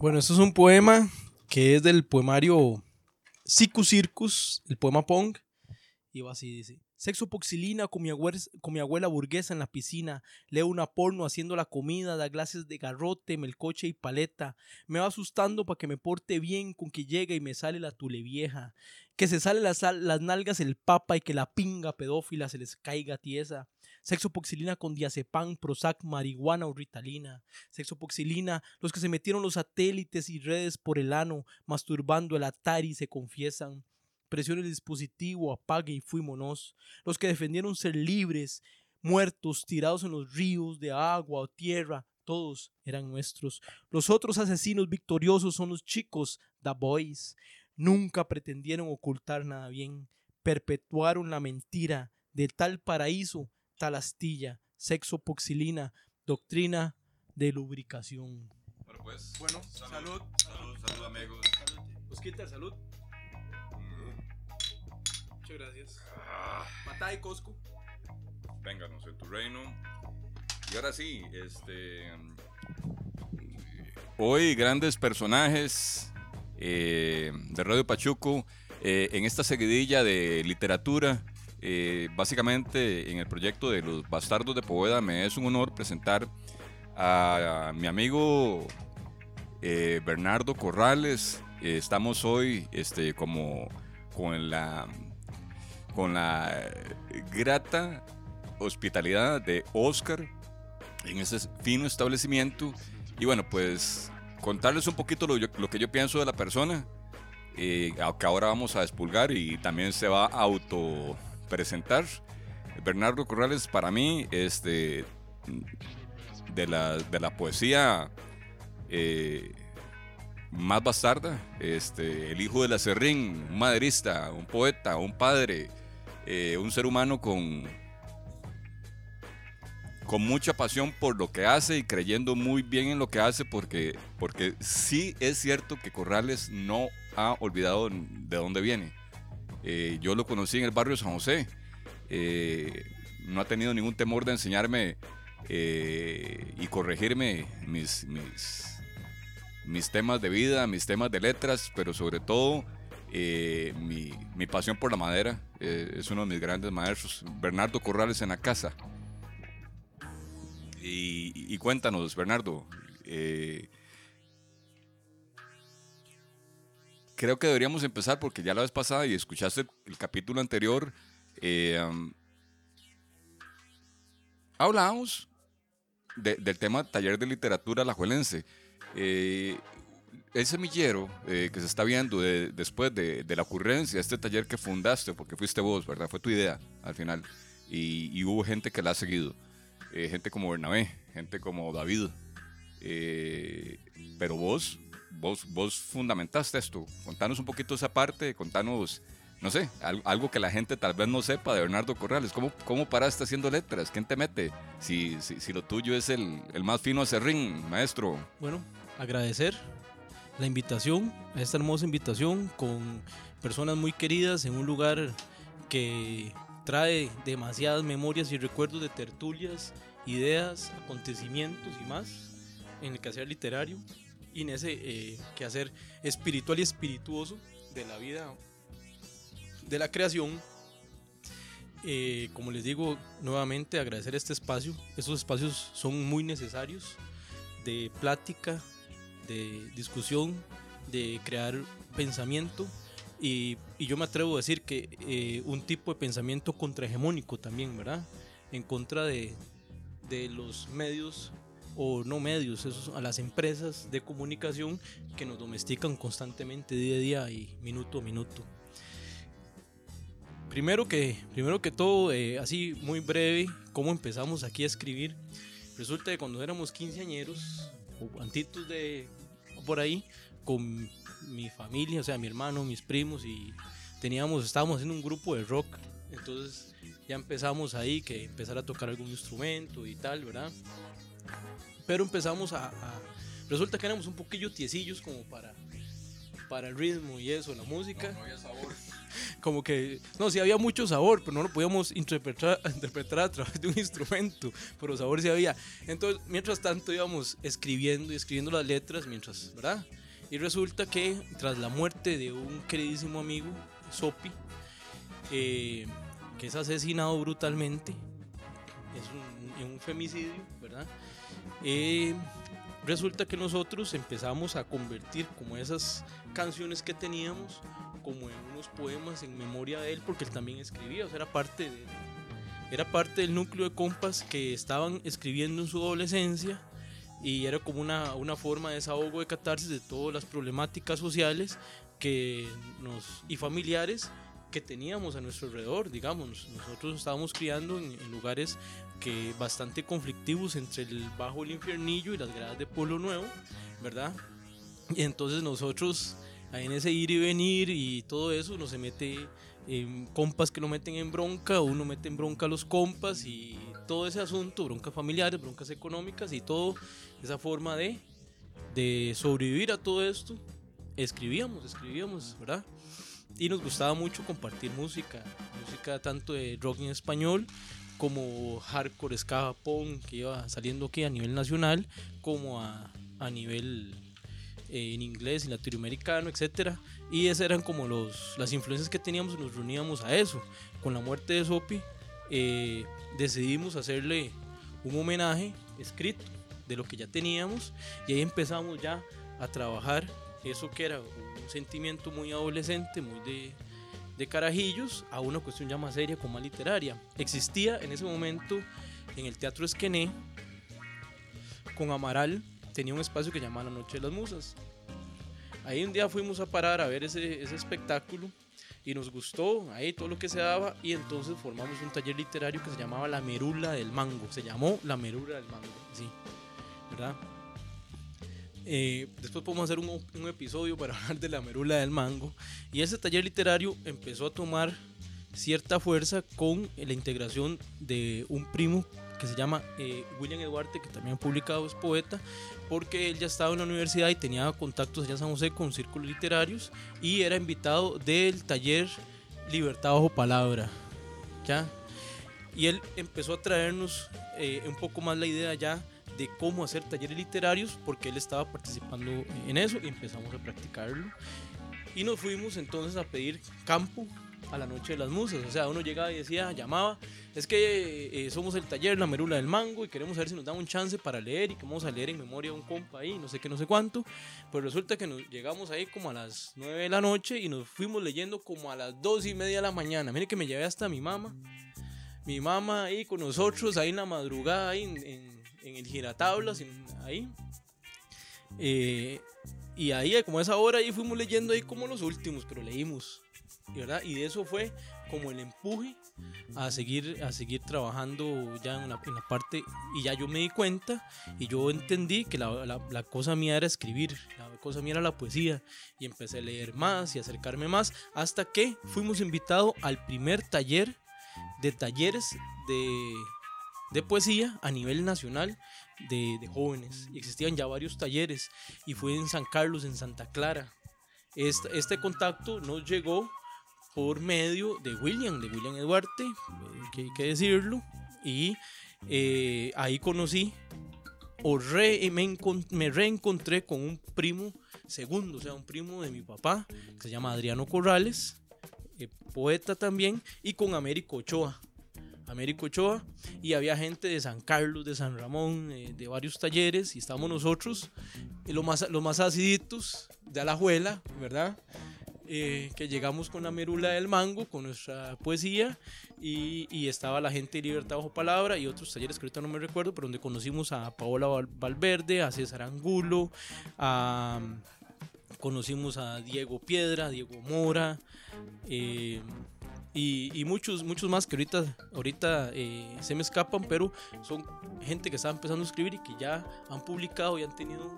Bueno, esto es un poema que es del poemario Sicu Circus, el poema Pong. Y va así, dice. Sexo poxilina con mi, abuela, burguesa en la piscina. Leo una porno haciendo la comida, da clases de garrote, melcoche y paleta. Me va asustando para que me porte bien con que llega y me sale la tule vieja. Que se sale las, las nalgas el papa y que la pinga pedófila se les caiga tiesa. Sexo poxilina con diazepam, Prozac, marihuana o ritalina. Sexo poxilina, los que se metieron los satélites y redes por el ano, masturbando el Atari se confiesan presione el dispositivo, apague y fuímonos. Los que defendieron ser libres, muertos, tirados en los ríos de agua o tierra, todos eran nuestros. Los otros asesinos victoriosos son los chicos, the boys. Nunca pretendieron ocultar nada bien. Perpetuaron la mentira de tal paraíso, tal astilla, sexo poxilina, doctrina de lubricación. Bueno, pues. Bueno, salud. Salud, salud, amigos. Osquita, salud. Muchas gracias. Ah, Matá y Cosco. vénganos en tu reino. Y ahora sí, este. Hoy grandes personajes eh, de Radio Pachuco eh, en esta seguidilla de literatura. Eh, básicamente en el proyecto de los Bastardos de Poveda me es un honor presentar a, mi amigo eh, Bernardo Corrales. Eh, estamos hoy este, como con la, con la grata hospitalidad de Oscar en ese fino establecimiento. Y bueno, pues contarles un poquito lo, que yo pienso de la persona, que ahora vamos a despulgar y también se va a auto presentar. Bernardo Corrales para mí, este, de la, de la poesía eh, más bastarda, este, el hijo de la serrín, un maderista, un poeta, un padre, eh, un ser humano con, con mucha pasión por lo que hace y creyendo muy bien en lo que hace porque, porque sí es cierto que Corrales no ha olvidado de dónde viene. Eh, yo lo conocí en el barrio San José. Eh, no ha tenido ningún temor de enseñarme eh, y corregirme mis, mis, temas de vida, mis temas de letras, pero sobre todo mi, mi pasión por la madera. es uno de mis grandes maestros. Bernardo Corrales en la casa. Y, cuéntanos, Bernardo. Creo que deberíamos empezar porque ya la vez pasada y escuchaste el capítulo anterior. eh, um, hablábamos de- del tema taller de literatura alajuelense. Eh, el semillero eh, que se está viendo de- después de, de la ocurrencia este taller que fundaste, porque fuiste vos, ¿verdad? Fue tu idea al final. Y, y hubo gente que la ha seguido. Eh, gente como Bernabé, gente como David. Eh, pero vos, vos, vos fundamentaste esto. Contanos un poquito esa parte, contanos, no sé, al- algo que la gente tal vez no sepa de Bernardo Corrales. ¿Cómo, cómo paraste haciendo letras? ¿Quién te mete? Si, si, si lo tuyo es el, el más fino acerrín, maestro. Bueno, agradecer la invitación, esta hermosa invitación con personas muy queridas en un lugar que trae demasiadas memorias y recuerdos de tertulias, ideas, acontecimientos y más en el quehacer literario y en ese eh, quehacer espiritual y espirituoso de la vida, de la creación. Eh, como les digo nuevamente, agradecer este espacio. Estos espacios son muy necesarios de plática, de discusión, de crear pensamiento y, y yo me atrevo a decir que eh, un tipo de pensamiento contrahegemónico también, ¿verdad? En contra de, de los medios o no medios, esos, a las empresas de comunicación que nos domestican constantemente día a día y minuto a minuto. Primero que, primero que todo, eh, así muy breve, cómo empezamos aquí a escribir. Resulta que cuando éramos quinceañeros, o antitos de por ahí, con mi familia, o sea, mi hermano, mis primos, y teníamos, estábamos haciendo un grupo de rock. Entonces ya empezamos ahí, que empezar a tocar algún instrumento y tal, ¿verdad? Pero empezamos a, a- Resulta que éramos un poquillo tiecillos como para para el ritmo y eso, la música. No había sabor. Como que, no, sí había mucho sabor, pero no lo podíamos interpretar, interpretar a través de un instrumento, pero sabor sí había. Entonces, mientras tanto íbamos escribiendo y escribiendo las letras, mientras, ¿verdad? Y resulta que tras la muerte de un queridísimo amigo, Sopi, eh, que es asesinado brutalmente, es un, un femicidio, ¿verdad? Eh, resulta que nosotros empezamos a convertir como esas canciones que teníamos como en unos poemas en memoria de él porque él también escribía, o sea, era parte de, era parte del núcleo de compas que estaban escribiendo en su adolescencia y era como una, una forma de desahogo de catarsis de todas las problemáticas sociales que nos, y familiares que teníamos a nuestro alrededor, digamos, nosotros estábamos criando en, en lugares que bastante conflictivos entre el bajo el infiernillo y las gradas de Pueblo Nuevo, ¿verdad? Y entonces nosotros ahí en ese ir y venir y todo eso uno se mete en compas que lo meten en bronca, uno mete en bronca a los compas y todo ese asunto, broncas familiares, broncas económicas y todo esa forma de, de sobrevivir a todo esto, escribíamos, escribíamos, ¿verdad? Y nos gustaba mucho compartir música, música tanto de rock en español como hardcore, ska, punk, que iba saliendo aquí a nivel nacional, como a, a nivel eh, en inglés y latinoamericano, etcétera. Y esas eran como los, las influencias que teníamos y nos reuníamos a eso. Con la muerte de Sopi, eh, decidimos hacerle un homenaje escrito de lo que ya teníamos y ahí empezamos ya a trabajar eso que era un sentimiento muy adolescente, muy de, de carajillos, a una cuestión ya más seria, como más literaria. Existía en ese momento en el Teatro Esquené, con Amaral, tenía un espacio que llamaba La Noche de las Musas. Ahí un día fuimos a parar a ver ese, ese espectáculo y nos gustó ahí todo lo que se daba y entonces formamos un taller literario que se llamaba La Merula del Mango. Se llamó La Merula del Mango, sí, ¿verdad? Eh, después podemos hacer un, episodio para hablar de la merula del mango. Y ese taller literario empezó a tomar cierta fuerza con la integración de un primo que se llama eh, William Eduarte, que también ha publicado, es poeta, porque él ya estaba en la universidad y tenía contactos allá en San José con círculos literarios y era invitado del taller Libertad bajo palabra. ¿ya? Y él empezó a traernos eh, un poco más la idea ya de cómo hacer talleres literarios porque él estaba participando en eso y empezamos a practicarlo. Y nos fuimos entonces a pedir campo a la noche de las musas. O sea, uno llegaba y decía, llamaba, es que eh, somos el taller La Merula del Mango y queremos saber si nos dan un chance para leer y que vamos a leer en memoria a un compa ahí, no sé qué, no sé cuánto. Pues resulta que nos llegamos ahí como a las 9 de la noche y nos fuimos leyendo como a las 2 y media de la mañana. Mire que me llevé hasta mi mamá. Mi mamá ahí con nosotros, ahí en la madrugada, ahí en, en, en el giratablas, ahí. Eh, y ahí, como esa hora, ahí fuimos leyendo ahí como los últimos, pero leímos. ¿verdad? Y de eso fue como el empuje a seguir, a seguir trabajando ya en la, en la parte. Y ya yo me di cuenta y yo entendí que la, la, la, cosa mía era escribir, la cosa mía era la poesía. Y empecé a leer más y acercarme más hasta que fuimos invitados al primer taller de talleres de, de poesía a nivel nacional de, jóvenes. Y existían ya varios talleres y fue en San Carlos, en Santa Clara. Este, contacto nos llegó por medio de William, de William Eduarte, que hay que decirlo. Y eh, ahí conocí o re, me, me, reencontré con un primo segundo, o sea, un primo de mi papá, que se llama Adriano Corrales, eh, poeta también, y con Américo Ochoa. Américo Ochoa, y había gente de San Carlos, de San Ramón, eh, de varios talleres, y estábamos nosotros, eh, los más, los más aciditos de Alajuela, ¿verdad? Eh, que llegamos con la merula del mango, con nuestra poesía, y, estaba la gente de Libertad Bajo Palabra y otros talleres que ahorita no me recuerdo, pero donde conocimos a Paola Valverde, a César Angulo, conocimos a Diego Piedra, Diego Mora, y, y, muchos, muchos más que ahorita, ahorita eh, se me escapan, pero son gente que está empezando a escribir y que ya han publicado y han tenido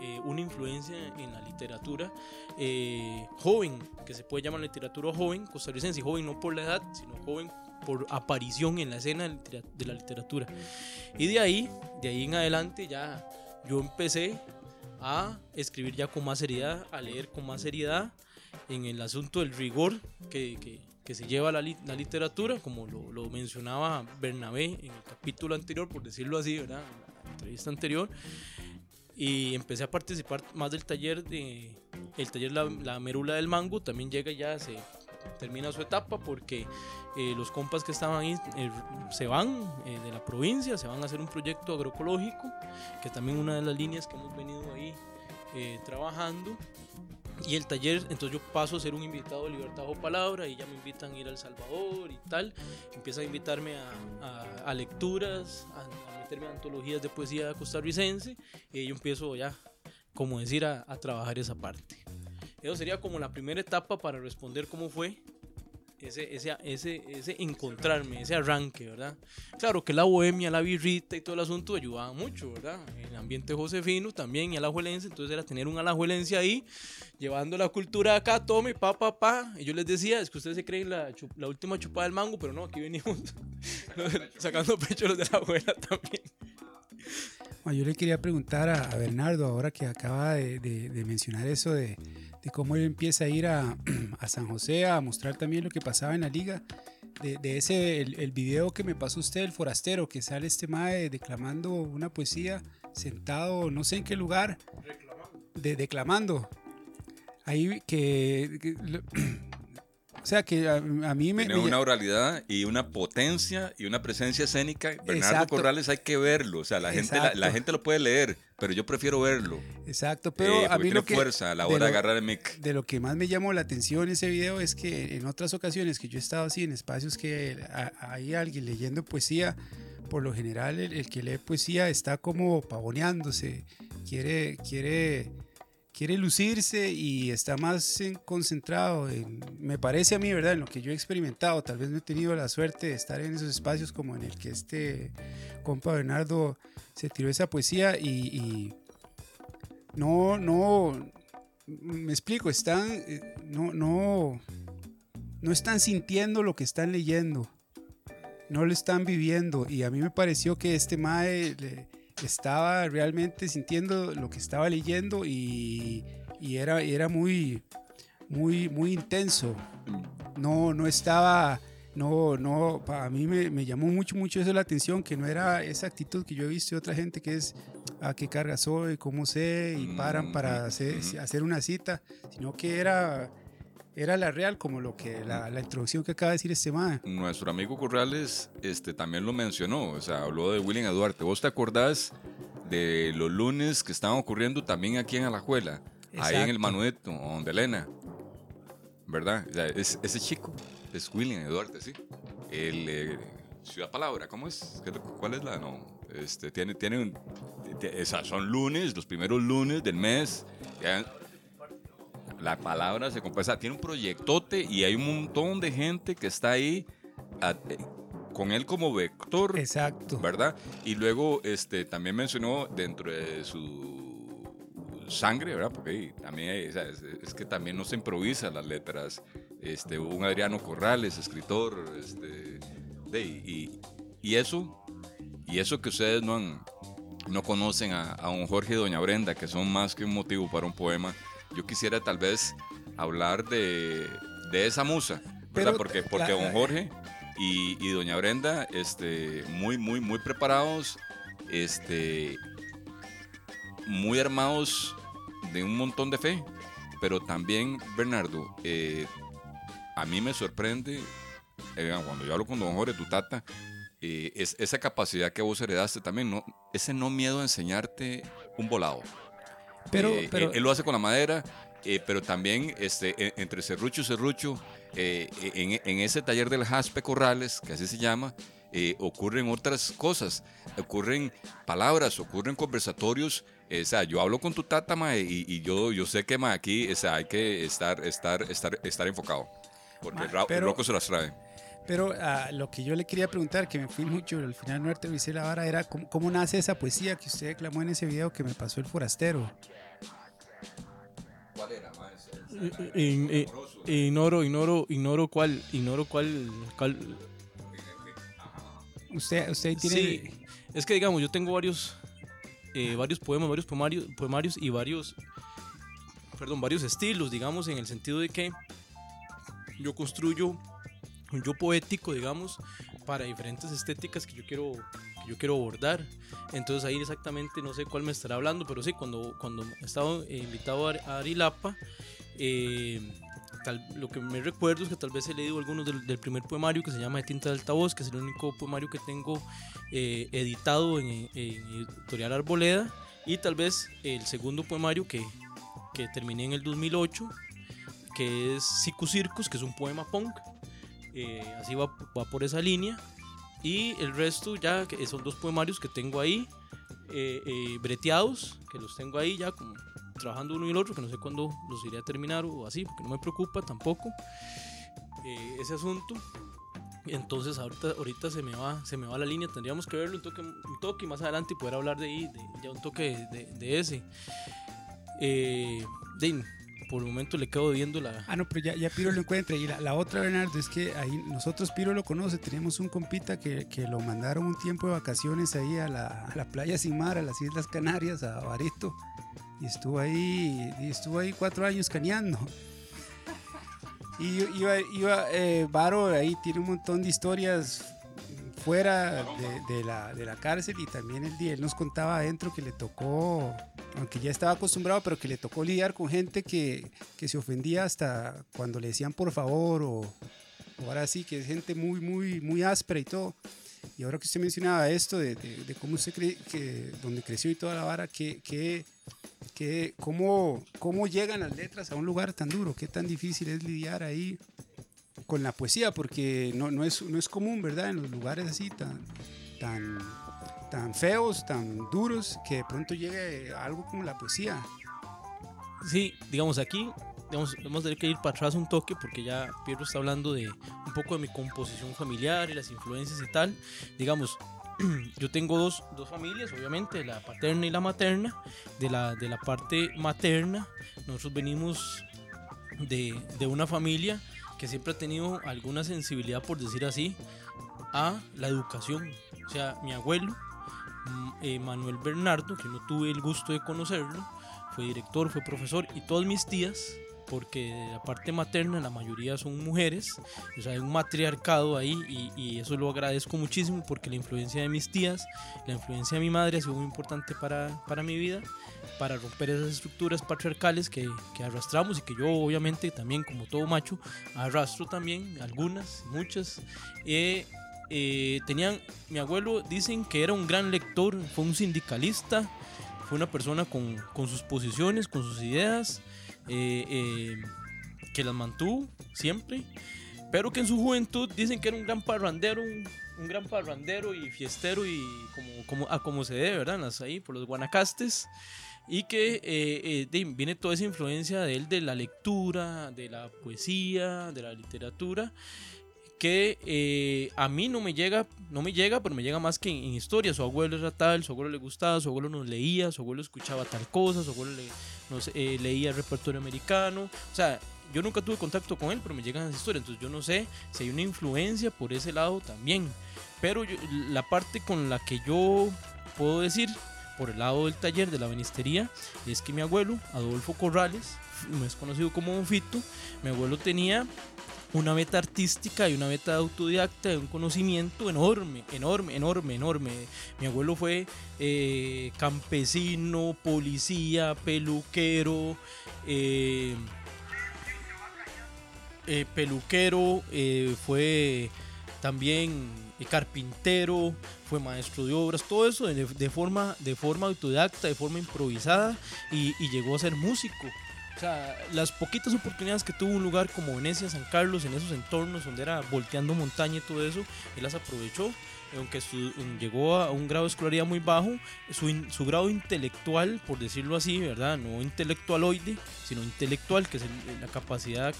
eh, una influencia en la literatura eh, joven, que se puede llamar literatura joven, costarricense, joven no por la edad, sino joven por aparición en la escena de la literatura. Y de ahí, de ahí en adelante ya yo empecé a escribir ya con más seriedad, a leer con más seriedad en el asunto del rigor que, que, que se lleva la, li- la literatura, como lo, lo mencionaba Bernabé en el capítulo anterior, por decirlo así, ¿verdad? En la entrevista anterior. Y empecé a participar más del taller de el taller La, la Merula del Mango, también llega ya, se termina su etapa porque eh, los compas que estaban ahí eh, se van eh, de la provincia, se van a hacer un proyecto agroecológico, que también una de las líneas que hemos venido ahí eh, trabajando. Y el taller, entonces yo paso a ser un invitado de Libertad o Palabra y ya me invitan a ir a El Salvador y tal. Empiezan a invitarme a, a- a lecturas, a, a meterme a antologías de poesía costarricense y yo empiezo ya, como decir, a, a trabajar esa parte. Eso sería como la primera etapa para responder cómo fue ese, ese, ese, ese encontrarme, ese arranque, ¿verdad? Claro que la bohemia, la birrita y todo el asunto ayudaban mucho, ¿verdad? El ambiente josefino también y alajuelense, entonces era tener un alajuelense ahí, llevando la cultura acá, tome, pa, pa, pa. Y yo les decía, es que ustedes se creen la, la última chupada del mango, pero no, aquí venimos sacando pecho los de la abuela también. Yo le quería preguntar a Bernardo, ahora que acaba de, de- de mencionar eso de, de cómo él empieza a ir a, a San José a mostrar también lo que pasaba en la liga, de, de ese, el, el video que me pasó usted, el forastero, que sale este mae declamando una poesía, sentado no sé en qué lugar, de, declamando. Ahí que... que o sea, que a, a mí me... Tiene me- una oralidad y una potencia y una presencia escénica. Bernardo Exacto. Corrales hay que verlo. O sea, la gente, la, gente lo puede leer, pero yo prefiero verlo. Exacto, pero Eh, a mí lo que... fuerza a la de hora de lo- agarrar el mic. de lo que más me llamó la atención ese video es que en otras ocasiones que yo he estado así en espacios que a- hay alguien leyendo poesía, por lo general el, el que lee poesía está como pavoneándose, quiere, quiere, quiere lucirse y está más en- concentrado, en- me parece a mí, ¿verdad? En lo que yo he experimentado, tal vez no he tenido la suerte de estar en esos espacios como en el que este compa Bernardo se tiró esa poesía y- y no, no, me explico, están, eh, no, no, no están sintiendo lo que están leyendo, no lo están viviendo y a mí me pareció que este Mae le- estaba realmente sintiendo lo que estaba leyendo y, y era, era muy, muy, muy intenso. No, no estaba, no, no, a mí me, me llamó mucho, mucho eso la atención, que no era esa actitud que yo he visto de otra gente que es a qué carga soy, cómo sé, y paran para hacer, hacer una cita, sino que era, era la real, como lo que la, la introducción que acaba de decir este man. Nuestro amigo Corrales este, también lo mencionó, o sea, habló de William Duarte. ¿Vos te acordás de los lunes que estaban ocurriendo también aquí en Alajuela? Ahí en el. Manueto, donde Elena. ¿Verdad? O sea, es- ese chico es William Duarte, sí. El eh, Ciudad Palabra, ¿cómo es? ¿Qué es lo- ¿Cuál es la? No. Este, tiene, tiene un, o sea, son lunes, los primeros lunes del mes. ya, la palabra se compensa. Tiene un proyectote y hay un montón de gente que está ahí a- eh, con él como vector. Exacto. ¿verdad? Y luego este, también mencionó dentro de su sangre, ¿verdad? Porque también hay- o sea, es, es que también no se improvisa las letras. Este, un Adriano Corrales, escritor, este, de- y, y eso, y eso que ustedes no han, no conocen a, a un Jorge y Doña Brenda, que son más que un motivo para un poema. Yo quisiera tal vez hablar de, de esa musa, ¿verdad? Pero porque porque la- don Jorge y, y doña Brenda, este, muy, muy, muy preparados, este, muy armados de un montón de fe, pero también, Bernardo, eh, a mí me sorprende, eh, cuando yo hablo con don Jorge, tu tata, eh, es esa capacidad que vos heredaste también, ¿no? ese no miedo a enseñarte un volado. Pero, Eh, pero él, él lo hace con la madera, eh, pero también este, e- entre serrucho y serrucho, eh, en, en ese taller del Jaspe Corrales, que así se llama, eh, ocurren otras cosas, ocurren palabras, ocurren conversatorios. o sea, yo hablo con tu tata, mae, y, y yo, yo sé que mae, aquí o sea, hay que estar, estar, estar, estar enfocado. Porque Ma, pero- roco se las trae. Pero ah, lo que yo le quería preguntar, que me fui mucho, al final no aterricé la vara, era cómo, cómo nace esa poesía que usted declamó en ese video que me pasó el forastero. ¿Cuál era, I- i- Ignoro, ignoro, ignoro cuál, ignoro cuál, cuál. Usted, usted tiene... Sí, es que digamos, yo tengo varios, eh, varios poemas, varios poemarios, poemarios y varios, perdón, varios estilos, digamos, en el sentido de que yo construyo un yo poético, digamos, para diferentes estéticas que yo quiero que yo quiero abordar. Entonces ahí exactamente no sé cuál me estará hablando, pero sí, cuando, cuando he estado eh, invitado a Arilapa, eh, tal, lo que me recuerdo es que tal vez he leído algunos del, del, primer poemario que se llama De tinta de altavoz, que es el único poemario que tengo eh, editado en, en, Editorial Arboleda, y tal vez el segundo poemario que, que terminé en el 2008, que es Siku Circus, que es un poema punk, eh, así va, va, por esa línea. Y el resto ya que son dos poemarios que tengo ahí, eh, eh, breteados, que los tengo ahí ya como trabajando uno y el otro, que no sé cuándo los iré a terminar o así, porque no me preocupa tampoco eh, ese asunto. Entonces ahorita, ahorita se, me va, se me va la línea, tendríamos que verlo un toque, un toque más adelante y poder hablar de ahí, de, ya un toque de, ese. Eh, por el momento le quedo viendo la... Ah, no, pero ya, ya Piro lo encuentra. Y la, otra, Bernardo, es que ahí nosotros Piro lo conoce, tenemos un compita que, que lo mandaron un tiempo de vacaciones ahí a la, a la playa Sin Mar, a las Islas Canarias, a Barito. Y estuvo ahí, y estuvo ahí cuatro años cañando. Y iba, iba eh, Varo ahí tiene un montón de historias fuera de, de, la, de la cárcel y también el día él nos contaba adentro que le tocó, aunque ya estaba acostumbrado, pero que le tocó lidiar con gente que, que se ofendía hasta cuando le decían por favor o, o, ahora sí, que es gente muy, muy, muy áspera y todo. Y ahora que usted mencionaba esto de, de, cómo usted cree que, donde creció y toda la vara, que, que, que cómo, cómo llegan las letras a un lugar tan duro, qué tan difícil es lidiar ahí con la poesía, porque no, no, es, no es común, ¿verdad? En los lugares así tan, tan, tan feos, tan duros, que de pronto llegue algo como la poesía. Sí, digamos aquí, digamos, vamos a tener que ir para atrás un toque porque ya Piero está hablando de un poco de mi composición familiar y las influencias y tal. Digamos, yo tengo dos, dos, familias, obviamente, la paterna y la materna. De la, de la parte materna, nosotros venimos de, de una familia que siempre ha tenido alguna sensibilidad, por decir así, a la educación. O sea, mi abuelo, eh, Manuel Bernardo, que no tuve el gusto de conocerlo, fue director, fue profesor, y todas mis tías, porque la parte materna la mayoría son mujeres, o sea, hay un matriarcado ahí y, y, eso lo agradezco muchísimo porque la influencia de mis tías, la influencia de mi madre ha sido muy importante para, para mi vida, para romper esas estructuras patriarcales que, que, arrastramos y que yo obviamente también como todo macho arrastro también, algunas, muchas. Eh, eh, tenían, mi abuelo dicen que era un gran lector, fue un sindicalista, fue una persona con, con sus posiciones, con sus ideas eh, eh, que las mantuvo siempre, pero que en su juventud dicen que era un gran parrandero, un, un gran parrandero y fiestero y como, como, a como se debe, ¿verdad? Ahí por los guanacastes. Y que eh, de, viene toda esa influencia de él de la lectura, de la poesía, de la literatura que eh, a mí no me llega, no me llega, pero me llega más que en, en, historia. Su abuelo era tal, su abuelo le gustaba, su abuelo nos leía, su abuelo escuchaba tal cosa, su abuelo le, nos, eh, leía el repertorio americano. O sea, yo nunca tuve contacto con él, pero me llegan las historias. Entonces yo no sé si hay una influencia por ese lado también. Pero yo, la parte con la que yo puedo decir, por el lado del taller de la benistería, es que mi abuelo, Adolfo Corrales, es conocido como Don Fito, mi abuelo tenía una meta artística y una meta autodidacta de un conocimiento enorme, enorme, enorme, enorme. Mi abuelo fue eh, campesino, policía, peluquero, eh, eh, peluquero, fue también carpintero, fue maestro de obras, todo eso de, de, forma, de forma autodidacta, de forma improvisada y, y llegó a ser músico. O sea, las poquitas oportunidades que tuvo un lugar como Venecia, San Carlos, en esos entornos donde era volteando montaña y todo eso, él las aprovechó. Aunque su, llegó a un grado de escolaridad muy bajo, su, su, grado intelectual, por decirlo así, ¿verdad? No intelectualoide, sino intelectual, que es la capacidad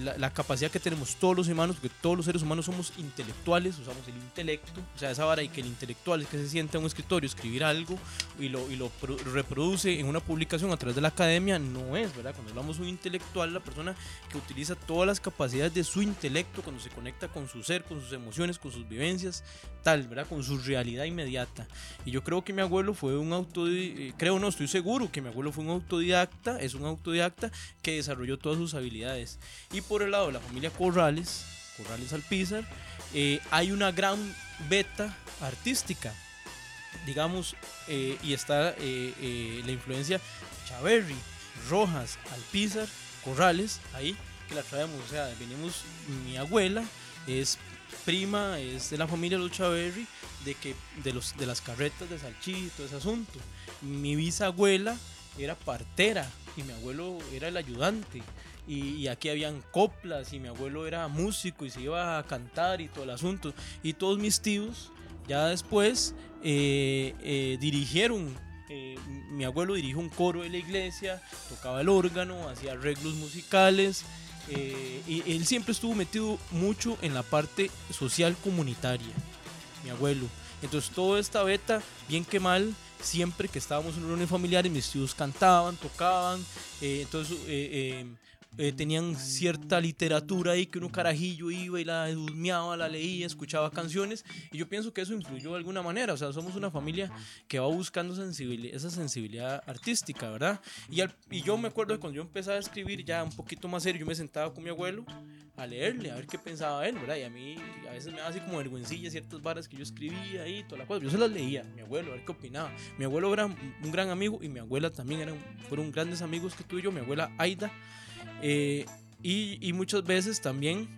la, la capacidad que tenemos todos los humanos, porque todos los seres humanos somos intelectuales, usamos el intelecto, o sea, esa vara y que el intelectual es que se sienta en un escritorio, escribir algo y lo, y lo pro- reproduce en una publicación a través de la academia, no es, ¿verdad? Cuando hablamos de un intelectual, la persona que utiliza todas las capacidades de su intelecto, cuando se conecta con su ser, con sus emociones, con sus vivencias, tal, ¿verdad? Con su realidad inmediata. Y yo creo que mi abuelo fue un autodidacta, creo no, estoy seguro que mi abuelo fue un autodidacta, es un autodidacta que desarrolló todas sus habilidades. Y por el lado de la familia Corrales, Corrales Alpizar, eh, hay una gran beta artística, digamos, eh, y está eh, eh, la influencia Chaverri, Rojas, Alpizar, Corrales, ahí que la traemos, o sea, venimos, mi abuela es prima, es de la familia de los Chaverri, de, que, de, los, de las carretas de salchicha y todo ese asunto. Mi bisabuela era partera y mi abuelo era el ayudante. Y, y aquí habían coplas y mi abuelo era músico y se iba a cantar y todo el asunto. Y todos mis tíos ya después eh, eh, dirigieron. eh, mi abuelo dirigió un coro de la iglesia, tocaba el órgano, hacía arreglos musicales. eh, y él siempre estuvo metido mucho en la parte social comunitaria, mi abuelo. Entonces toda esta beta, bien que mal, siempre que estábamos en reuniones familiares, mis tíos cantaban, tocaban, eh, entonces eh, eh, eh, tenían cierta literatura ahí que uno carajillo iba y la husmeaba, la leía, escuchaba canciones y yo pienso que eso influyó de alguna manera, o sea, somos una familia que va buscando esa sensibilidad artística, ¿verdad? Y, al- y yo me acuerdo de cuando yo empezaba a escribir ya un poquito más serio, yo me sentaba con mi abuelo a leerle, a ver qué pensaba él, ¿verdad? Y a mí a veces me daba así como vergüencilla ciertas varas que yo escribía ahí, toda la cosa. Yo se las leía, mi abuelo, a ver qué opinaba. Mi abuelo era un gran amigo y mi abuela también eran, fueron grandes amigos que tuve yo, mi abuela Aida. Eh, y, y muchas veces también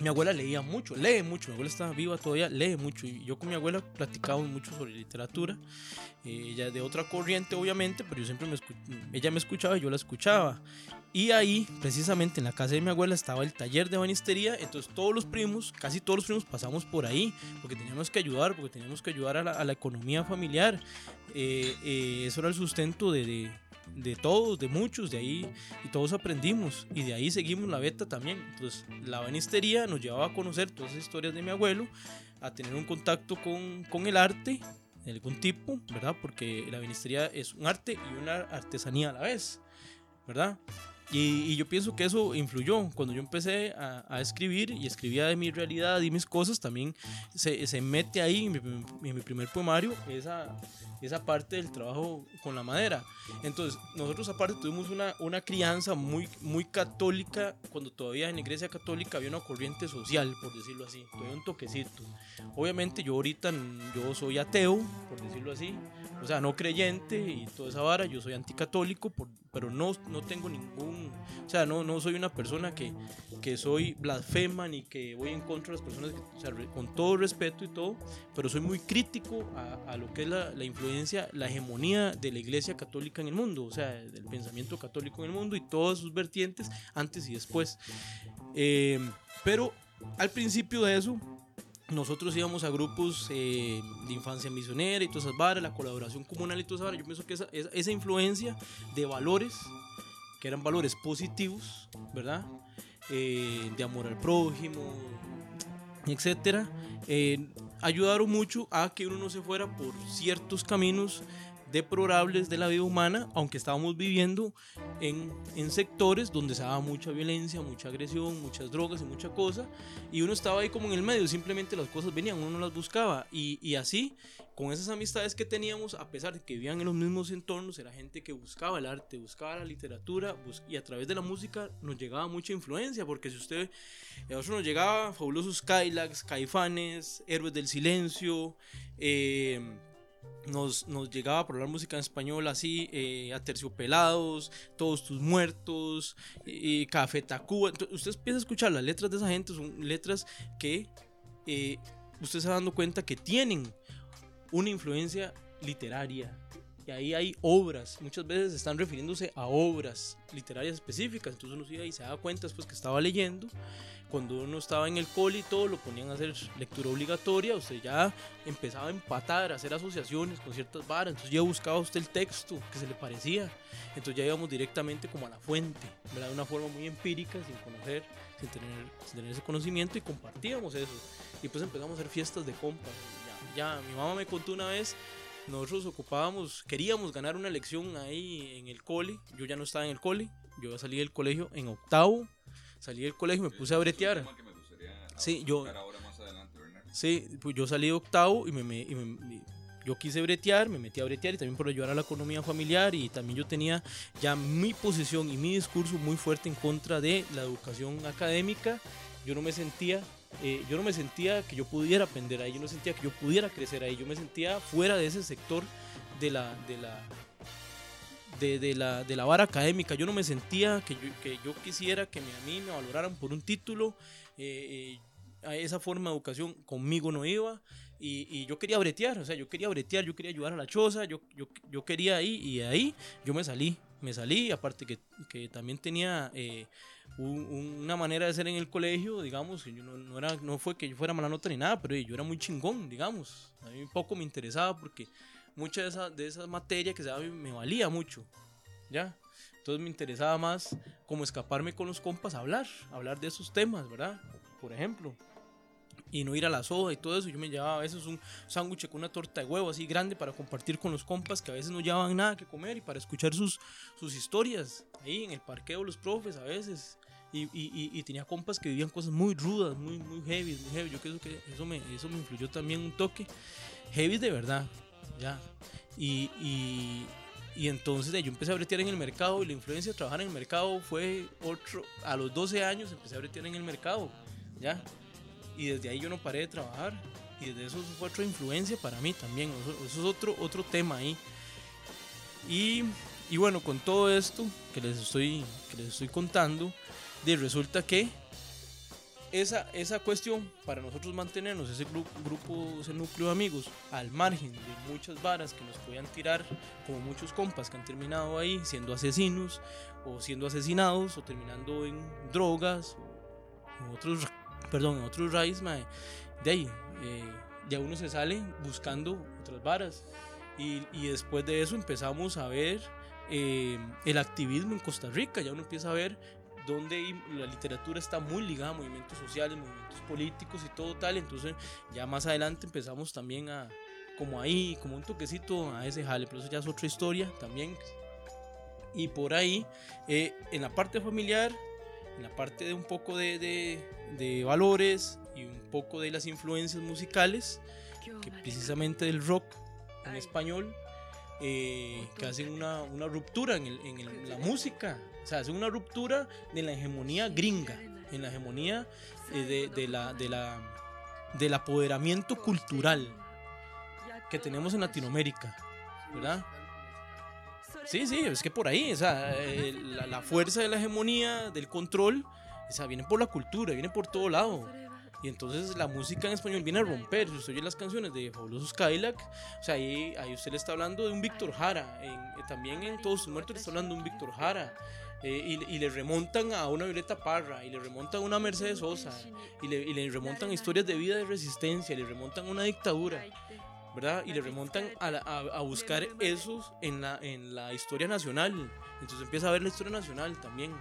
mi abuela leía mucho, lee mucho, mi abuela está viva todavía, lee mucho. Y yo con mi abuela platicábamos mucho sobre literatura. Eh, ella de otra corriente, obviamente, pero yo siempre me ella me escuchaba y yo la escuchaba. Y ahí, precisamente en la casa de mi abuela, estaba el taller de banistería. Entonces, todos los primos, casi todos los primos, pasamos por ahí porque teníamos que ayudar, porque teníamos que ayudar a la, a la economía familiar. Eh, eh, eso era el sustento de, de, de todos, de muchos, de ahí, y todos aprendimos. Y de ahí seguimos la beta también. Entonces, la banistería nos llevaba a conocer todas esas historias de mi abuelo, a tener un contacto con, con el arte de algún tipo, ¿verdad? Porque la banistería es un arte y una artesanía a la vez, ¿verdad? Y, y yo pienso que eso influyó. Cuando yo empecé a, a escribir y escribía de mi realidad y mis cosas, también se, se mete ahí en mi, en mi primer poemario esa, esa parte del trabajo con la madera. Entonces, nosotros aparte tuvimos una, una crianza muy, muy católica, cuando todavía en la iglesia católica había una corriente social, por decirlo así, todavía un toquecito. Obviamente yo ahorita yo soy ateo, por decirlo así, o sea, no creyente y toda esa vara, yo soy anticatólico, por- pero no, no tengo ningún, o sea, no, no soy una persona que, que soy blasfema ni que voy en contra de las personas, que- o sea, con todo respeto y todo, pero soy muy crítico a, a lo que es la, la influencia, la hegemonía de la iglesia católica en el mundo, o sea, del pensamiento católico en el mundo y todas sus vertientes antes y después. Eh, pero al principio de eso, nosotros íbamos a grupos eh, de infancia misionera y todas esas varas, la colaboración comunal y todas esas varas. Yo pienso que esa, esa, esa influencia de valores, que eran valores positivos, ¿verdad? Eh, de amor al prójimo, etcétera, eh, ayudaron mucho a que uno no se fuera por ciertos caminos deplorables de la vida humana, aunque estábamos viviendo en, en sectores donde se daba mucha violencia, mucha agresión, muchas drogas y mucha cosa, y uno estaba ahí como en el medio, simplemente las cosas venían, uno no las buscaba, y, y así, con esas amistades que teníamos, a pesar de que vivían en los mismos entornos, era gente que buscaba el arte, buscaba la literatura, y a través de la música nos llegaba mucha influencia, porque si usted, a nosotros nos llegaba fabulosos Kylax, Caifanes, Héroes del Silencio, eh, nos, nos llegaba por hablar música en español así, eh, a Terciopelados, Todos tus muertos, eh, Café Tacuba. Entonces, usted empieza a escuchar las letras de esa gente, son letras que eh, usted se dando cuenta que tienen una influencia literaria y ahí hay obras. Muchas veces están refiriéndose a obras literarias específicas. Entonces uno iba y se da cuenta después que estaba leyendo. Cuando uno estaba en el cole y todo, lo ponían a hacer lectura obligatoria. Usted ya empezaba a empatar, a hacer asociaciones con ciertas varas. Entonces ya buscaba usted el texto que se le parecía. Entonces ya íbamos directamente como a la fuente, ¿verdad? De una forma muy empírica, sin conocer, sin tener, sin tener ese conocimiento y compartíamos eso. Y pues empezamos a hacer fiestas de compas. Ya, ya mi mamá me contó una vez nosotros ocupábamos, queríamos ganar una elección ahí en el cole. Yo ya no estaba en el cole, yo salí del colegio en octavo. Salí del colegio y me puse a bretear. Sí, yo. Sí, pues yo salí de octavo y, me, y me, yo quise bretear, me metí a bretear y también por ayudar a la economía familiar y también yo tenía ya mi posición y mi discurso muy fuerte en contra de la educación académica. Yo no me sentía eh, yo no me sentía que yo pudiera aprender ahí, yo no sentía que yo pudiera crecer ahí, yo me sentía fuera de ese sector de la, de la, de, la, de la vara académica, yo no me sentía que yo, que yo quisiera que a mí me valoraran por un título, eh, eh, esa forma de educación conmigo no iba. Y, yo quería bretear, o sea, yo quería bretear, yo quería ayudar a la choza, yo, yo, yo quería ahí y ahí yo me salí, me salí, aparte que, que también tenía una manera de ser en el colegio, digamos, yo no, era, no fue que yo fuera mala nota ni nada, pero yo era muy chingón, digamos. A mí poco me interesaba porque mucha de esa, de esas materias que se me valía mucho, ¿ya? Entonces me interesaba más como escaparme con los compas a hablar, hablar de esos temas, ¿verdad? Por ejemplo. Y no ir a la soda y todo eso. Yo me llevaba a veces un sándwich con una torta de huevo así grande para compartir con los compas que a veces no llevaban nada que comer y para escuchar sus, sus historias ahí en el parqueo, los profes a veces. Y, y, y, tenía compas que vivían cosas muy rudas, muy, muy heavy, muy heavy. Yo creo que eso me, eso me influyó también un toque. Heavy de verdad, ya. Y, y entonces yo empecé a bretear en el mercado y la influencia de trabajar en el mercado fue otro. A los 12 años empecé a bretear en el mercado, ya. Y desde ahí yo no paré de trabajar. Y desde eso fue otra influencia para mí también. Eso, es otro, otro tema ahí. Y, y bueno, con todo esto que les estoy, que les estoy contando resulta que esa, esa cuestión para nosotros mantenernos ese grupo, ese núcleo de amigos al margen de muchas varas que nos podían tirar, como muchos compas que han terminado ahí siendo asesinos o siendo asesinados o terminando en drogas o en otros, perdón, en otros raíz, de ahí eh, ya uno se sale buscando otras varas. Y, y después de eso empezamos a ver eh, el activismo en Costa Rica, ya uno empieza a ver donde la literatura está muy ligada a movimientos sociales, movimientos políticos y todo tal. Entonces ya más adelante empezamos también a, como ahí, como un toquecito a ese jale, pero eso ya es otra historia también. Y por ahí, eh, en la parte familiar, en la parte de un poco de, de, de valores y un poco de las influencias musicales, que precisamente del rock en español, eh, que hacen una, una ruptura en, el, en la música, o sea, hacen una ruptura de la hegemonía gringa, en la hegemonía eh, de, de, la, de la, del apoderamiento cultural que tenemos en Latinoamérica, ¿verdad? Sí, sí, es que por ahí, o sea, eh, la, la, fuerza de la hegemonía, del control, o sea, viene por la cultura, viene por todo lado. Y entonces la música en español viene a romper. Si usted oye las canciones de Fabulosos Cadillac, o sea, ahí, ahí usted le está hablando de un Víctor Jara. En, eh, también en Todos sus muertos le está hablando de un Víctor Jara. Eh, y, y, le remontan a una Violeta Parra, y le remontan a una Mercedes Sosa, y le, y le remontan a historias de vida de resistencia, y le remontan a una dictadura. ¿verdad? Y le remontan a, a, a, buscar esos en la, en la historia nacional. Entonces empieza a ver la historia nacional también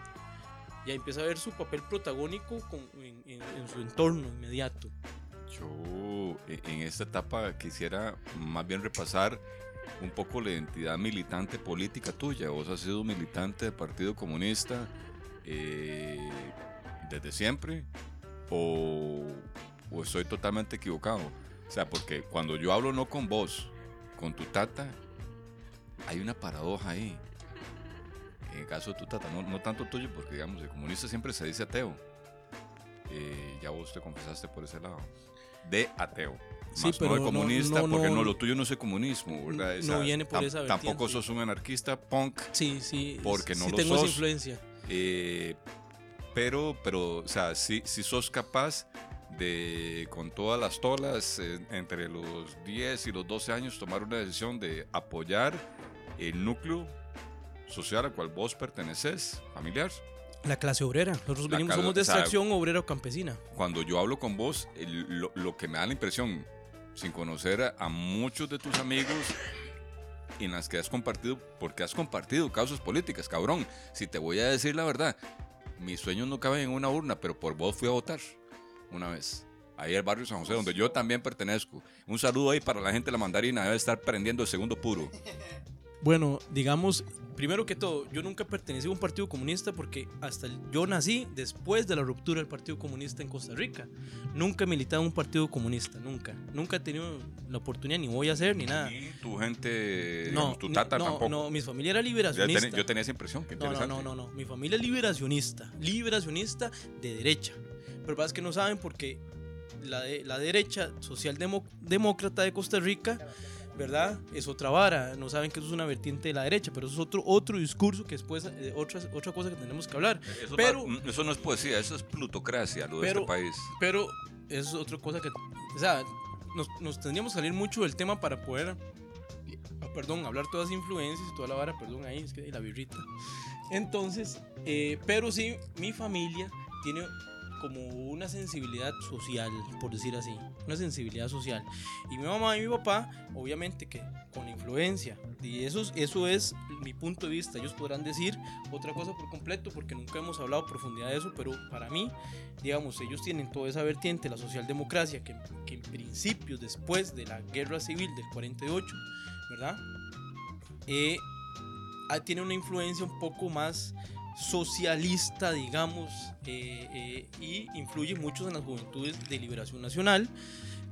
y empieza a ver su papel protagónico en, su entorno inmediato. Yo e, en esta etapa quisiera más bien repasar un poco la identidad militante política tuya. Vos has sido militante del Partido Comunista eh, desde siempre o, o estoy totalmente equivocado. O sea, porque cuando yo hablo no con vos, con tu tata, hay una paradoja ahí en el caso de tu tata, no, tanto tuyo, porque digamos, el comunista siempre se dice ateo. Eh, ya vos te confesaste por ese lado. De ateo. Sí, pero no de comunista, porque no, lo tuyo no es el comunismo, ¿verdad? no viene por esa Tampoco sos un anarquista punk. Sí, sí. Porque no sí lo tengo sos. esa influencia. Eh, pero, pero, o sea, si, si sos capaz de, con todas las tolas, eh, entre los 10 y los 12 años, tomar una decisión de apoyar el núcleo social al cual vos perteneces, familiar. La clase obrera. Nosotros venimos, somos de o sea, extracción obrera o campesina. Cuando yo hablo con vos, el- lo, lo que me da la impresión, sin conocer a, a muchos de tus amigos en las que has compartido, porque has compartido causas políticas, cabrón. Si te voy a decir la verdad, mis sueños no caben en una urna, pero por vos fui a votar una vez. Ahí al barrio San José, donde yo también pertenezco. Un saludo ahí para la gente de la mandarina, debe estar prendiendo el segundo puro. Bueno, digamos, primero que todo, yo nunca pertenecí a un partido comunista porque hasta yo nací después de la ruptura del Partido Comunista en Costa Rica. Nunca he militado en un partido comunista, nunca. Nunca he tenido la oportunidad, ni voy a hacer, ni nada. Y tu gente, No, digamos, tu tata no, tampoco. no, mi familia era liberacionista. yo tenía esa impresión, qué No, no, no, no, no. Mi familia es liberacionista. Liberacionista de derecha. Pero pasa es que no saben porque la, de- la derecha socialdemócrata de Costa Rica, ¿verdad? Es otra vara. No saben que eso es una vertiente de la derecha, pero eso es otro, otro discurso que después, eh, otra, otra cosa que tenemos que hablar. Eso, Pero- no, eso no es poesía, eso es plutocracia, lo de Pero- este país. Pero eso es otra cosa que. O sea, nos, nos tendríamos que salir mucho del tema para poder. ah, Perdón, hablar todas las influencias y toda la vara, perdón, ahí es que y la birrita. Entonces, eh, pero sí, mi familia tiene como una sensibilidad social, por decir así, una sensibilidad social. Y mi mamá y mi papá, obviamente que con influencia, y eso, es- eso es mi punto de vista, ellos podrán decir otra cosa por completo, porque nunca hemos hablado a profundidad de eso, pero para mí, digamos, ellos tienen toda esa vertiente, la socialdemocracia, que, que en principio, después de la guerra civil del 48, ¿verdad? Eh, ah, tiene una influencia un poco más socialista, digamos, eh, eh, y influye mucho en las juventudes de liberación nacional,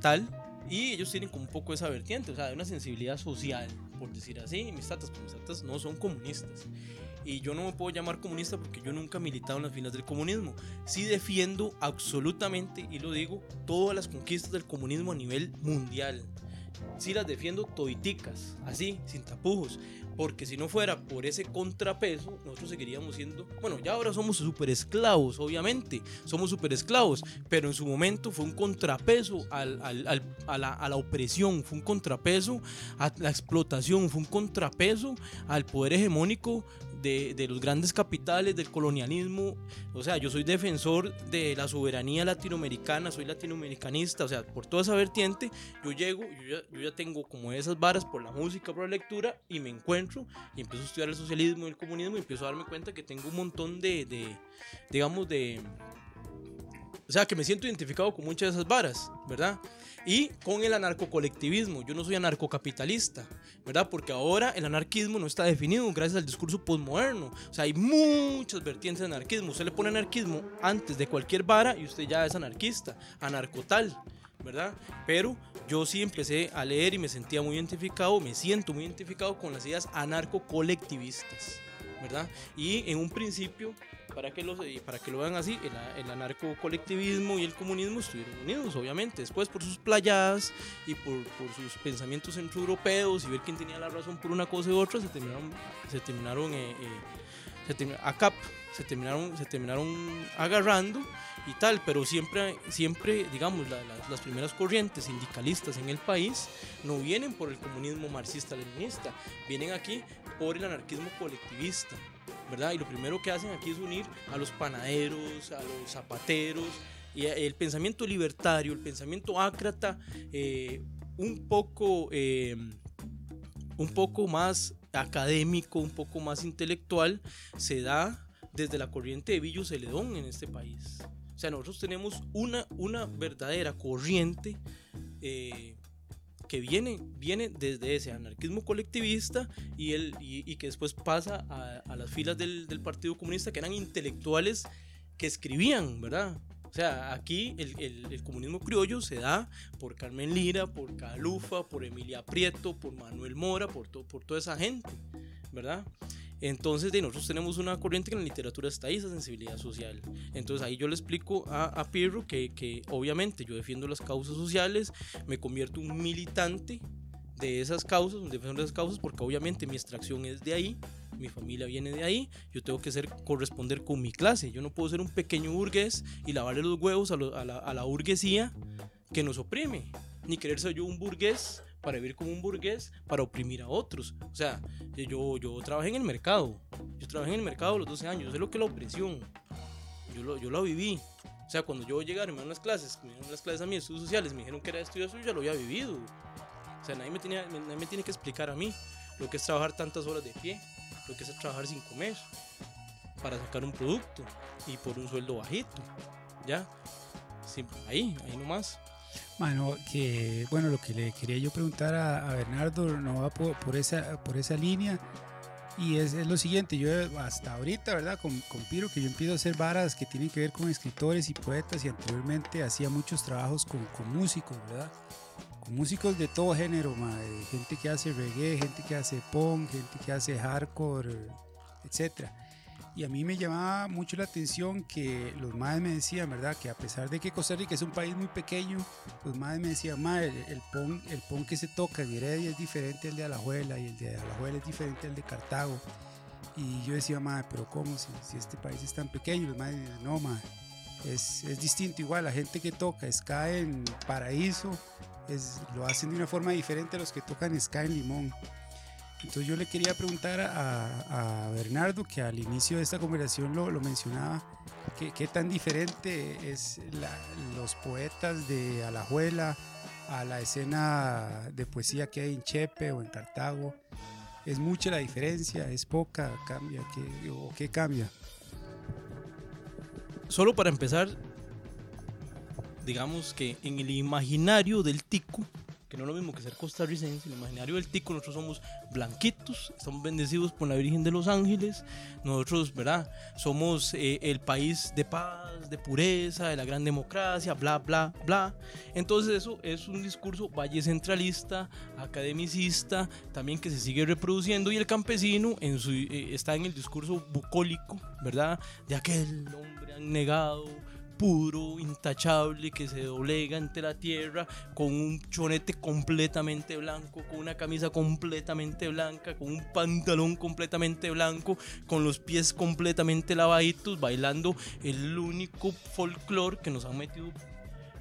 tal, y ellos tienen como un poco esa vertiente, o sea, de una sensibilidad social, por decir así, mis tatas, pues mis tatas no son comunistas. Y yo no me puedo llamar comunista porque yo nunca he militado en las filas del comunismo. Sí defiendo absolutamente, y lo digo, todas las conquistas del comunismo a nivel mundial. Sí las defiendo toiticas, así, sin tapujos. Porque si no fuera por ese contrapeso, nosotros seguiríamos siendo, bueno, ya ahora somos super esclavos, obviamente, somos super esclavos, pero en su momento fue un contrapeso al- al- al- a, la, a la opresión, fue un contrapeso a la explotación, fue un contrapeso al poder hegemónico de, de los grandes capitales, del colonialismo. O sea, yo soy defensor de la soberanía latinoamericana, soy latinoamericanista, o sea, por toda esa vertiente, yo llego, yo ya, yo ya tengo como esas varas por la música, por la lectura, y me encuentro y empiezo a estudiar el socialismo y el comunismo y empiezo a darme cuenta que tengo un montón de, de digamos, de... O sea, que me siento identificado con muchas de esas varas, ¿verdad? Y con el anarcocolectivismo. Yo no soy anarcocapitalista, ¿verdad? Porque ahora el anarquismo no está definido gracias al discurso postmoderno. O sea, hay muchas vertientes de anarquismo. Usted le pone anarquismo antes de cualquier vara y usted ya es anarquista, anarcotal, ¿verdad? Pero yo sí empecé a leer y me sentía muy identificado, me siento muy identificado con las ideas anarcocolectivistas, ¿verdad? Y en un principio para que, lo, y para que lo vean así, el, el anarcocolectivismo y el comunismo estuvieron unidos, obviamente. Después, por sus playadas y por, por sus pensamientos centroeuropeos y ver quién tenía la razón por una cosa y otra, se terminaron, se terminaron eh, eh, se termi- a cap, se terminaron, se terminaron agarrando y tal, pero siempre, siempre digamos, la- la- las primeras corrientes sindicalistas en el país no vienen por el comunismo marxista-leninista, vienen aquí por el anarquismo colectivista. ¿Verdad? Y lo primero que hacen aquí es unir a los panaderos, a los zapateros, y el pensamiento libertario, el pensamiento ácrata, eh, un poco, eh, un poco más académico, un poco más intelectual, se da desde la corriente de Villo Celedón en este país. O sea, nosotros tenemos una, una verdadera corriente eh, que viene, viene desde ese anarquismo colectivista y, el, y, y que después pasa a, a las filas del, del, Partido Comunista, que eran intelectuales que escribían, ¿verdad? O sea, aquí el, el, el, comunismo criollo se da por Carmen Lira, por Calufa, por Emilia Prieto, por Manuel Mora, por, to, por toda esa gente, ¿verdad? Entonces, de nosotros tenemos una corriente que en la literatura está esa sensibilidad social. Entonces, ahí yo le explico a, a Pirro que, que, obviamente, yo defiendo las causas sociales, me convierto un militante de esas causas, un defensor de esas causas, porque obviamente mi extracción es de ahí, mi familia viene de ahí, yo tengo que ser, corresponder con mi clase. Yo no puedo ser un pequeño burgués y lavarle los huevos a, lo, a, la, a la burguesía que nos oprime, ni querer ser yo un burgués para vivir como un burgués, para oprimir a otros. O sea, yo, yo trabajé en el mercado. Yo trabajé en el mercado los 12 años. Yo sé lo que es la opresión. Yo lo, yo lo viví. O sea, cuando yo llegué a las clases, me dieron las clases a mí, estudios sociales, me dijeron que era estudio suyo, ya lo había vivido. O sea, nadie me, tenía, nadie me tiene que explicar a mí lo que es trabajar tantas horas de pie, lo que es trabajar sin comer, para sacar un producto y por un sueldo bajito. ¿Ya? Sí, ahí, ahí nomás. Bueno, que, bueno, lo que le quería yo preguntar a, Bernardo no va por, esa, por esa línea. Y es, es, lo siguiente, yo hasta ahorita, ¿verdad? Con, con, Piro, que yo empiezo a hacer varas que tienen que ver con escritores y poetas y anteriormente hacía muchos trabajos con, con músicos, ¿verdad? Con músicos de todo género, gente que hace reggae, gente que hace punk, gente que hace hardcore, etcétera. Y a mí me llamaba mucho la atención que los madres me decían, ¿verdad? Que a pesar de que Costa Rica es un país muy pequeño, los madres me decían, madre, el, pon, el pon que se toca en Heredia es diferente al de Alajuela y el de Alajuela es diferente al de Cartago. Y yo decía, madre, pero ¿cómo? Si, este país es tan pequeño, los madres decían, no, madre, es, es, distinto. Igual la gente que toca Ska en Paraíso es, lo hacen de una forma diferente a los que tocan Ska en Limón. Entonces yo le quería preguntar a, Bernardo, que al inicio de esta conversación lo, lo mencionaba, ¿qué, tan diferente es los poetas de Alajuela a la escena de poesía que hay en Chepe o en Cartago? ¿Es mucha la diferencia? ¿Es poca? ¿Cambia? ¿Qué, ¿O qué cambia? Solo para empezar, digamos que en el imaginario del tico, que no es lo mismo que ser costarricense, en el imaginario del tico nosotros somos blanquitos, estamos bendecidos por la Virgen de los Ángeles, nosotros, ¿verdad? Somos eh, el país de paz, de pureza, de la gran democracia, bla, bla, bla. Entonces eso es un discurso valle centralista, academicista, también que se sigue reproduciendo y el campesino en su, eh, está en el discurso bucólico, ¿verdad? De aquel hombre negado puro, intachable, que se doblega ante la tierra, con un chonete completamente blanco, con una camisa completamente blanca, con un pantalón completamente blanco, con los pies completamente lavaditos, bailando el único folclore que nos han metido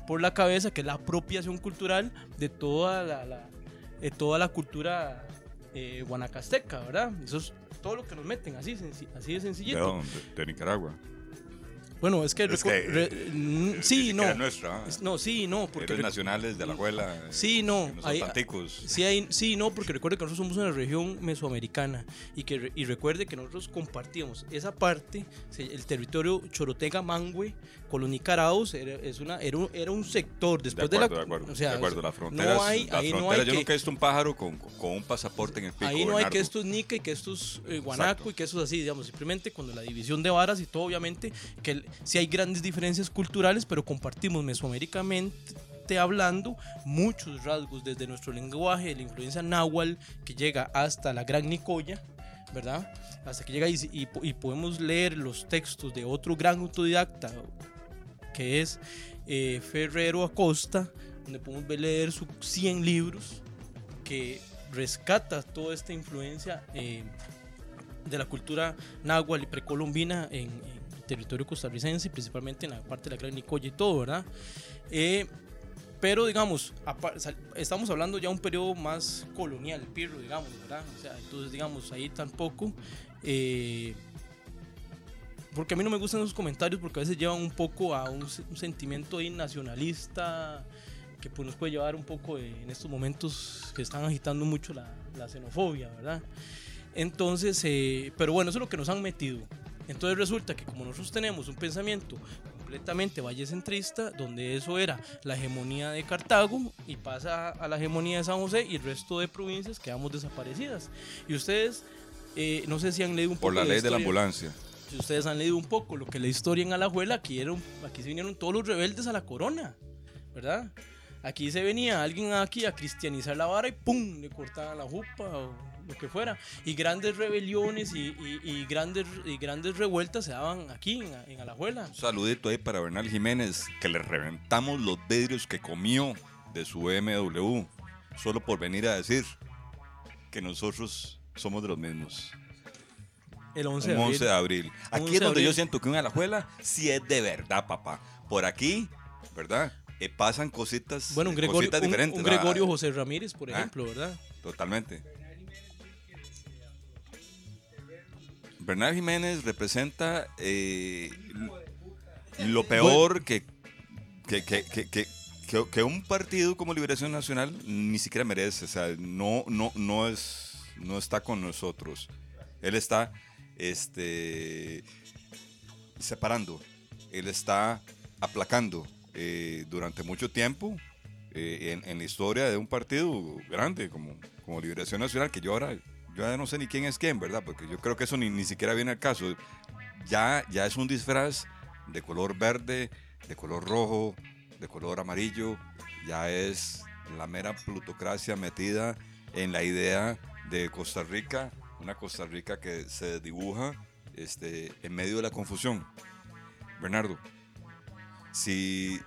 por la cabeza, que es la apropiación cultural de toda la, de toda la cultura eh, guanacasteca, ¿verdad? Eso es todo lo que nos meten, así, así de sencillito. de Nicaragua. Bueno, es que, es que mm, sí, no. Nuestra, no, sí, no, porque Héroes nacionales de la abuela. Sí, no, hay, sí, hay, sí, no, porque recuerde que nosotros somos una región mesoamericana y que y recuerde que nosotros compartíamos esa parte, el territorio Chorotega Los nicaraos era, es una, era, un, era un sector después de, la de acuerdo, o sea, de acuerdo, la frontera, no hay, la ahí no hay yo nunca he visto un pájaro con, con, un pasaporte en el pico. Ahí no hay que estos nica y que estos eh, guanaco y que estos así, digamos, simplemente cuando la división de varas y todo, obviamente, que si hay grandes diferencias culturales, pero compartimos mesoamericamente hablando muchos rasgos desde nuestro lenguaje, la influencia náhuatl que llega hasta la Gran Nicoya, ¿verdad? Hasta que llega y, y, podemos leer los textos de otro gran autodidacta, que es eh, Ferrero Acosta, donde podemos leer sus 100 libros que rescata toda esta influencia eh, de la cultura náhuatl y precolombina en, territorio costarricense, principalmente en la parte de la Gran Nicoya y todo, ¿verdad? Eh, pero digamos, estamos hablando ya de un periodo más colonial, Pirro, digamos, ¿verdad? O sea, entonces, digamos, ahí tampoco. Eh, porque a mí no me gustan esos comentarios porque a veces llevan un poco a un, sentimiento ahí nacionalista que pues nos puede llevar un poco en estos momentos que están agitando mucho la, la xenofobia, ¿verdad? Entonces, eh, pero bueno, eso es lo que nos han metido. Entonces resulta que como nosotros tenemos un pensamiento completamente vallecentrista, donde eso era la hegemonía de Cartago y pasa a la hegemonía de San José y el resto de provincias quedamos desaparecidas. Y ustedes, eh, no sé si han leído un poco... Por la ley de la ambulancia. Si ustedes han leído un poco lo que la historia en Alajuela, aquí, era aquí se vinieron todos los rebeldes a la corona, ¿verdad? Aquí se venía alguien aquí a cristianizar la vara y ¡pum! le cortaban la jupa o lo que fuera. Y grandes rebeliones y, grandes, y grandes revueltas se daban aquí en, en Alajuela. Un saludito ahí para Bernal Jiménez, que le reventamos los vidrios que comió de su BMW, solo por venir a decir que nosotros somos de los mismos. El 11 de abril. 11 de abril. Aquí es donde yo siento que un Alajuela sí es de verdad, papá. Por aquí, ¿verdad? eh, pasan cositas, Bueno, un Gregorio, cositas un- diferentes. un ¿verdad? Gregorio José Ramírez, por Ah. ejemplo, ¿verdad? Totalmente. Bernal Jiménez representa eh, lo peor que, que, que, que, que- que- que un partido como Liberación Nacional ni siquiera merece. O sea, no, no, no, es, no está con nosotros. Él está este, separando. Él está aplacando eh, durante mucho tiempo eh, en, la historia de un partido grande como, como Liberación Nacional, que yo ahora yo no sé ni quién es quién, ¿verdad? Porque yo creo que eso ni, ni siquiera viene al caso. Ya, ya es un disfraz de color verde, de color rojo, de color amarillo. Ya es la mera plutocracia metida en la idea de Costa Rica, una Costa Rica que se dibuja este, en medio de la confusión. Bernardo, si,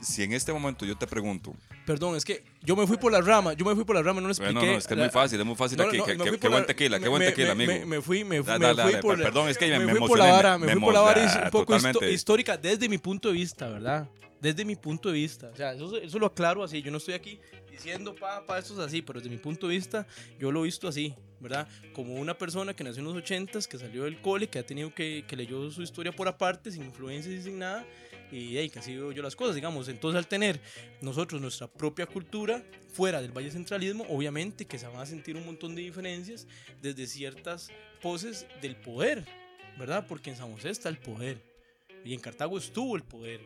si en este momento yo te pregunto, Perdón, es que yo me fui por la rama, yo me fui por la rama, no le expliqué. bueno, no, es que es muy fácil, es muy fácil No, aquí. no, Qué buen la- tequila, qué buen tequila, amigo. Me, fui, me, fui- por, perdón, es que me- fui por la vara, me- fui por la vara un poco histórica desde mi punto de vista, ¿verdad? Desde mi punto de vista. O sea, eso, eso lo aclaro así. Yo no estoy aquí diciendo, pa, pa, esto es así, pero desde mi punto de vista, yo lo he visto así, ¿verdad? Como una persona que nació en los 80s, que salió del cole, que ha tenido que, que leyó su historia por aparte, sin influencias y sin nada, y hey, que así veo yo las cosas, digamos. Entonces, al tener nosotros nuestra propia cultura fuera del Valle Centralismo, obviamente que se van a sentir un montón de diferencias desde ciertas poses del poder, ¿verdad? Porque en San José está el poder y en Cartago estuvo el poder.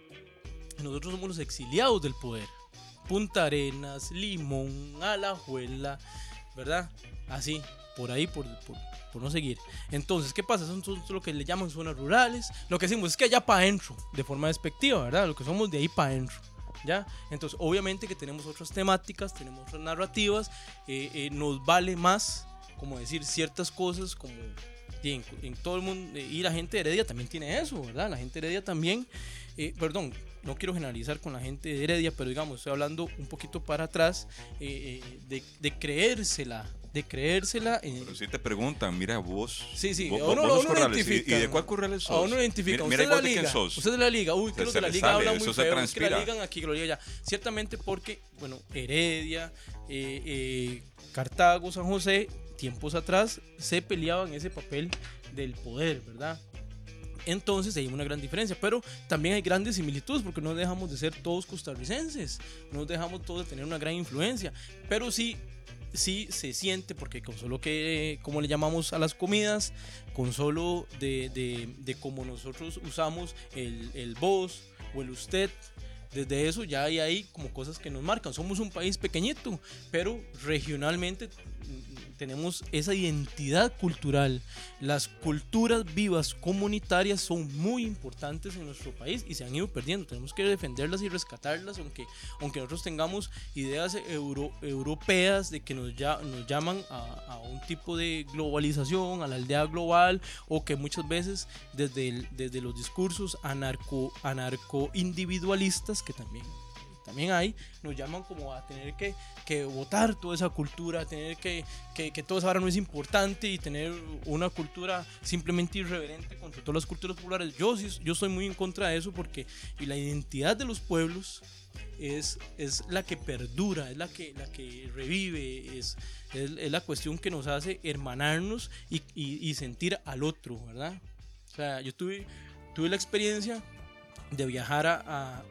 Nosotros somos los exiliados del poder. Punta Arenas, Limón, Alajuela, ¿verdad? Así, por ahí, por, por, por no seguir. Entonces, ¿qué pasa? Son, son lo que le llaman zonas rurales. Lo que decimos es que allá para adentro, de forma despectiva, ¿verdad? Lo que somos de ahí para adentro. ¿Ya? Entonces, obviamente que tenemos otras temáticas, tenemos otras narrativas, eh, eh, nos vale más como decir ciertas cosas como en, en todo el mundo, y la gente de Heredia también tiene eso, ¿verdad? La gente de Heredia también, eh, perdón, no quiero generalizar con la gente de Heredia, pero digamos, estoy hablando un poquito para atrás eh, eh, de, de creérsela, de creérsela. eh, Pero si te preguntan, mira vos. Sí, sí, vos, a uno- vos a sos uno lo Corrales, ¿y- ¿Y, identifican. de cuál Corrales sos? A uno identifica. Mira, usted mira de la igual de quién liga. sos. Usted de la liga. Uy, que se de la liga sale, hablan muy feo. Es que la ligan aquí, que lo liga allá. Ciertamente porque, bueno, Heredia, eh, eh, Cartago, San José, tiempos atrás se peleaban ese papel del poder, ¿verdad? Entonces hay una gran diferencia, pero también hay grandes similitudes porque no dejamos de ser todos costarricenses, no dejamos todos de tener una gran influencia, pero sí, sí se siente porque con solo que, como le llamamos a las comidas, con solo de, de, cómo nosotros usamos el, el vos o el usted, desde eso ya hay ahí como cosas que nos marcan. Somos un país pequeñito, pero regionalmente tenemos esa identidad cultural. Las culturas vivas comunitarias son muy importantes en nuestro país y se han ido perdiendo. Tenemos que defenderlas y rescatarlas, aunque, aunque nosotros tengamos ideas euro- europeas de que nos, ya, nos llaman a, a un tipo de globalización, a la aldea global, o que muchas veces desde, desde los discursos anarco, anarco individualistas, que también también hay, nos llaman como a tener que, que votar toda esa cultura, tener que, que, que todo eso ahora no es importante y tener una cultura simplemente irreverente contra todas las culturas populares. Yo, yo estoy muy en contra de eso porque y la identidad de los pueblos es, es la que perdura, es la que, la que revive, es, es, es la cuestión que nos hace hermanarnos y, y, y sentir al otro, ¿verdad? O sea, yo tuve, tuve la experiencia de viajar a, a-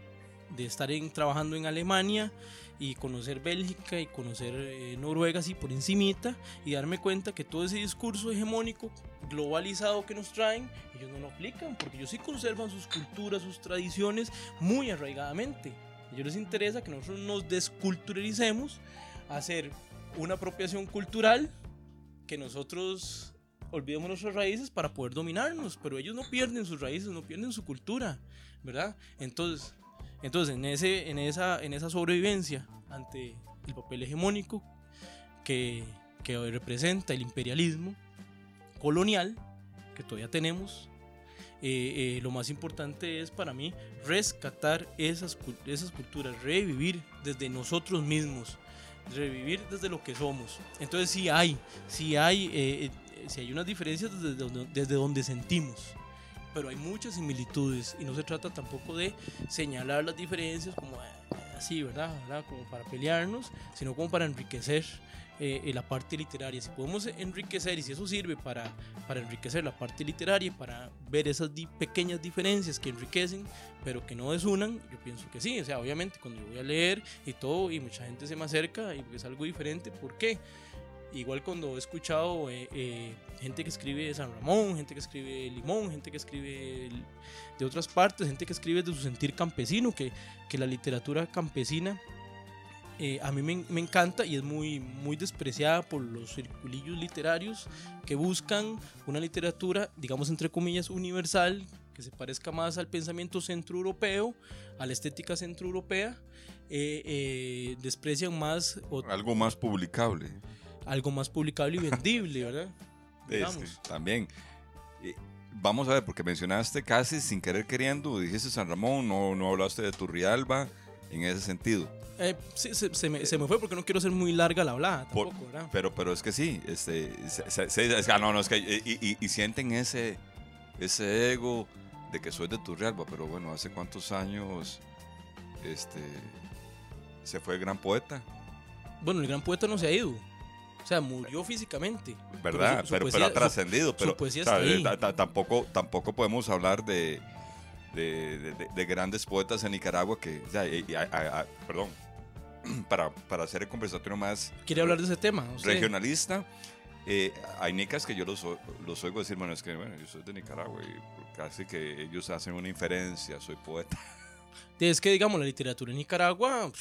de estar en, trabajando en Alemania y conocer Bélgica y conocer eh, Noruega así por encimita y darme cuenta que todo ese discurso hegemónico globalizado que nos traen ellos no lo aplican porque ellos sí conservan sus culturas, sus tradiciones muy arraigadamente. A ellos les interesa que nosotros nos desculturalicemos, hacer una apropiación cultural que nosotros olvidemos nuestras raíces para poder dominarnos, pero ellos no pierden sus raíces, no pierden su cultura, ¿verdad? Entonces, entonces en, ese, en, esa, en esa sobrevivencia ante el papel hegemónico que, que hoy representa el imperialismo colonial que todavía tenemos, eh, eh, lo más importante es para mí rescatar esas, esas culturas, revivir desde nosotros mismos, revivir desde lo que somos. Entonces sí hay, sí hay, eh, eh, sí hay unas diferencias desde desde donde sentimos, pero hay muchas similitudes y no se trata tampoco de señalar las diferencias como eh, así, ¿verdad? ¿verdad? Como para pelearnos, sino como para enriquecer eh, eh, la parte literaria. Si podemos enriquecer y si eso sirve para, para enriquecer la parte literaria, para ver esas di- pequeñas diferencias que enriquecen, pero que no desunan, yo pienso que sí. O sea, obviamente cuando yo voy a leer y todo y mucha gente se me acerca y es algo diferente, ¿por qué? Igual cuando he escuchado eh, eh, gente que escribe San Ramón, gente que escribe Limón, gente que escribe de otras partes, gente que escribe de su sentir campesino, que, que la literatura campesina eh, a mí me, me encanta y es muy, muy despreciada por los circulillos literarios que buscan una literatura, digamos entre comillas, universal, que se parezca más al pensamiento centroeuropeo, a la estética centroeuropea, eh, eh, desprecian más Algo más publicable. Algo más publicable y vendible, ¿verdad? Es Digamos. que también. eh, vamos a ver, porque mencionaste casi sin querer queriendo, dijiste San Ramón, no, no hablaste de Turrialba en ese sentido. Eh, sí, se, se me, se me fue porque no quiero ser muy larga la hablada Por- tampoco, ¿verdad? Pero, pero es que sí, este, se- ah, no, no, es que, y, y- y sienten ese, ese ego de que soy de Turrialba, pero bueno, ¿hace cuántos años este, se fue el gran poeta? Bueno, el gran poeta no se ha ido. O sea, murió físicamente. ¿Verdad? su- su Pero, pero, poesía- ha su- trascendido. Pero tampoco, tampoco podemos hablar de, de, de- de- de grandes poetas en Nicaragua que, o sea, y- y- a- a- a- perdón, para, para hacer el conversatorio más ¿Quiere hablar de ese tema? usted? regionalista, eh, hay nicas que yo los, los oigo decir, bueno, es que bueno, yo soy de Nicaragua y casi que ellos hacen una inferencia, soy poeta. Es que, digamos, la literatura en Nicaragua, o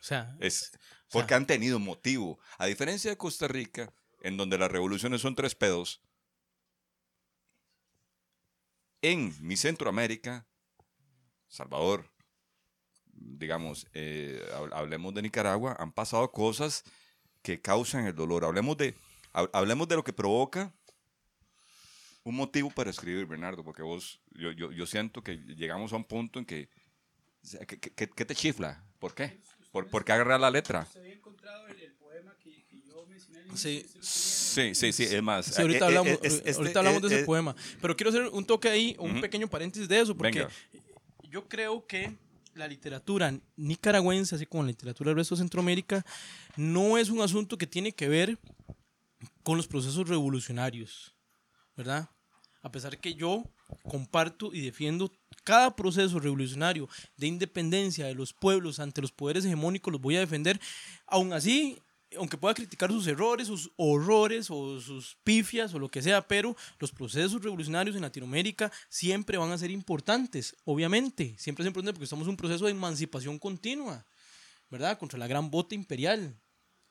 sea, Es porque han tenido motivo. A diferencia de Costa Rica, en donde las revoluciones son tres pedos, en mi Centroamérica, Salvador, digamos, eh, hab- hablemos de Nicaragua, han pasado cosas que causan el dolor. Hablemos de, hab- hablemos de lo que provoca un motivo para escribir, Bernardo, porque vos, yo, yo, yo siento que llegamos a un punto en que, o sea, ¿qué, qué- qué te chifla? ¿Por qué? ¿Por, ¿Por qué agarrar la letra? Se había encontrado el, el poema que, que yo mencioné al Sí. inicio, Sí, sí, sí, es más. sí, ahorita eh, eh, hablamos, es- este- ahorita hablamos de ese eh, poema. Pero quiero hacer un toque ahí, un Ujú. pequeño paréntesis de eso, porque Venga. yo creo que la literatura nicaragüense, así como la literatura del resto de Centroamérica, no es un asunto que tiene que ver con los procesos revolucionarios, ¿verdad? A pesar que yo comparto y defiendo cada proceso revolucionario de independencia de los pueblos ante los poderes hegemónicos, los voy a defender, aún así, aunque pueda criticar sus errores, sus horrores o sus pifias o lo que sea, pero los procesos revolucionarios en Latinoamérica siempre van a ser importantes, obviamente, siempre es importante porque estamos en un proceso de emancipación continua, ¿verdad? Contra la gran bota imperial.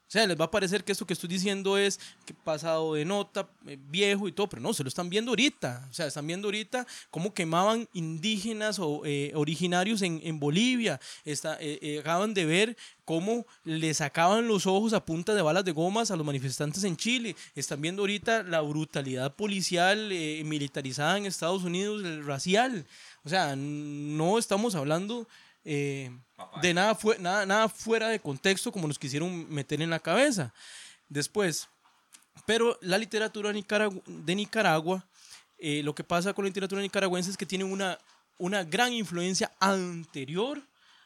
O sea, les va a parecer que esto que estoy diciendo es pasado de nota, eh, viejo y todo, pero no, se lo están viendo ahorita. O sea, están viendo ahorita cómo quemaban indígenas o eh, originarios en, en Bolivia. Está, eh, acaban de ver cómo le sacaban los ojos a punta de balas de gomas a los manifestantes en Chile. Están viendo ahorita la brutalidad policial militarizada en Estados Unidos, el racial. O sea, no estamos hablando eh, de nada, fue, nada, nada fuera de contexto como nos quisieron meter en la cabeza. Después, pero la literatura de Nicaragua, eh, lo que pasa con la literatura nicaragüense es que tiene una, una gran influencia anterior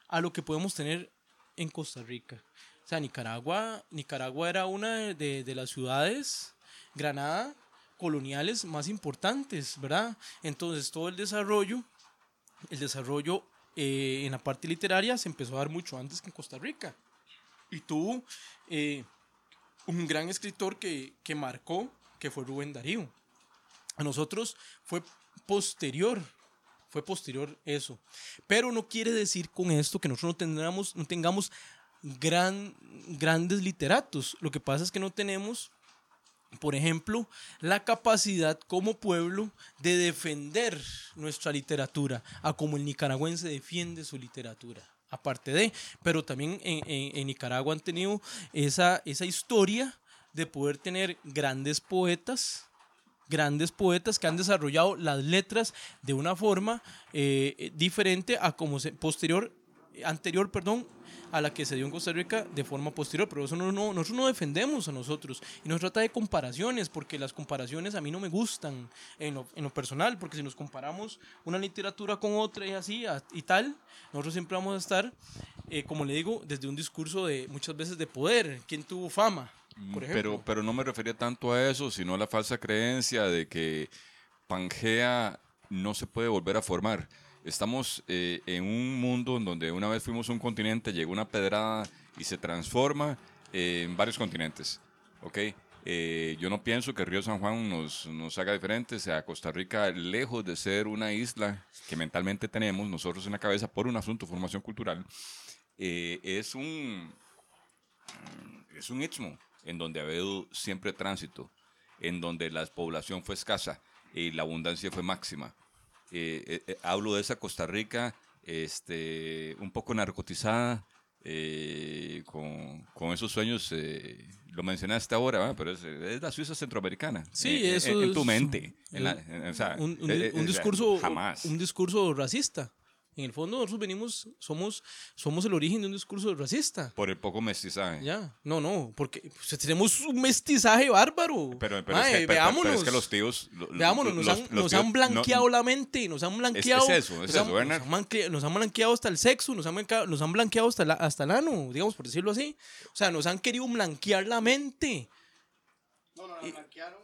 a lo que podemos tener en Costa Rica. O sea, Nicaragua, Nicaragua era una de, de las ciudades, Granada, coloniales más importantes, ¿verdad? Entonces todo el desarrollo, el desarrollo eh, en la parte literaria se empezó a dar mucho antes que en Costa Rica. Y tuvo eh, un gran escritor que, que marcó, que fue Rubén Darío. A nosotros fue posterior, fue posterior eso. Pero no quiere decir con esto que nosotros no no tengamos gran, grandes literatos. Lo que pasa es que no tenemos por ejemplo, la capacidad como pueblo de defender nuestra literatura, a como el nicaragüense defiende su literatura. Aparte de, pero también en, en- en Nicaragua han tenido esa, esa historia de poder tener grandes poetas, grandes poetas que han desarrollado las letras de una forma eh, diferente a como se, posterior anterior, perdón, a la que se dio en Costa Rica de forma posterior, pero eso no, no, nosotros no defendemos a nosotros y nos trata de comparaciones, porque las comparaciones a mí no me gustan en lo, en lo personal, porque si nos comparamos una literatura con otra y así a- y tal, nosotros siempre vamos a estar, eh, como le digo, desde un discurso de muchas veces de poder, quién tuvo fama, por ejemplo. Mm, Pero, pero no me refería tanto a eso, sino a la falsa creencia de que Pangea no se puede volver a formar. Estamos eh, en un mundo en donde una vez fuimos un continente, llegó una pedrada y se transforma eh, en varios continentes. ¿ok? Eh, yo no pienso que Río San Juan nos, nos haga diferentes. A Costa Rica, lejos de ser una isla que mentalmente tenemos nosotros en la cabeza por un asunto formación cultural, eh, es un es un istmo en donde ha habido siempre tránsito, en donde la población fue escasa y la abundancia fue máxima. Eh, eh, eh, hablo de esa Costa Rica este, un poco narcotizada, eh, con, con esos sueños, eh, lo mencionaste ahora, pero es, es la Suiza centroamericana. Sí, en, en- eso en, tu mente. en la- en- o sea, un, un- eh, eh, un o sea, discurso Jamás. un discurso racista en el fondo nosotros venimos somos somos el origen de un discurso racista por el poco mestizaje. ya no no porque pues, tenemos un mestizaje bárbaro Pero, pero, es que, pero- pero veámonos es que los tíos. lo- Veámonos, nos, los- han, los nos tíos han blanqueado no- la mente, nos han blanqueado. es eso, es nos eso, han, nos han blanque- nos han blanqueado hasta el sexo, nos han blanqueado, nos han blanqueado hasta, la, hasta el ano, digamos, por decirlo así. O sea, nos han querido blanquear la mente. No, no, nos blanquearon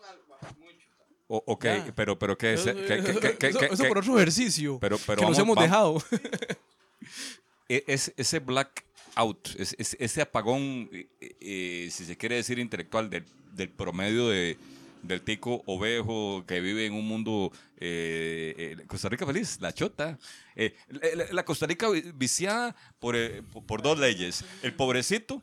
mucho. O- ok, Ya. pero, pero ¿qué es? Eso, qué- qué- qué- qué- eso- por otro ejercicio Pero, pero que nos hemos dejado. e- es- ese black out, es- es- ese apagón, eh, eh, si se quiere decir intelectual, del, del promedio de, del tico ovejo que vive en un mundo, eh, eh, Costa Rica feliz, la chota. Eh, la, Costa Rica vi- viciada por, por, por dos leyes, el pobrecito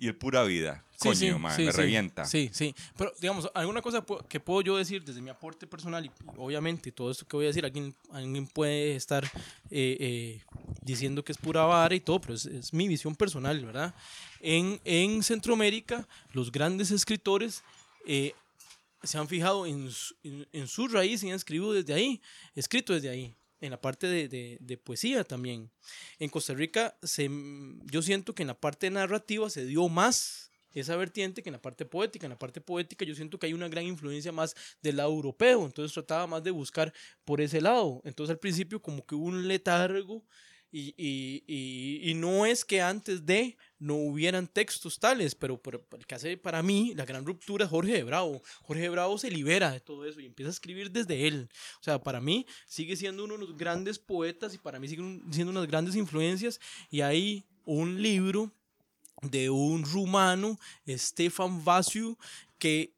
y el pura vida. Coño, man, sí, me sí. revienta. Sí, sí. Pero, digamos, alguna cosa que puedo yo decir desde mi aporte personal, y obviamente todo esto que voy a decir, alguien, alguien puede estar eh, eh, diciendo que es pura vara y todo, pero es, es mi visión personal, ¿verdad? En, en Centroamérica, los grandes escritores eh, se han fijado en, su- en, en su raíz y han escrito desde ahí, escrito desde ahí. En la parte de, de- poesía también. En Costa Rica, se, yo siento que en la parte narrativa se dio más esa vertiente que en la parte poética. En la parte poética yo siento que hay una gran influencia más del lado europeo, entonces trataba más de buscar por ese lado. Entonces al principio como que un letargo y, y- y- y no es que antes de no hubieran textos tales, pero, pero el que hace para mí la gran ruptura es Jorge de Bravo. Jorge de Bravo se libera de todo eso y empieza a escribir desde él. O sea, para mí sigue siendo uno de los grandes poetas y para mí sigue un- siendo unas grandes influencias y hay un libro de un rumano, Stefan Vasiu, que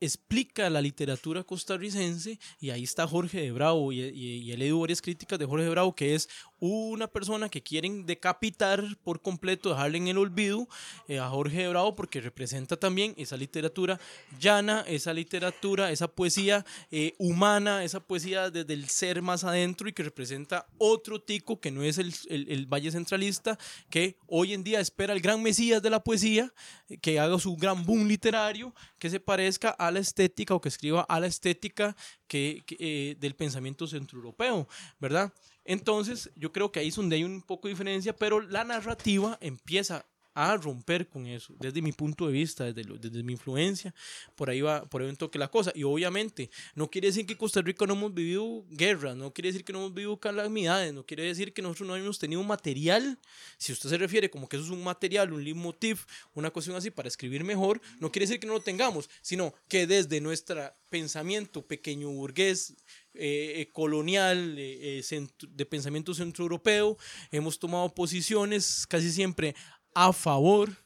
explica la literatura costarricense y ahí está Jorge de Bravo y, y- y he leído varias críticas de Jorge de Bravo que es una persona que quieren decapitar por completo, dejarle en el olvido eh, a Jorge de Bravo porque representa también esa literatura llana, esa literatura, esa poesía eh, humana, esa poesía desde el ser más adentro y que representa otro tico que no es el, el- el Valle Centralista, que hoy en día espera el gran Mesías de la poesía, eh, que haga su gran boom literario, que se parezca a la estética o que escriba a la estética que, que, eh, del pensamiento centroeuropeo, ¿verdad? Entonces, yo creo que ahí es donde hay un poco de diferencia, pero la narrativa empieza a romper con eso, desde mi punto de vista, desde, desde mi influencia, por ahí va, por ahí un toque la cosa. Y obviamente, no quiere decir que Costa Rica no hemos vivido guerras, no quiere decir que no hemos vivido calamidades, no quiere decir que nosotros no hemos tenido material. Si usted se refiere como que eso es un material, un leitmotiv, una cuestión así para escribir mejor, no quiere decir que no lo tengamos, sino que desde nuestro pensamiento pequeño burgués, eh, eh, colonial, eh, centro- de pensamiento centroeuropeo, hemos tomado posiciones casi siempre a favor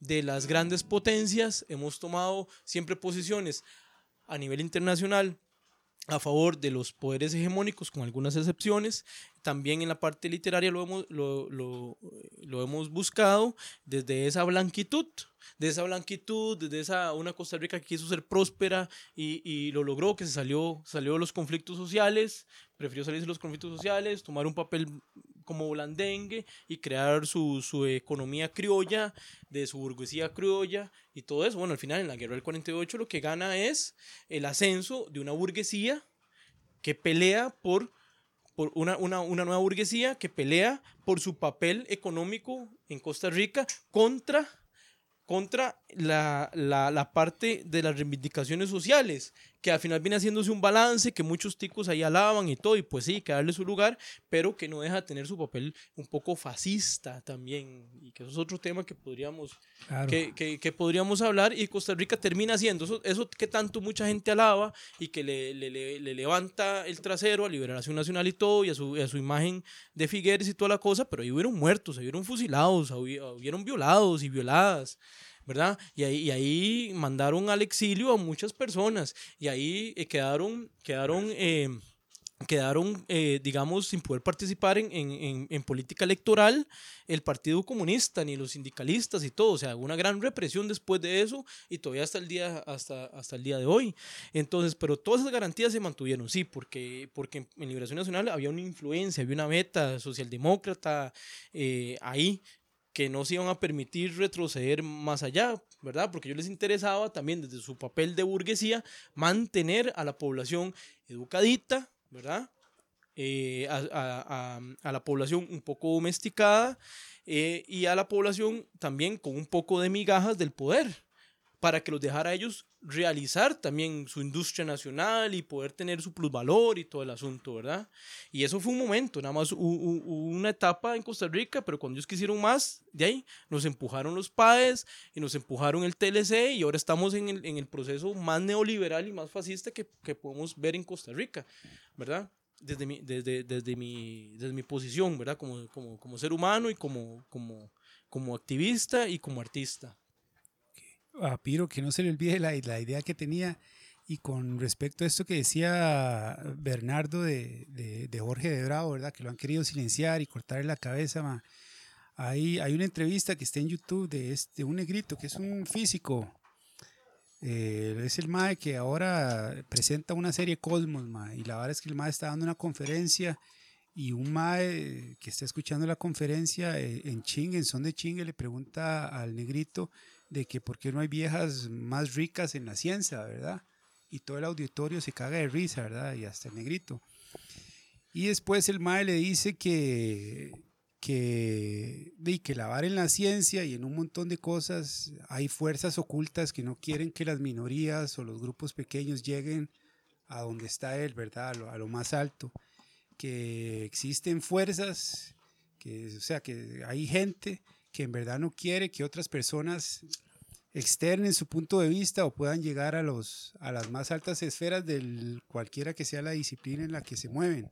de las grandes potencias, hemos tomado siempre posiciones a nivel internacional a favor de los poderes hegemónicos, con algunas excepciones. También en la parte literaria lo hemos, lo, lo- hemos buscado desde esa blanquitud, de esa blanquitud, desde esa una Costa Rica que quiso ser próspera y, y lo logró, que se salió, salió de los conflictos sociales, prefirió salirse de los conflictos sociales, tomar un papel como blandengue y crear su, su economía criolla, de su burguesía criolla y todo eso. Bueno, al final en la guerra del 48 lo que gana es el ascenso de una burguesía que pelea por por una, una, una nueva burguesía que pelea por su papel económico en Costa Rica contra contra la, la, la, parte de las reivindicaciones sociales, que al final viene haciéndose un balance, que muchos ticos ahí alaban y todo, y pues sí, que darle su lugar, pero que no deja de tener su papel un poco fascista también, y que eso es otro tema que podríamos, que, que, que, podríamos hablar, y Costa Rica termina haciendo eso, eso que tanto mucha gente alaba y que le, le, le, levanta el trasero a Liberación Nacional y todo, y a su, a su imagen de Figueres y toda la cosa, pero ahí hubieron muertos, ahí hubieron fusilados, hubieron violados y violadas. ¿Verdad? Y ahí, y ahí mandaron al exilio a muchas personas y ahí eh, quedaron, quedaron, eh, quedaron eh, digamos, sin poder participar en, en, en, política electoral el Partido Comunista ni los sindicalistas y todo. O sea, una gran represión después de eso y todavía hasta el día, hasta, hasta el día de hoy. Entonces, pero todas esas garantías se mantuvieron, sí, porque, porque en Liberación Nacional había una influencia, había una meta socialdemócrata ahí que no se iban a permitir retroceder más allá, ¿verdad? Porque yo les interesaba también desde su papel de burguesía mantener a la población educadita, ¿verdad? Eh, a, la población un poco domesticada eh, y a la población también con un poco de migajas del poder, para que los dejara a ellos realizar también su industria nacional y poder tener su plusvalor y todo el asunto, ¿verdad? Y eso fue un momento, nada más una etapa en Costa Rica, pero cuando ellos quisieron más, de ahí nos empujaron los PAES y nos empujaron el TLC y ahora estamos en el, en el proceso más neoliberal y más fascista que, que podemos ver en Costa Rica, ¿verdad? Desde mi, desde, desde mi, desde mi posición, ¿verdad? Como, como, como ser humano y como, como, como activista y como artista a Piro que no se le olvide la, la, idea que tenía. Y con respecto a esto que decía Bernardo de, de, de Jorge de Bravo, ¿verdad? Que lo han querido silenciar y cortarle la cabeza, Hay, hay una entrevista que está en YouTube de, este, un negrito que es un físico. Eh, es el MAE que ahora presenta una serie Cosmos, ma, y la verdad es que el MAE está dando una conferencia y un MAE que está escuchando la conferencia eh, en Ching, en son de Chingue, le pregunta al negrito de que por qué no hay viejas más ricas en la ciencia, ¿verdad? Y todo el auditorio se caga de risa, ¿verdad? Y hasta el negrito. Y después el MAE le dice que, que, que lavar en la ciencia y en un montón de cosas hay fuerzas ocultas que no quieren que las minorías o los grupos pequeños lleguen a donde está él, ¿verdad? A lo, a lo más alto. Que existen fuerzas, que, o sea, que hay gente que en verdad no quiere que otras personas externen su punto de vista o puedan llegar a, los, a las más altas esferas de cualquiera que sea la disciplina en la que se mueven.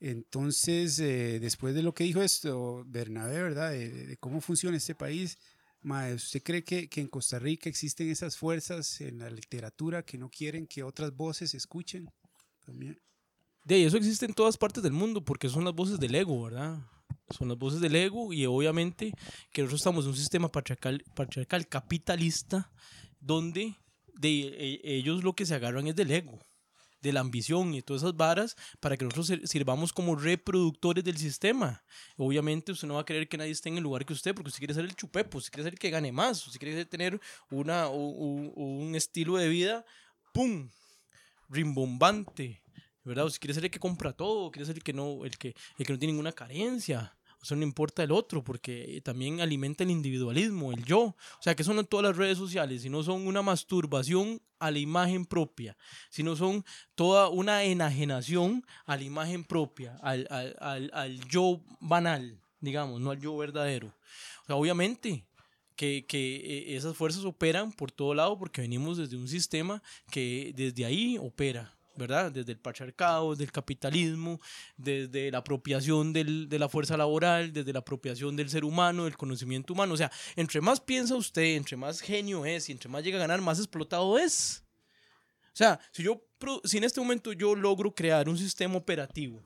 Entonces, eh, después de lo que dijo esto, Bernabé, ¿verdad? De, cómo funciona este país, ¿usted cree que, que, en Costa Rica existen esas fuerzas en la literatura que no quieren que otras voces escuchen? También. De eso existe en todas partes del mundo porque son las voces del ego, ¿verdad? Son las voces del ego y obviamente que nosotros estamos en un sistema patriarcal, patriarcal capitalista donde de, e, ellos lo que se agarran es del ego, de la ambición y todas esas varas para que nosotros sirvamos como reproductores del sistema. Obviamente usted no va a querer que nadie esté en el lugar que usted porque usted quiere ser el chupepo, usted quiere ser el que gane más, usted quiere tener una, un, un estilo de vida, ¡pum!, rimbombante, ¿verdad? O si quiere ser el que compra todo, quiere ser el que no, el que, el que no tiene ninguna carencia. O sea, no importa el otro, porque también alimenta el individualismo, el yo. O sea, que son todas las redes sociales, si no son una masturbación a la imagen propia, si no son toda una enajenación a la imagen propia, al, al, al, al yo banal, digamos, no al yo verdadero. O sea, obviamente, que, que, eh, esas fuerzas operan por todo lado porque venimos desde un sistema que desde ahí opera. ¿Verdad? Desde el patriarcado, desde el capitalismo, desde la apropiación del, de la fuerza laboral, desde la apropiación del ser humano, del conocimiento humano. O sea, entre más piensa usted, entre más genio es y entre más llega a ganar, más explotado es. O sea, si, yo, si en este momento yo logro crear un sistema operativo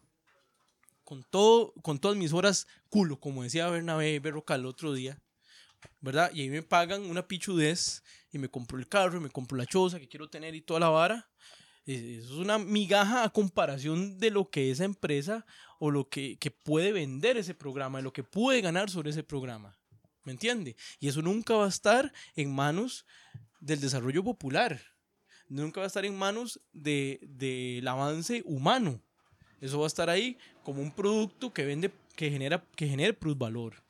con, todo, con todas mis horas culo, como decía Bernabé Berrocal el otro día, ¿verdad? Y ahí me pagan una pichudez y me compro el carro y me compro la choza que quiero tener y toda la vara es una migaja a comparación de lo que esa empresa o lo que, que puede vender ese programa, de lo que puede ganar sobre ese programa. ¿Me entiende? Y eso nunca va a estar en manos del desarrollo popular. Nunca va a estar en manos del de, avance humano. Eso va a estar ahí como un producto que vende, que genera, que genere plusvalor.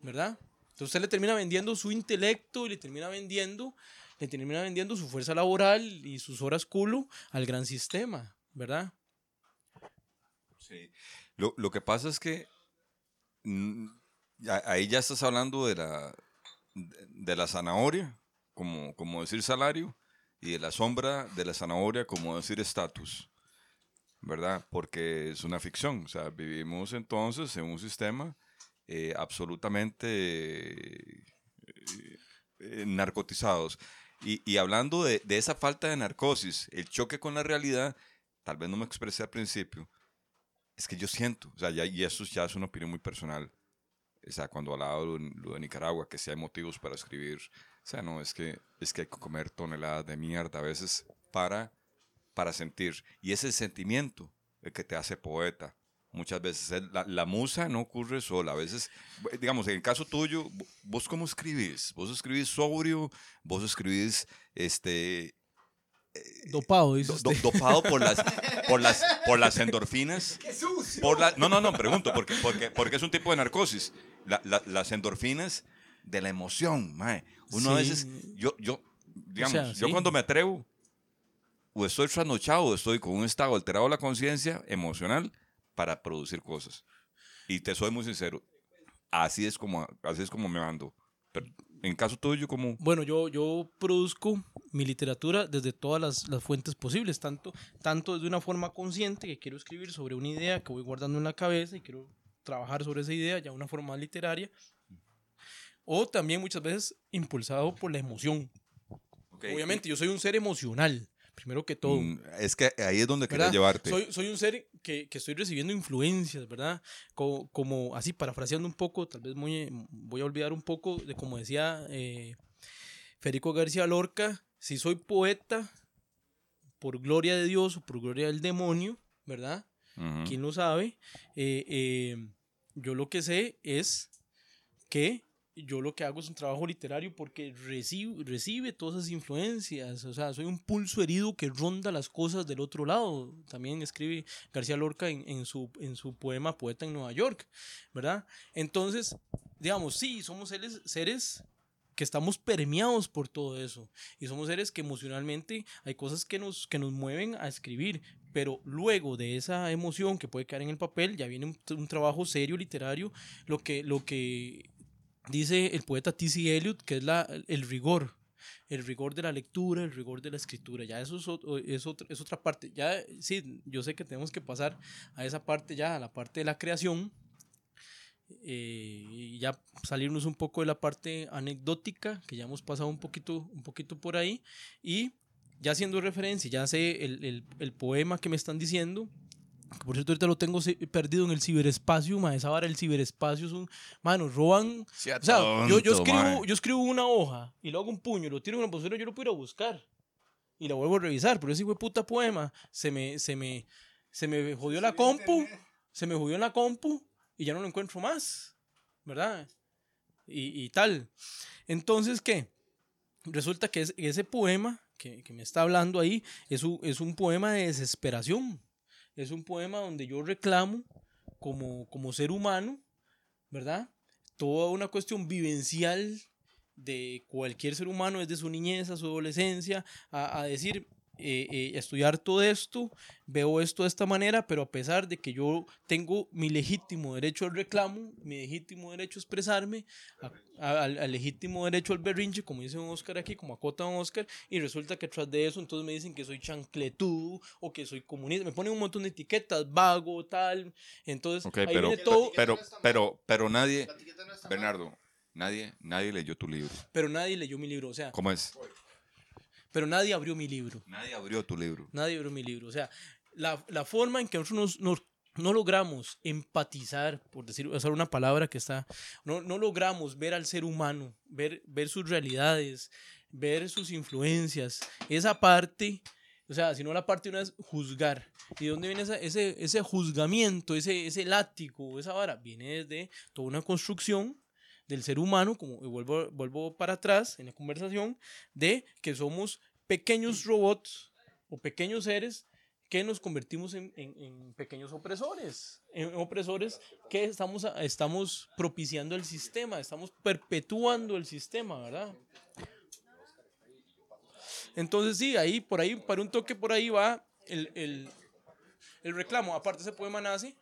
¿Verdad? Entonces usted le termina vendiendo su intelecto y le termina vendiendo, le termina vendiendo su fuerza laboral y sus horas culo al gran sistema, ¿verdad? Sí. Lo, lo que pasa es que mm, ahí ya estás hablando de la, de la zanahoria, como, como decir salario, y de la sombra de la zanahoria, como decir estatus, ¿verdad? Porque es una ficción, o sea, vivimos entonces en un sistema eh, absolutamente eh, eh, narcotizados. Y, hablando de, de esa falta de narcosis, el choque con la realidad, tal vez no me expresé al principio, es que yo siento, o sea, ya, y eso ya es una opinión muy personal. O sea, cuando hablaba lo, lo de Nicaragua, que si hay motivos para escribir, o sea, no, es que, es que hay que comer toneladas de mierda a veces para, para sentir. Y ese sentimiento el que te hace poeta. Muchas veces es- la, la musa no ocurre sola. A veces, digamos, en el caso tuyo, vo- ¿vos cómo escribís? ¿Vos escribís sobrio? ¿Vos escribís este, Dopado, dice do- usted. dopado por las, por las, por las endorfinas? Por la, no, no, no, pregunto, porque, porque, porque es un tipo de narcosis. La- la- las endorfinas de la emoción, mae. Uno a Sí. veces, yo, yo, digamos, sea, yo sí. cuando me atrevo, o estoy trasnochado, o estoy con un estado alterado de la conciencia emocional para producir cosas. Y te soy muy sincero, así es como, así es como me ando. Pero en caso tuyo, como... Bueno, yo, yo produzco mi literatura desde todas las, las fuentes posibles, tanto, tanto desde una forma consciente que quiero escribir sobre una idea que voy guardando en la cabeza y quiero trabajar sobre esa idea ya de una forma literaria, o también muchas veces impulsado por la emoción. Obviamente, yo soy un ser emocional, primero que todo. Mm, Es que ahí es donde quería ¿verdad? llevarte. Soy, soy un ser que, que estoy recibiendo influencias, ¿verdad? Como, como así, parafraseando un poco, tal vez muy, voy a olvidar un poco de como decía eh, Federico García Lorca, si soy poeta, por gloria de Dios o por gloria del demonio, ¿verdad? ¿Quién lo sabe? Eh, eh, yo lo que sé es que yo lo que hago es un trabajo literario porque recibe, recibe todas esas influencias. O sea, soy un pulso herido que ronda las cosas del otro lado. También escribe García Lorca en, en su, en su poema Poeta en Nueva York, ¿verdad? Entonces, digamos, sí, somos seres, seres que estamos permeados por todo eso. Y somos seres que emocionalmente hay cosas que nos, que nos mueven a escribir. Pero luego de esa emoción que puede caer en el papel, ya viene un, un trabajo serio literario, lo que, lo que dice el poeta T.C. Eliot, que es la, el rigor. El rigor de la lectura, el rigor de la escritura. Ya eso es, ot- es, otra, parte. Ya, sí, yo sé que tenemos que pasar a esa parte ya, a la parte de la creación, eh, y ya salirnos un poco de la parte anecdótica, que ya hemos pasado un poquito, un poquito por ahí, y ya haciendo referencia, ya sé el, el, poema que me están diciendo, por cierto ahorita lo tengo perdido en el ciberespacio, ma, esa vara del ciberespacio es un, mano, roban, o sea, yo, yo, escribo, yo escribo una hoja y lo hago un puño, lo tiro en una postura, yo lo puedo ir a buscar y la vuelvo a revisar, pero ese hijo de puta poema se me, se me, se me jodió la compu, se me jodió en la compu y ya no lo encuentro más, ¿verdad? Y, y tal. Entonces, ¿qué? Resulta que es- ese poema que, que me está hablando ahí es un, es un poema de desesperación. Es un poema donde yo reclamo como, como ser humano, ¿verdad? Toda una cuestión vivencial de cualquier ser humano desde su niñez a su adolescencia, a, a decir, eh, eh, estudiar todo esto, veo esto de esta manera, pero a pesar de que yo tengo mi legítimo derecho al reclamo, mi legítimo derecho a expresarme, a- a- al, al legítimo derecho al berrinche, como dice un Oscar aquí, como acota un Oscar, y resulta que tras de eso entonces me dicen que soy chancletudo o que soy comunista, me ponen un montón de etiquetas, vago, tal, entonces Ok, ahí pero, viene todo, pero, pero, pero nadie, Bernardo, nadie, nadie leyó tu libro. pero nadie leyó mi libro, o sea, ¿Cómo es? Pero nadie abrió mi libro. Nadie abrió tu libro. Nadie abrió mi libro. O sea, la, la forma en que nosotros nos, nos- no logramos empatizar, por decir, usar una palabra que está, no, no logramos ver al ser humano, ver, ver sus realidades, ver sus influencias, esa parte, o sea, sino la parte una es juzgar. ¿Y de dónde viene esa- ese, ese juzgamiento, ese, ese látigo, esa vara? Viene desde toda una construcción del ser humano, como vuelvo, vuelvo para atrás en la conversación, de que somos pequeños robots o pequeños seres que nos convertimos en, en- en pequeños opresores, en opresores que estamos, estamos propiciando el sistema, estamos perpetuando el sistema, ¿verdad? Entonces sí, ahí, por ahí, para un toque por ahí va el, el, el reclamo. Aparte ese poema nace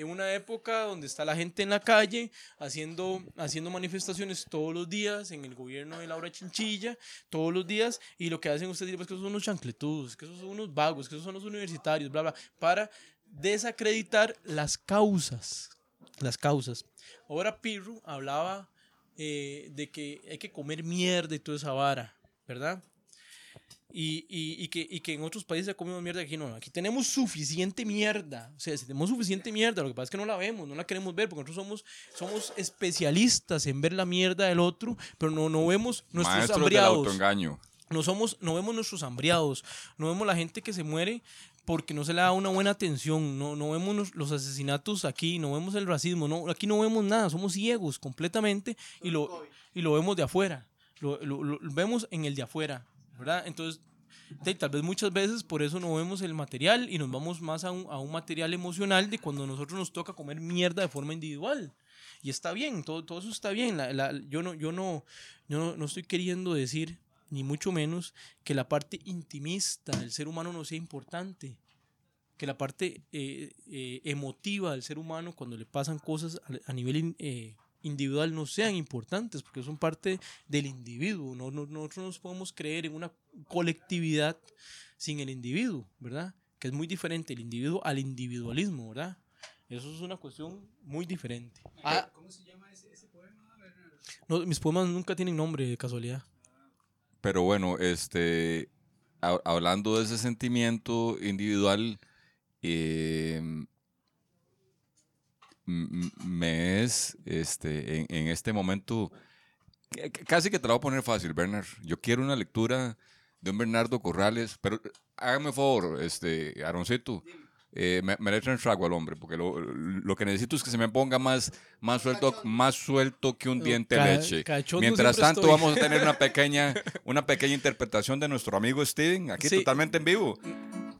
en una época donde está la gente en la calle haciendo, haciendo manifestaciones todos los días en el gobierno de Laura Chinchilla, todos los días, y lo que hacen ustedes es que esos son unos chancletudos, que esos son unos vagos, que esos son los universitarios, bla, bla, para desacreditar las causas, las causas. Ahora Pirru hablaba eh, de que hay que comer mierda y toda esa vara, ¿verdad? Y, y, y que, y que en otros países se comemos mierda, aquí no. Aquí tenemos suficiente mierda. O sea, tenemos suficiente mierda. Lo que pasa es que no la vemos, no la queremos ver, porque nosotros somos, somos especialistas en ver la mierda del otro, pero no, no vemos nuestros Maestros del hambriados. autoengaño. No, somos, no vemos nuestros hambriados, no vemos la gente que se muere porque no se le da una buena atención, no, no vemos los, los asesinatos aquí, no vemos el racismo, no, aquí no vemos nada, somos ciegos completamente y lo, y lo vemos de afuera, lo, lo- lo vemos en el de afuera, ¿verdad? Entonces, de- tal vez muchas veces por eso no vemos el material y nos vamos más a un, a un material emocional de cuando a nosotros nos toca comer mierda de forma individual. Y está bien, todo, todo eso está bien. La- la- yo no, yo no, yo no, no estoy queriendo decir, ni mucho menos, que la parte intimista del ser humano no sea importante. Que la parte eh, eh, emotiva del ser humano, cuando le pasan cosas a, a nivel eh, individual, no sean importantes, porque son parte del individuo. No, no- nosotros no nos podemos creer en una colectividad sin el individuo, ¿verdad? Que es muy diferente el individuo al individualismo, ¿verdad? Eso es una cuestión muy diferente. Ah, ¿Cómo se llama ese, ese poema, Bernardo? no, mis poemas nunca tienen nombre de casualidad. Pero bueno, este, ha- hablando de ese sentimiento individual, eh, me es, este, en, en este momento, casi que te la voy a poner fácil, Bernard. Yo quiero una lectura de un Bernardo Corrales, pero hágame un favor, este, Aroncito. Eh, me, me le traen trago al hombre, porque lo, lo que necesito es que se me ponga más, más, suelto, más suelto que un diente de leche. cachondo Mientras tanto, estoy. vamos a tener una pequeña, una pequeña interpretación de nuestro amigo Steven, aquí Sí. totalmente en vivo.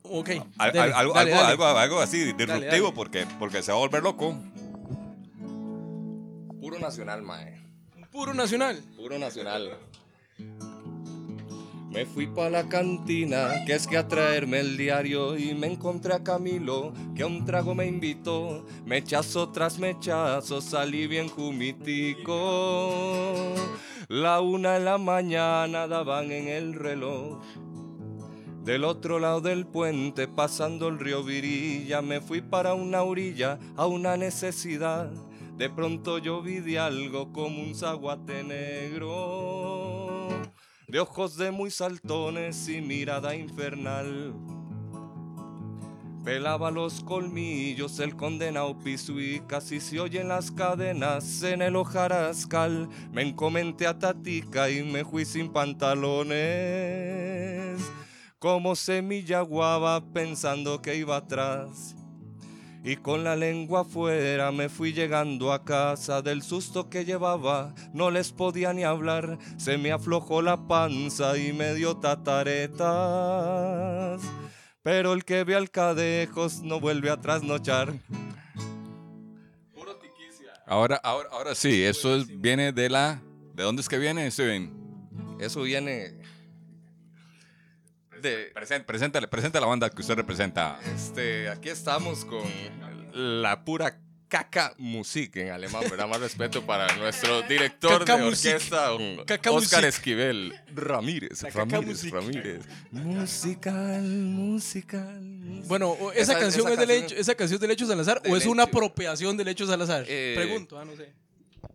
Ok. Al- dale, al- algo, dale, algo, dale. algo, algo así, disruptivo, dale. Porque, porque se va a volver loco. Puro nacional, mae. Puro nacional. Puro nacional. Me fui pa' la cantina, que es que a traerme el diario y me encontré a Camilo, que a un trago me invitó. Mechazo tras mechazo salí bien jumitico. La una de la mañana daban en el reloj. Del otro lado del puente, pasando el río Virilla, me fui para una orilla, a una necesidad. De pronto yo vi de algo como un zaguate negro, de ojos de muy saltones y mirada infernal. Pelaba los colmillos el condenado Pisuí, casi se oyen las cadenas en el hojarascal. Me encomenté a Tatica y me fui sin pantalones, como semilla guava pensando que iba atrás. Y con la lengua afuera me fui llegando a casa del susto que llevaba, no les podía ni hablar, se me aflojó la panza y me dio tataretas. Pero el que ve al cadejos no vuelve a trasnochar. Ahora, ahora, ahora sí, eso es- viene de la... ¿De dónde es que viene, Steven? Eso viene de, preséntale, presenta la banda que usted representa. Este, aquí estamos con la pura caca music en alemán, ¿verdad? Más respeto para nuestro director Caca de orquesta, Oscar music. Esquivel Ramírez, La Ramírez. Ramírez. Musical, musical. musical. Bueno, esa, Esa- canción esa es del canción- hecho, esa canción es del hecho Salazar Del o es una apropiación del hecho Salazar. Eh, Pregunto, ah, no sé.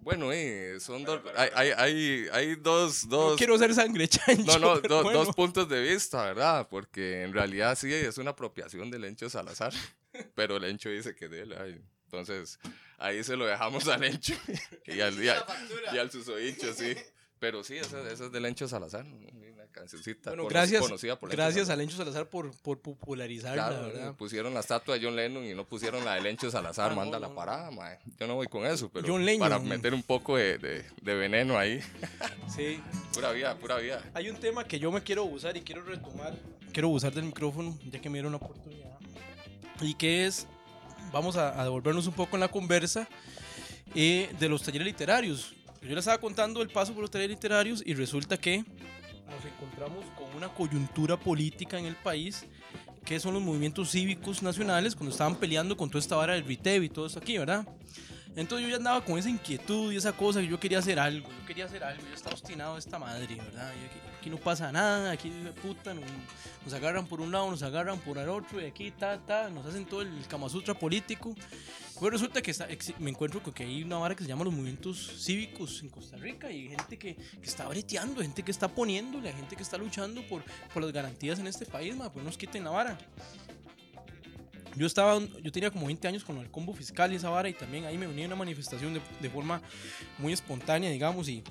Bueno, eh, son dos, hay, hay, hay, hay dos, dos, No quiero ser sangre chancho. no, no, pero do- bueno. dos puntos de vista, ¿verdad? Porque en realidad sí es una apropiación del Encho Salazar, pero el Encho dice que de él. ay. Entonces, ahí se lo dejamos al Encho y al, y al, y al susodicho, sí. Pero sí, esa, esa es del Encho Salazar, cancioncita Bueno, gracias, conocida por Lencho gracias Salazar. al Encho Salazar por, por popularizarla, Claro, ¿verdad? pusieron la estatua de John Lennon y no pusieron la del Encho Salazar, Ah, manda no, la no. parada, mae. Yo no voy con eso, pero John Lennon. para meter un poco de, de- de veneno ahí. Sí. Pura vida, pura vida. Hay un tema que yo me quiero usar y quiero retomar, quiero usar del micrófono, ya que me dieron la oportunidad. Y que es, vamos a, a devolvernos un poco en la conversa eh, de los talleres literarios. Yo les estaba contando el paso por los talleres literarios y resulta que nos encontramos con una coyuntura política en el país que son los movimientos cívicos nacionales cuando estaban peleando con toda esta vara del RITEV y todo esto aquí, ¿verdad? Entonces yo ya andaba con esa inquietud y esa cosa que yo quería hacer algo, yo quería hacer algo, yo estaba obstinado de esta madre, ¿verdad? Aquí, aquí no pasa nada, aquí puta, nos, nos agarran por un lado, nos agarran por el otro, y aquí ta, ta, nos hacen todo el Kama político. Pues resulta que está- me encuentro con que hay una vara que se llama los movimientos cívicos en Costa Rica y gente que, que está breteando, gente que está poniéndole, gente que está luchando por, por las garantías en este país, ma, pues no nos quiten la vara. Yo estaba, yo tenía como 20 años con el combo fiscal y esa vara y también ahí me uní a una manifestación de, forma muy espontánea, digamos, y,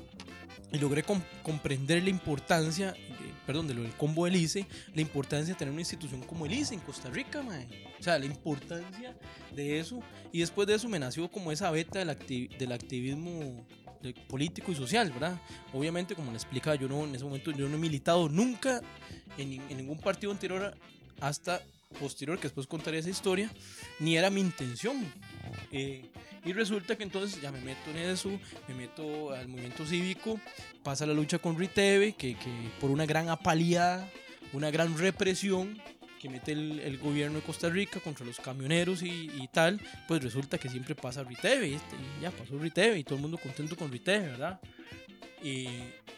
y logré com- comprender la importancia, de- perdón, del combo del ICE, la importancia de tener una institución como el ICE en Costa Rica, mae. O sea, la importancia de eso. Y después de eso me nació como esa beta del, acti- del activismo político y social, ¿verdad? Obviamente, como le explicaba, yo no, en ese momento yo no he militado nunca en, en ningún partido anterior hasta posterior, que después contaré esa historia, ni era mi intención. Eh, y resulta que entonces ya me meto en eso, me meto al movimiento cívico, pasa la lucha con Riteve, que, que por una gran apaliada, una gran represión que mete el, el gobierno de Costa Rica contra los camioneros y, y tal, pues resulta que siempre pasa Riteve, y este, y ya pasó Riteve y todo el mundo contento con Riteve, ¿verdad? Y,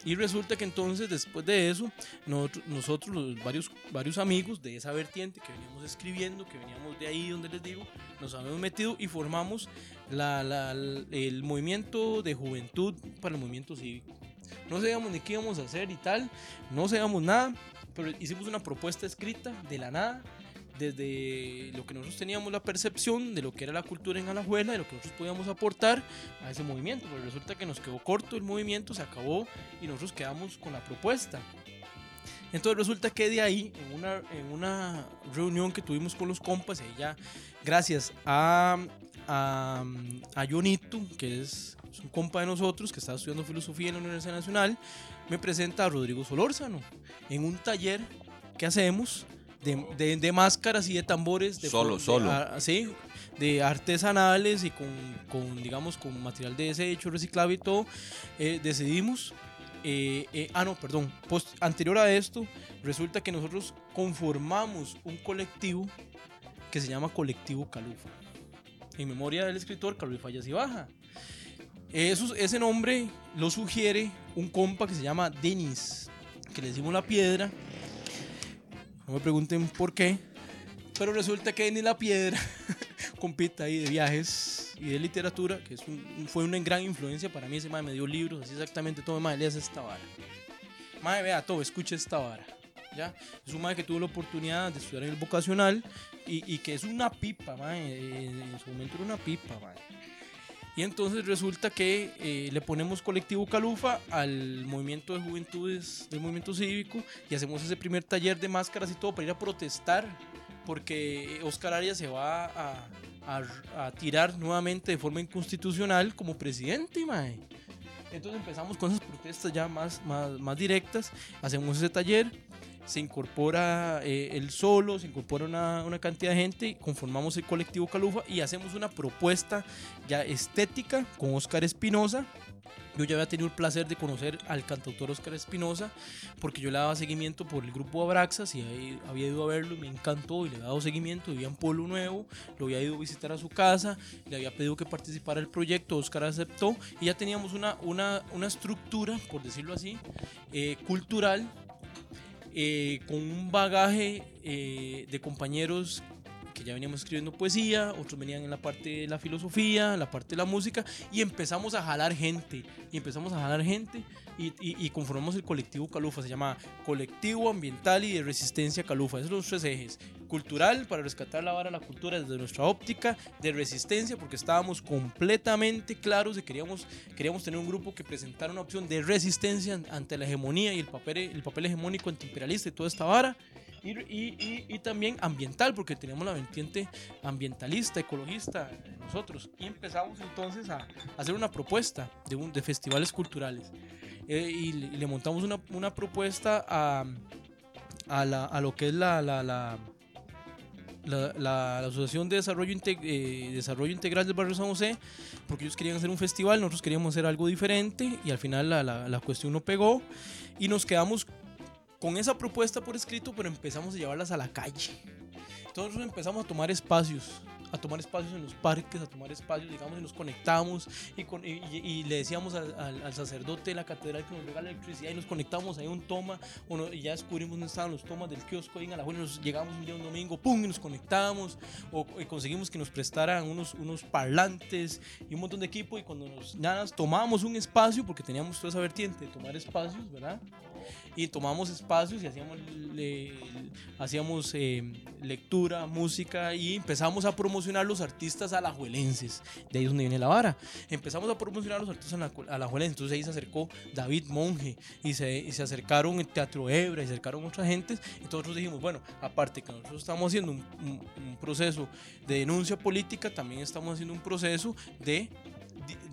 y resulta que entonces después de eso, nosotros, nosotros los varios, varios amigos de esa vertiente que veníamos escribiendo, que veníamos de ahí donde les digo, nos habíamos metido y formamos la- la- el movimiento de juventud para el movimiento cívico. No sabíamos ni qué íbamos a hacer y tal, no sabíamos nada, pero hicimos una propuesta escrita de la nada, desde lo que nosotros teníamos la percepción de lo que era la cultura en Alajuela, de lo que nosotros podíamos aportar a ese movimiento, pero resulta que nos quedó corto el movimiento, se acabó y nosotros quedamos con la propuesta. Entonces resulta que de ahí, en una, en una reunión que tuvimos con los compas, ya gracias a, a, a Jonito, que es, es un compa de nosotros, que está estudiando filosofía en la Universidad Nacional, me presenta a Rodrigo Solórzano en un taller que hacemos de, de- de máscaras y de tambores. De Solo, solo. a- sí, de artesanales y con, con, digamos, con material de desecho, reciclable y todo. eh, decidimos eh, eh, ah, no, perdón. Post- anterior a esto, resulta que nosotros conformamos un colectivo que se llama Colectivo Calufa. En memoria del escritor Carlos Fallas y Baja. Eso- ese nombre lo sugiere un compa que se llama Denis, que le decimos la piedra. No me pregunten por qué. Pero resulta que Denis la piedra compita ahí de viajes y de literatura, que es un- fue una gran influencia para mí. Ese mae me dio libros, así exactamente todo. Mae, leas esta vara. Mae, vea todo, escucha esta vara. ¿ya? Es un mae que tuvo la oportunidad de estudiar en el vocacional y, y que es una pipa, mae. En, en su momento era una pipa, mae. Y entonces resulta que eh, le ponemos colectivo Calufa al movimiento de juventudes del movimiento cívico y hacemos ese primer taller de máscaras y todo para ir a protestar porque Oscar Arias se va a, a- a tirar nuevamente de forma inconstitucional como presidente, mae. Entonces empezamos con esas protestas ya más, más, más directas, hacemos ese taller, se incorpora eh, el solo, se incorpora una, una cantidad de gente, conformamos el colectivo Calufa y hacemos una propuesta ya estética con Oscar Espinosa. Yo ya había tenido el placer de conocer al cantautor Oscar Espinosa porque yo le daba seguimiento por el grupo Abraxas y había ido a verlo y me encantó y le había dado seguimiento, vivía en Pueblo Nuevo, lo había ido a visitar a su casa, le había pedido que participara del proyecto, Oscar aceptó y ya teníamos una, una, una estructura, por decirlo así, eh, cultural eh, con un bagaje eh, de compañeros que ya veníamos escribiendo poesía, otros venían en la parte de la filosofía, la parte de la música, y empezamos a jalar gente, y empezamos a jalar gente, y, y- y conformamos el colectivo Calufa, se llama Colectivo Ambiental y de Resistencia Calufa, esos son los tres ejes, cultural, para rescatar la vara la cultura desde nuestra óptica, de resistencia, porque estábamos completamente claros de que queríamos, queríamos tener un grupo que presentara una opción de resistencia ante la hegemonía y el papel, el papel hegemónico antiimperialista y toda esta vara, y, y- y- también ambiental, porque teníamos la vertiente ambientalista, ecologista nosotros. Y empezamos entonces a hacer una propuesta de, un- de festivales culturales. Eh, y, y le montamos una, una propuesta a, a, la, a lo que es la, la, la, la- la Asociación de Desarrollo, Inte- eh, Desarrollo Integral del Barrio San José, porque ellos querían hacer un festival, nosotros queríamos hacer algo diferente y al final la, la, la cuestión no pegó y nos quedamos con esa propuesta por escrito, pero empezamos a llevarlas a la calle. Entonces empezamos a tomar espacios, a tomar espacios en los parques, a tomar espacios, digamos, y nos conectamos y, con- y- le decíamos al, sacerdote de la catedral que nos regala electricidad y nos conectamos ahí un toma y ya descubrimos dónde estaban los tomas del kiosco ahí en Alajuela, nos llegamos un día un domingo, pum, y nos conectamos o, y conseguimos que nos prestaran unos, unos parlantes y un montón de equipo y cuando nos nada, tomamos un espacio, porque teníamos toda esa vertiente de tomar espacios, ¿verdad? Y tomamos espacios y hacíamos, le- hacíamos eh, lectura, música y empezamos a promocionar los artistas alajuelenses. De ahí es donde viene la vara. Empezamos a promocionar los artistas ala- alajuelenses. Entonces ahí se acercó David Monge y se, y se acercaron el Teatro Hebra y se acercaron otras gentes. Entonces nosotros dijimos, bueno, aparte que nosotros estamos haciendo un, un- un proceso de denuncia política, también estamos haciendo un proceso de,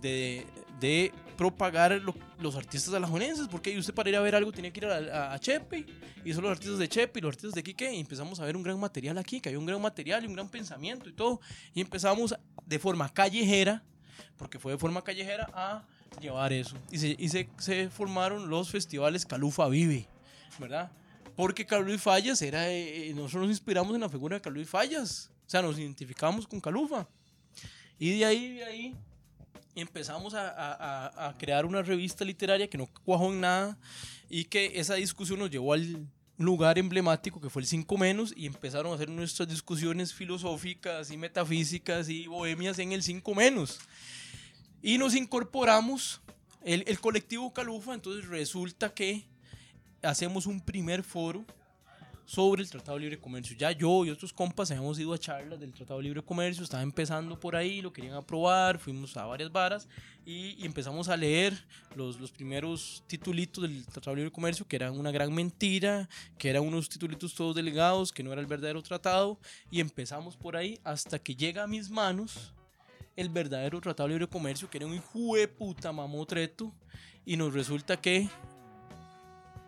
de, de propagar lo- los artistas alajuelenses, porque usted para ir a ver algo tiene que ir a, Chepe, y son los artistas de Chepe y los artistas de Quique, y empezamos a ver un gran material aquí, que había un gran material y un gran pensamiento y todo, y empezamos de forma callejera, porque fue de forma callejera, a llevar eso. Y se, y se, se formaron los festivales Calufa Vive, ¿verdad? Porque Carlos Fallas era, eh, eh, nosotros nos inspiramos en la figura de Carlos Fallas, o sea, nos identificamos con Calufa. Y de ahí, de ahí, empezamos a, a- a- crear una revista literaria que no cuajó en nada y que esa discusión nos llevó al lugar emblemático que fue el 5 menos y empezaron a hacer nuestras discusiones filosóficas y metafísicas y bohemias en el 5 menos. Y nos incorporamos el, el colectivo Calufa, entonces resulta que hacemos un primer foro sobre el Tratado de Libre Comercio. Ya yo y otros compas habíamos ido a charlas del Tratado de Libre Comercio, estaba empezando por ahí, lo querían aprobar, fuimos a varias varas y, y empezamos a leer los, los primeros titulitos del Tratado de Libre Comercio, que eran una gran mentira, que eran unos titulitos todos delegados, que no era el verdadero tratado, y empezamos por ahí hasta que llega a mis manos el verdadero Tratado de Libre Comercio, que era un hijo de puta mamotreto, y nos resulta que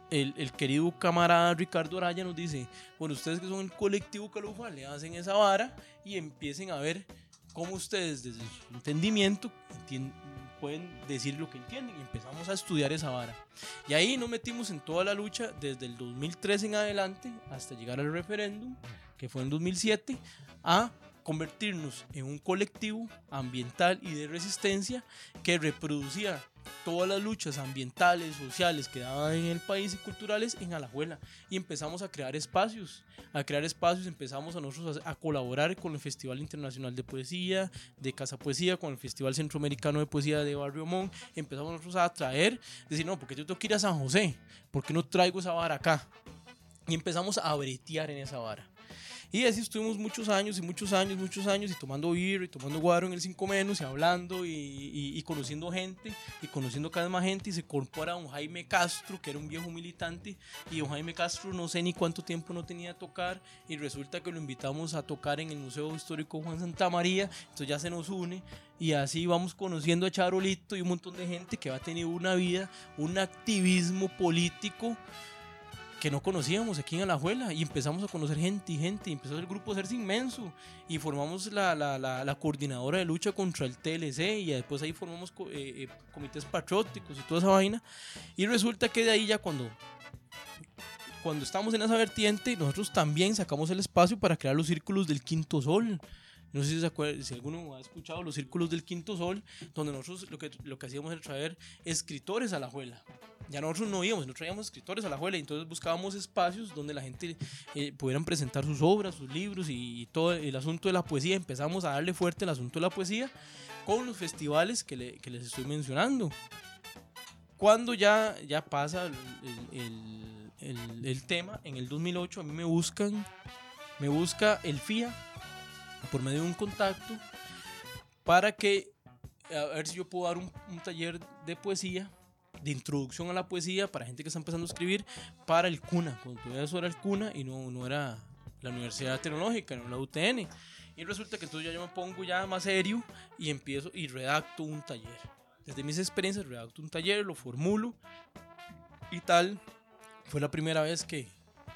el, el querido camarada Ricardo Araya nos dice, bueno, ustedes que son el colectivo Calufa, le hacen esa vara y empiecen a ver cómo ustedes desde su entendimiento pueden decir lo que entienden y empezamos a estudiar esa vara. Y ahí nos metimos en toda la lucha desde el 2003 en adelante hasta llegar al referéndum, que fue en 2007, a convertirnos en un colectivo ambiental y de resistencia que reproducía todas las luchas ambientales, sociales que daban en el país y culturales en Alajuela. Y empezamos a crear espacios. A crear espacios empezamos a nosotros a, a colaborar con el Festival Internacional de Poesía, de Casa Poesía, con el Festival Centroamericano de Poesía de Barrio Montt. Empezamos nosotros a traer, decir, no, porque yo tengo que ir a San José, ¿por qué no traigo esa vara acá? Y empezamos a bretear en esa vara. Y así estuvimos muchos años y muchos años, muchos años, y tomando birra y tomando guaro en el 5 menos, y hablando y, y- y conociendo gente, y conociendo cada vez más gente, y se incorpora don Jaime Castro, que era un viejo militante, y don Jaime Castro no sé ni cuánto tiempo no tenía a tocar, y resulta que lo invitamos a tocar en el Museo Histórico Juan Santa María, entonces ya se nos une, y así vamos conociendo a Charolito y un montón de gente que va a tener una vida, un activismo político que no conocíamos aquí en Alajuela y empezamos a conocer gente y gente y empezó el grupo a hacerse inmenso y formamos la, la, la, la coordinadora de lucha contra el TLC y después ahí formamos eh, eh, comités patrióticos y toda esa vaina. Y resulta que de ahí ya cuando cuando estamos en esa vertiente nosotros también sacamos el espacio para crear los círculos del quinto sol no sé si, se si alguno ha escuchado los círculos del quinto sol, donde nosotros lo que, lo que hacíamos era traer escritores a la juela. Ya nosotros no íbamos, no traíamos escritores a la juela, y entonces buscábamos espacios donde la gente eh, pudieran presentar sus obras, sus libros y, y todo el asunto de la poesía. Empezamos a darle fuerte al asunto de la poesía con los festivales que, le- que les estoy mencionando. Cuando ya, ya pasa el, el- el- el tema, en el 2008 a mí me buscan, me busca el FIA por medio de un contacto para que a ver si yo puedo dar un, un taller de poesía de introducción a la poesía para gente que está empezando a escribir para el CUNA. Cuando todavía eso era el CUNA y no, no era la Universidad Tecnológica no la UTN y resulta que entonces ya yo me pongo ya más serio y empiezo y redacto un taller. Desde mis experiencias redacto un taller lo formulo y tal. Fue la primera vez que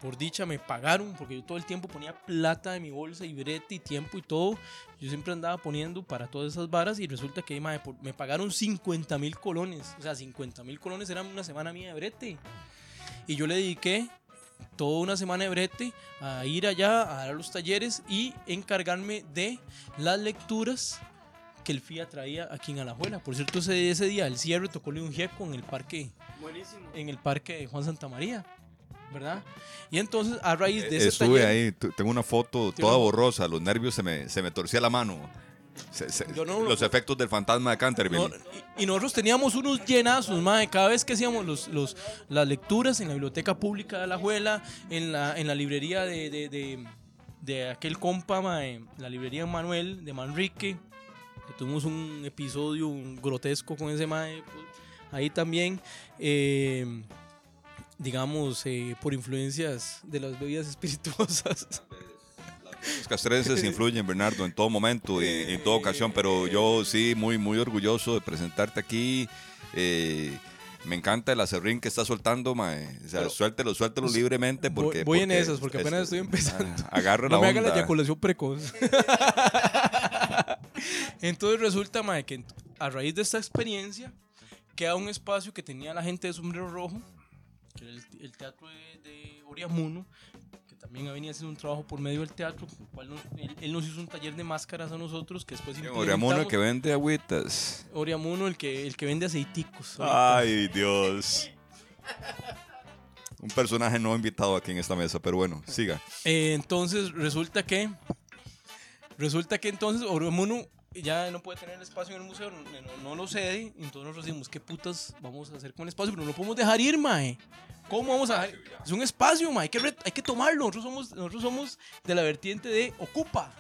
por dicha me pagaron, porque yo todo el tiempo ponía plata de mi bolsa y brete y tiempo y todo. Yo siempre andaba poniendo para todas esas varas y resulta que por- me pagaron 50 mil colones. O sea, 50 mil colones eran una semana mía de brete. Y yo le dediqué toda una semana de brete a ir allá, a dar los talleres y encargarme de las lecturas que el FIA traía aquí en Alajuela. Por cierto, ese, ese día el cierre tocó un gieco en el parque, Buenísimo. en el parque de Juan Santa María, ¿verdad? Y entonces a raíz de Eh, ese Estuve taller, ahí, tengo una foto toda borrosa, los nervios se me, se me torcía la mano. Se- se- no lo- los efectos del fantasma de Canterville. Y, y nosotros teníamos unos llenazos, madre. Cada vez que hacíamos los, los, las lecturas en la biblioteca pública de Alajuela, en la, en la librería de, de, de, de aquel compa, mae, la librería Manuel, de Manrique, que tuvimos un episodio grotesco con ese mae. pues, ahí también, eh, digamos, eh, por influencias de las bebidas espirituosas. Los castrenses influyen, Bernardo, en todo momento y en toda ocasión, pero yo sí, muy, muy orgulloso de presentarte aquí. Eh, me encanta el acerrín que está soltando, mae. O sea, Pero- suéltelo, suéltelo Pues, libremente. voy- Porque, voy en esas, porque apenas es- estoy empezando. Agarra No la me haga la onda. eyaculación precoz. Entonces resulta, mae, que a raíz de esta experiencia queda un espacio que tenía la gente de Sombrero Rojo, que era el, el teatro de, de Oriamuno, que también venía haciendo un trabajo por medio del teatro, con el cual nos- él, él nos hizo un taller de máscaras a nosotros, que después Oriamuno que implementamos. vende agüitas. Oriamuno, el que, el que vende aceiticos. ahorita. Ay, Dios. Un personaje no invitado aquí en esta mesa, pero bueno, siga. Eh, entonces resulta que resulta que entonces Oromuno ya no puede tener el espacio en el museo, no, no- lo cede, y entonces nosotros decimos, ¿qué putas vamos a hacer con el espacio? Pero no lo podemos dejar ir, mae. ¿Cómo vamos a dejar? Es un espacio, mae, hay que, hay que tomarlo. Nosotros somos, nosotros somos de la vertiente de ocupa.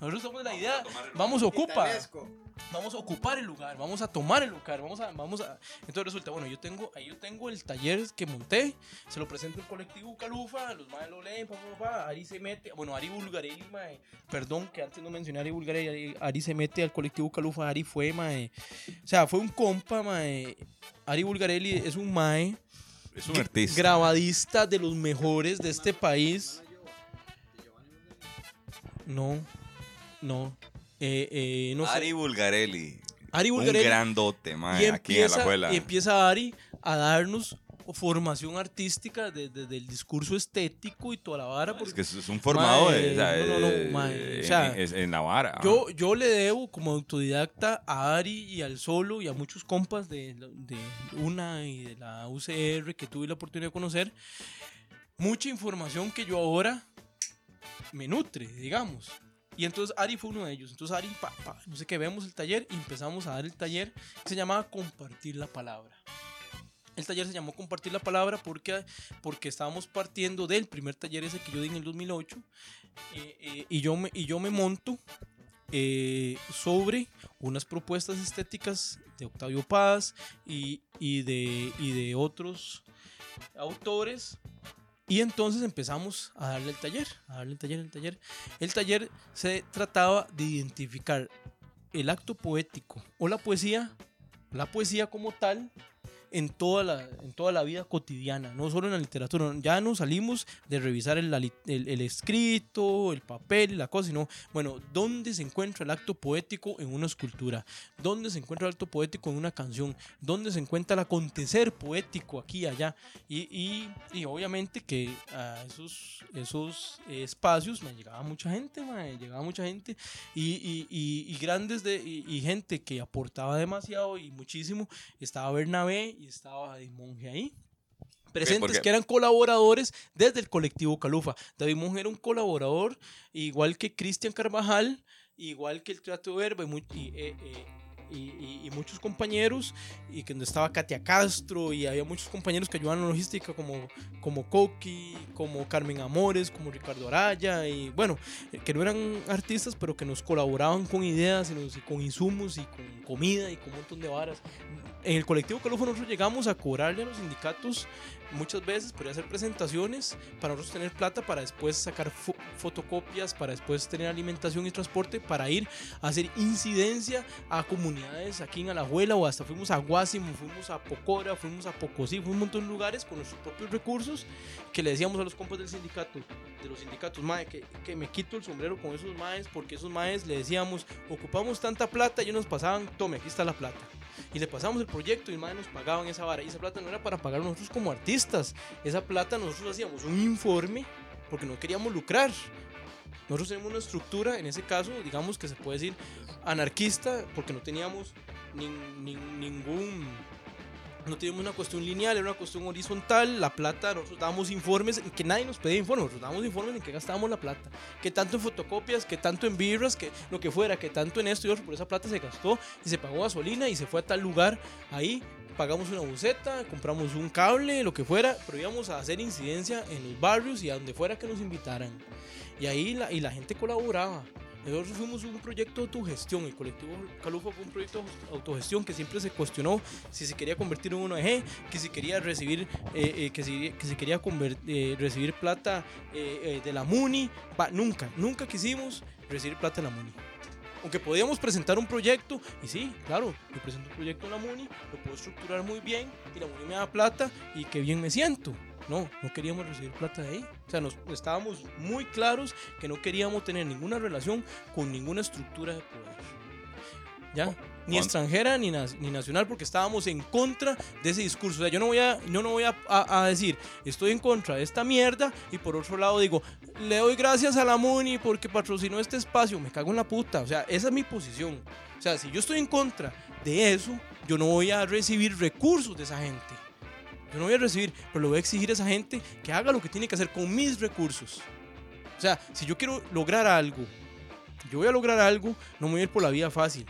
Nosotros somos de la idea, vamos ocupa. Titanesco. Vamos a ocupar el lugar, vamos a tomar el lugar, vamos a, vamos a. Entonces resulta, bueno, yo tengo, ahí yo tengo el taller que monté, se lo presento al colectivo Calufa, los maes lo leen, pa, pa, pa, Ari se mete, bueno, Ari Bulgarelli, mae, perdón que antes no mencioné a Ari Bulgarelli, Ari, Ari se mete al colectivo Calufa, Ari fue, mae, o sea, fue un compa, mae, Ari Bulgarelli es un mae, Es un artista. grabadista de los mejores de este país. No, no, eh, eh, no sé. Ari Bulgarelli. Ari Un grandote, y aquí en la empieza, abuela. y empieza Ari a darnos formación artística desde el discurso estético y toda la vara. Es porque que es un formado Mae, de, o sea, no, no, no, mae, o en- sea, en, en la vara. yo, yo le debo como autodidacta a Ari y al Solo y a muchos compas de, de UNA y de la UCR que tuve la oportunidad de conocer, mucha información que yo ahora me nutre, digamos. Y entonces Ari fue uno de ellos. Entonces Ari, pa, pa, no sé qué, vemos el taller y empezamos a dar el taller que se llamaba Compartir la Palabra. El taller se llamó Compartir la Palabra porque, porque estábamos partiendo del primer taller ese que yo di en el 2008 eh, eh, y, yo me, y yo me monto eh, sobre unas propuestas estéticas de Octavio Paz y, y de, y de otros autores. Y entonces empezamos a darle el taller, a darle el taller, el taller. El taller se trataba de identificar el acto poético o la poesía, la poesía como tal, en toda la, en toda la vida cotidiana, no solo en la literatura. Ya no salimos de revisar el, el- el escrito, el papel, la cosa, sino, bueno, ¿dónde se encuentra el acto poético en una escultura? ¿Dónde se encuentra el acto poético en una canción? ¿Dónde se encuentra el acontecer poético aquí y allá? Y, y, y obviamente que a esos, esos espacios me llegaba mucha gente, mae, llegaba mucha gente y, y- grandes de, y gente que aportaba demasiado y muchísimo. Estaba Bernabé y estaba David Monge ahí. Presentes que eran colaboradores desde el colectivo Calufa. David Monge era un colaborador, igual que Cristian Carvajal, igual que el Teatro Verba y, mu- y, eh, eh, y- muchos compañeros, y que donde estaba Katia Castro, y había muchos compañeros que ayudaban en logística, como, como Coqui, como Carmen Amores, como Ricardo Araya, y bueno, eh, que no eran artistas, pero que nos colaboraban con ideas, y, nos- y con insumos, y con comida, y con un montón de varas. En el colectivo Calufa nosotros llegamos a cobrarle a los sindicatos muchas veces podría hacer presentaciones para nosotros tener plata para después sacar fo- fotocopias, para después tener alimentación y transporte, para ir a hacer incidencia a comunidades aquí en Alajuela o hasta fuimos a Guásimo, fuimos a Pocora, fuimos a Pocosí, fuimos a un montón de lugares con nuestros propios recursos que le decíamos a los compas del sindicato, de los sindicatos, mae, que, que me quito el sombrero con esos maes, porque esos maes le decíamos, ocupamos tanta plata y ellos nos pasaban, tome, aquí está la plata. Y le pasamos el proyecto y el nos pagaban esa vara. Y esa plata no era para pagar nosotros como artistas. Esa plata nosotros hacíamos un informe porque no queríamos lucrar. Nosotros tenemos una estructura, en ese caso, digamos que se puede decir anarquista, porque no teníamos nin- nin- ningún no teníamos una cuestión lineal, era una cuestión horizontal. La plata, nosotros dábamos informes, que nadie nos pedía informes, nosotros dábamos informes en que gastábamos la plata. Que tanto en fotocopias, que tanto en birras, que lo que fuera, que tanto en esto y otro. Por esa plata se gastó y se pagó gasolina y se fue a tal lugar. Ahí pagamos una buceta, compramos un cable, lo que fuera, pero íbamos a hacer incidencia en los barrios y a donde fuera que nos invitaran. Y ahí la, y la gente colaboraba. Nosotros fuimos un proyecto de autogestión, el colectivo Calufa fue un proyecto de autogestión que siempre se cuestionó si se quería convertir en un ONG, que si quería recibir, eh, eh, que, si, que si quería eh, recibir plata eh, de la MUNI, nunca, nunca quisimos recibir plata de la MUNI. Aunque podíamos presentar un proyecto, y sí, claro, yo presento un proyecto en la MUNI, lo puedo estructurar muy bien, y la MUNI me da plata, y qué bien me siento. No, no queríamos recibir plata de ahí. O sea, nos, estábamos muy claros que no queríamos tener ninguna relación con ninguna estructura de poder. ¿Ya? Ni extranjera ni, ni nacional, porque estábamos en contra de ese discurso. O sea, yo no voy, a, yo no voy a, a- a decir, estoy en contra de esta mierda, y por otro lado digo, le doy gracias a la MUNI porque patrocinó este espacio. Me cago en la puta. O sea, esa es mi posición. O sea, si yo estoy en contra de eso, yo no voy a recibir recursos de esa gente. Yo no voy a recibir, pero le voy a exigir a esa gente que haga lo que tiene que hacer con mis recursos. O sea, si yo quiero lograr algo, yo voy a lograr algo, no me voy a ir por la vía fácil.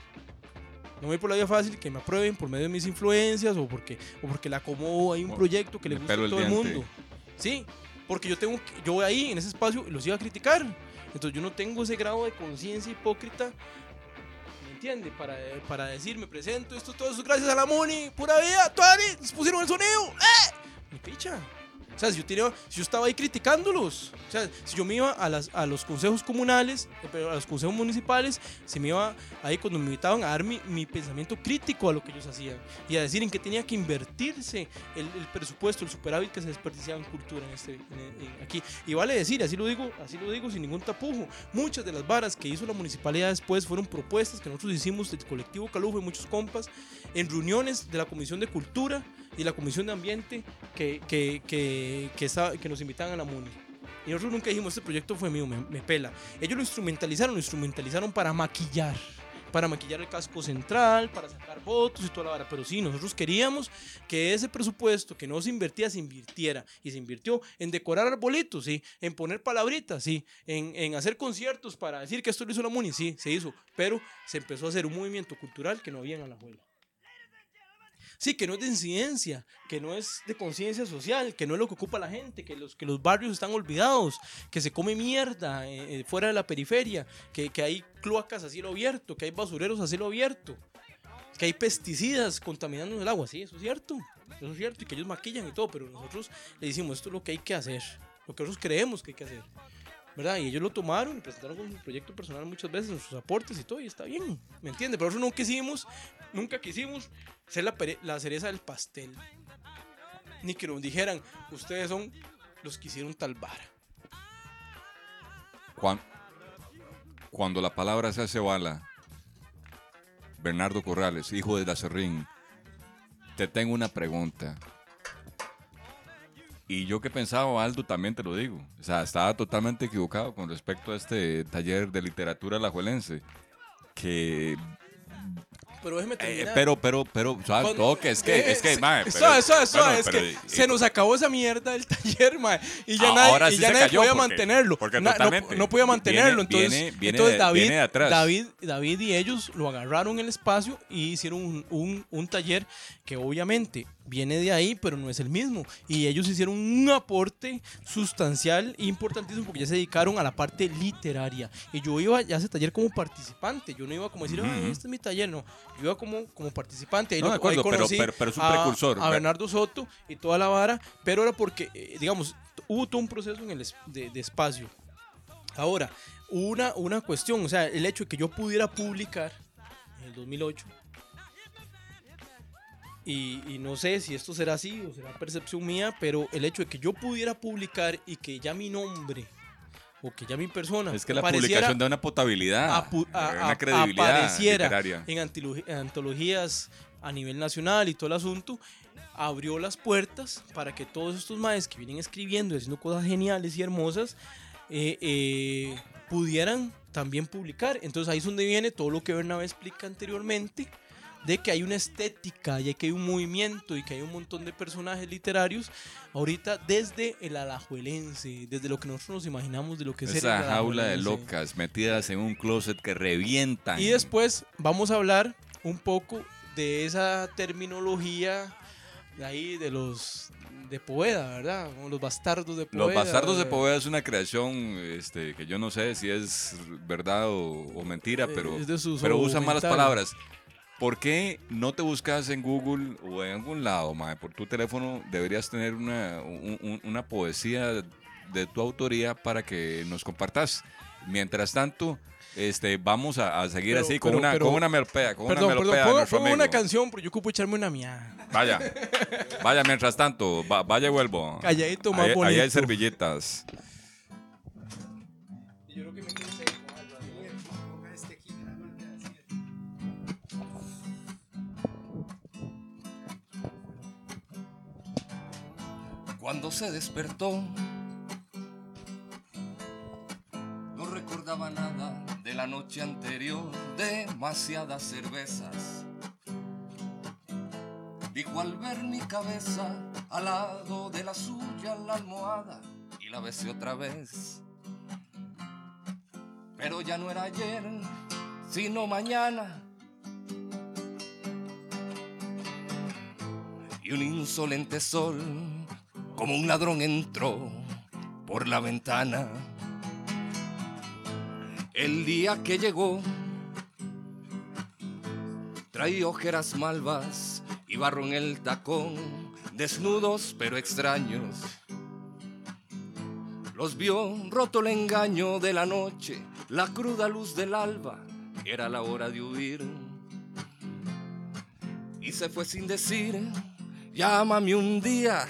No me voy a ir por la vía fácil que me aprueben por medio de mis influencias o porque, o porque le acomodo ahí un O proyecto que le me guste a el todo el mundo. Sí, porque yo tengo yo voy ahí en ese espacio y los iba a criticar. Entonces yo no tengo ese grado de conciencia hipócrita ¿Me entiende? Para, para decir, me presento, esto todo eso gracias a la Moni, pura vida, Tuani, nos pusieron el sonido, ¡eh! Mi picha. O sea, si yo, tenía- si yo estaba ahí criticándolos, o sea, si yo me iba a, las, a los consejos comunales, eh, a los consejos municipales, se me iba ahí cuando me invitaban a dar mi, mi pensamiento crítico a lo que ellos hacían y a decir en qué tenía que invertirse el, el presupuesto, el superávit que se desperdiciaba en cultura en este, en- en- aquí. Y vale decir, así lo digo, así lo digo sin ningún tapujo, muchas de las varas que hizo la municipalidad después fueron propuestas que nosotros hicimos del colectivo Calujo y muchos compas en reuniones de la Comisión de Cultura y la Comisión de Ambiente que, que, que, que, estaba- que nos invitaban a la MUNI. Y nosotros nunca dijimos, este proyecto fue mío, me, me pela. Ellos lo instrumentalizaron, lo instrumentalizaron para maquillar. Para maquillar el casco central, para sacar votos y toda la vara. Pero sí, nosotros queríamos que ese presupuesto que no se invertía, se invirtiera. Y se invirtió en decorar arbolitos, sí. En poner palabritas, sí. En, en hacer conciertos para decir que esto lo hizo la MUNI, sí, se hizo. Pero se empezó a hacer un movimiento cultural que no había en Alajuela. Sí, que no es de incidencia, que no es de conciencia social, que no es lo que ocupa la gente, que los, que los barrios están olvidados, que se come mierda eh, eh, fuera de la periferia, que, que hay cloacas a cielo abierto, que hay basureros a cielo abierto, que hay pesticidas contaminando el agua. Sí, eso es cierto, eso es cierto, y que ellos maquillan y todo, pero nosotros le decimos, esto es lo que hay que hacer, lo que nosotros creemos que hay que hacer. ¿Verdad? Y ellos lo tomaron y presentaron con su proyecto personal muchas veces, en sus aportes y todo, y está bien, ¿me entiendes? Pero nosotros no quisimos, nunca quisimos ser la, la cereza del pastel. Ni que nos dijeran, ustedes son los que hicieron tal vara. Cuan- Cuando la palabra se hace bala, Bernardo Corrales, hijo de Dacerrín, te tengo una pregunta. Y yo que pensaba, Aldo, también te lo digo. O sea, estaba totalmente equivocado con respecto a este taller de literatura alajuelense. Que. Pero déjeme eh, terminar. pero, pero, pero, suave, Cuando- toque, es que, es que, Eh, mae, pero- suave, suave, suave, bueno, es pero- que y- se nos acabó esa mierda del taller, mae, y ya nadie, Ahora y sí ya se nadie podía porque- mantenerlo. porque Na- no- no, podía mantenerlo, Viene- entonces, viene- viene entonces David, viene de atrás. David, David y ellos lo agarraron el espacio y hicieron un, un- un taller que obviamente viene de ahí, pero no es el mismo. Y ellos hicieron un aporte sustancial e importantísimo porque ya se dedicaron a la parte literaria. Y yo iba ya a ese taller como participante. Yo no iba como a decir, "Ay, este es mi taller, no. Yo iba como, como participante. Ahí No, lo- de acuerdo, ahí pero- pero- pero es un a- precursor. A Bernardo Soto y toda la vara, pero era porque, eh, digamos, hubo todo un proceso en el es- de, de espacio. Ahora, una, una cuestión, o sea, el hecho de que yo pudiera publicar en el 2008 y, y no sé si esto será así o será percepción mía, pero el hecho de que yo pudiera publicar y que ya mi nombre o que ya mi persona Es que la publicación da una potabilidad, a- eh, a- una credibilidad apareciera literaria. en antologías a nivel nacional y todo el asunto, abrió las puertas para que todos estos maestros que vienen escribiendo y haciendo cosas geniales y hermosas eh, eh, pudieran también publicar. Entonces ahí es donde viene todo lo que Bernabé explica anteriormente, de que hay una estética y que hay un movimiento y que hay un montón de personajes literarios ahorita desde el alajuelense, desde lo que nosotros nos imaginamos de lo que es Esa el jaula de locas metidas en un closet que revientan. Y después vamos a hablar un poco de esa terminología de ahí de los de Poveda, ¿verdad? Como los bastardos de Poveda. Los Bastardos de Poveda es una creación este, que yo no sé si es verdad o, o mentira, Eh, pero, pero usan malas palabras. ¿Por qué no te buscas en Google o en algún lado, mae? Por tu teléfono deberías tener una, un- un- una poesía de tu autoría para que nos compartas. Mientras tanto, este, vamos a, a seguir Pero- así con, pero- una, pero- con una melopea. Con Perdón, una perdón, melopea, nuestro pongo una canción, pero yo ocupo echarme una mía. Vaya, vaya, mientras tanto, va- vaya y vuelvo. Calladito, más Ahí- Ahí hay bonito. servilletas. Cuando se despertó, no recordaba nada de la noche anterior, demasiadas cervezas. Dijo al ver mi cabeza al lado de la suya en la almohada y la besé otra vez. Pero ya no era ayer, sino mañana. Y un insolente sol como un ladrón entró por la ventana. El día que llegó, traía ojeras malvas y barro en el tacón, desnudos pero extraños. Los vio roto el engaño de la noche, la cruda luz del alba, era la hora de huir. Y se fue sin decir, llámame un día.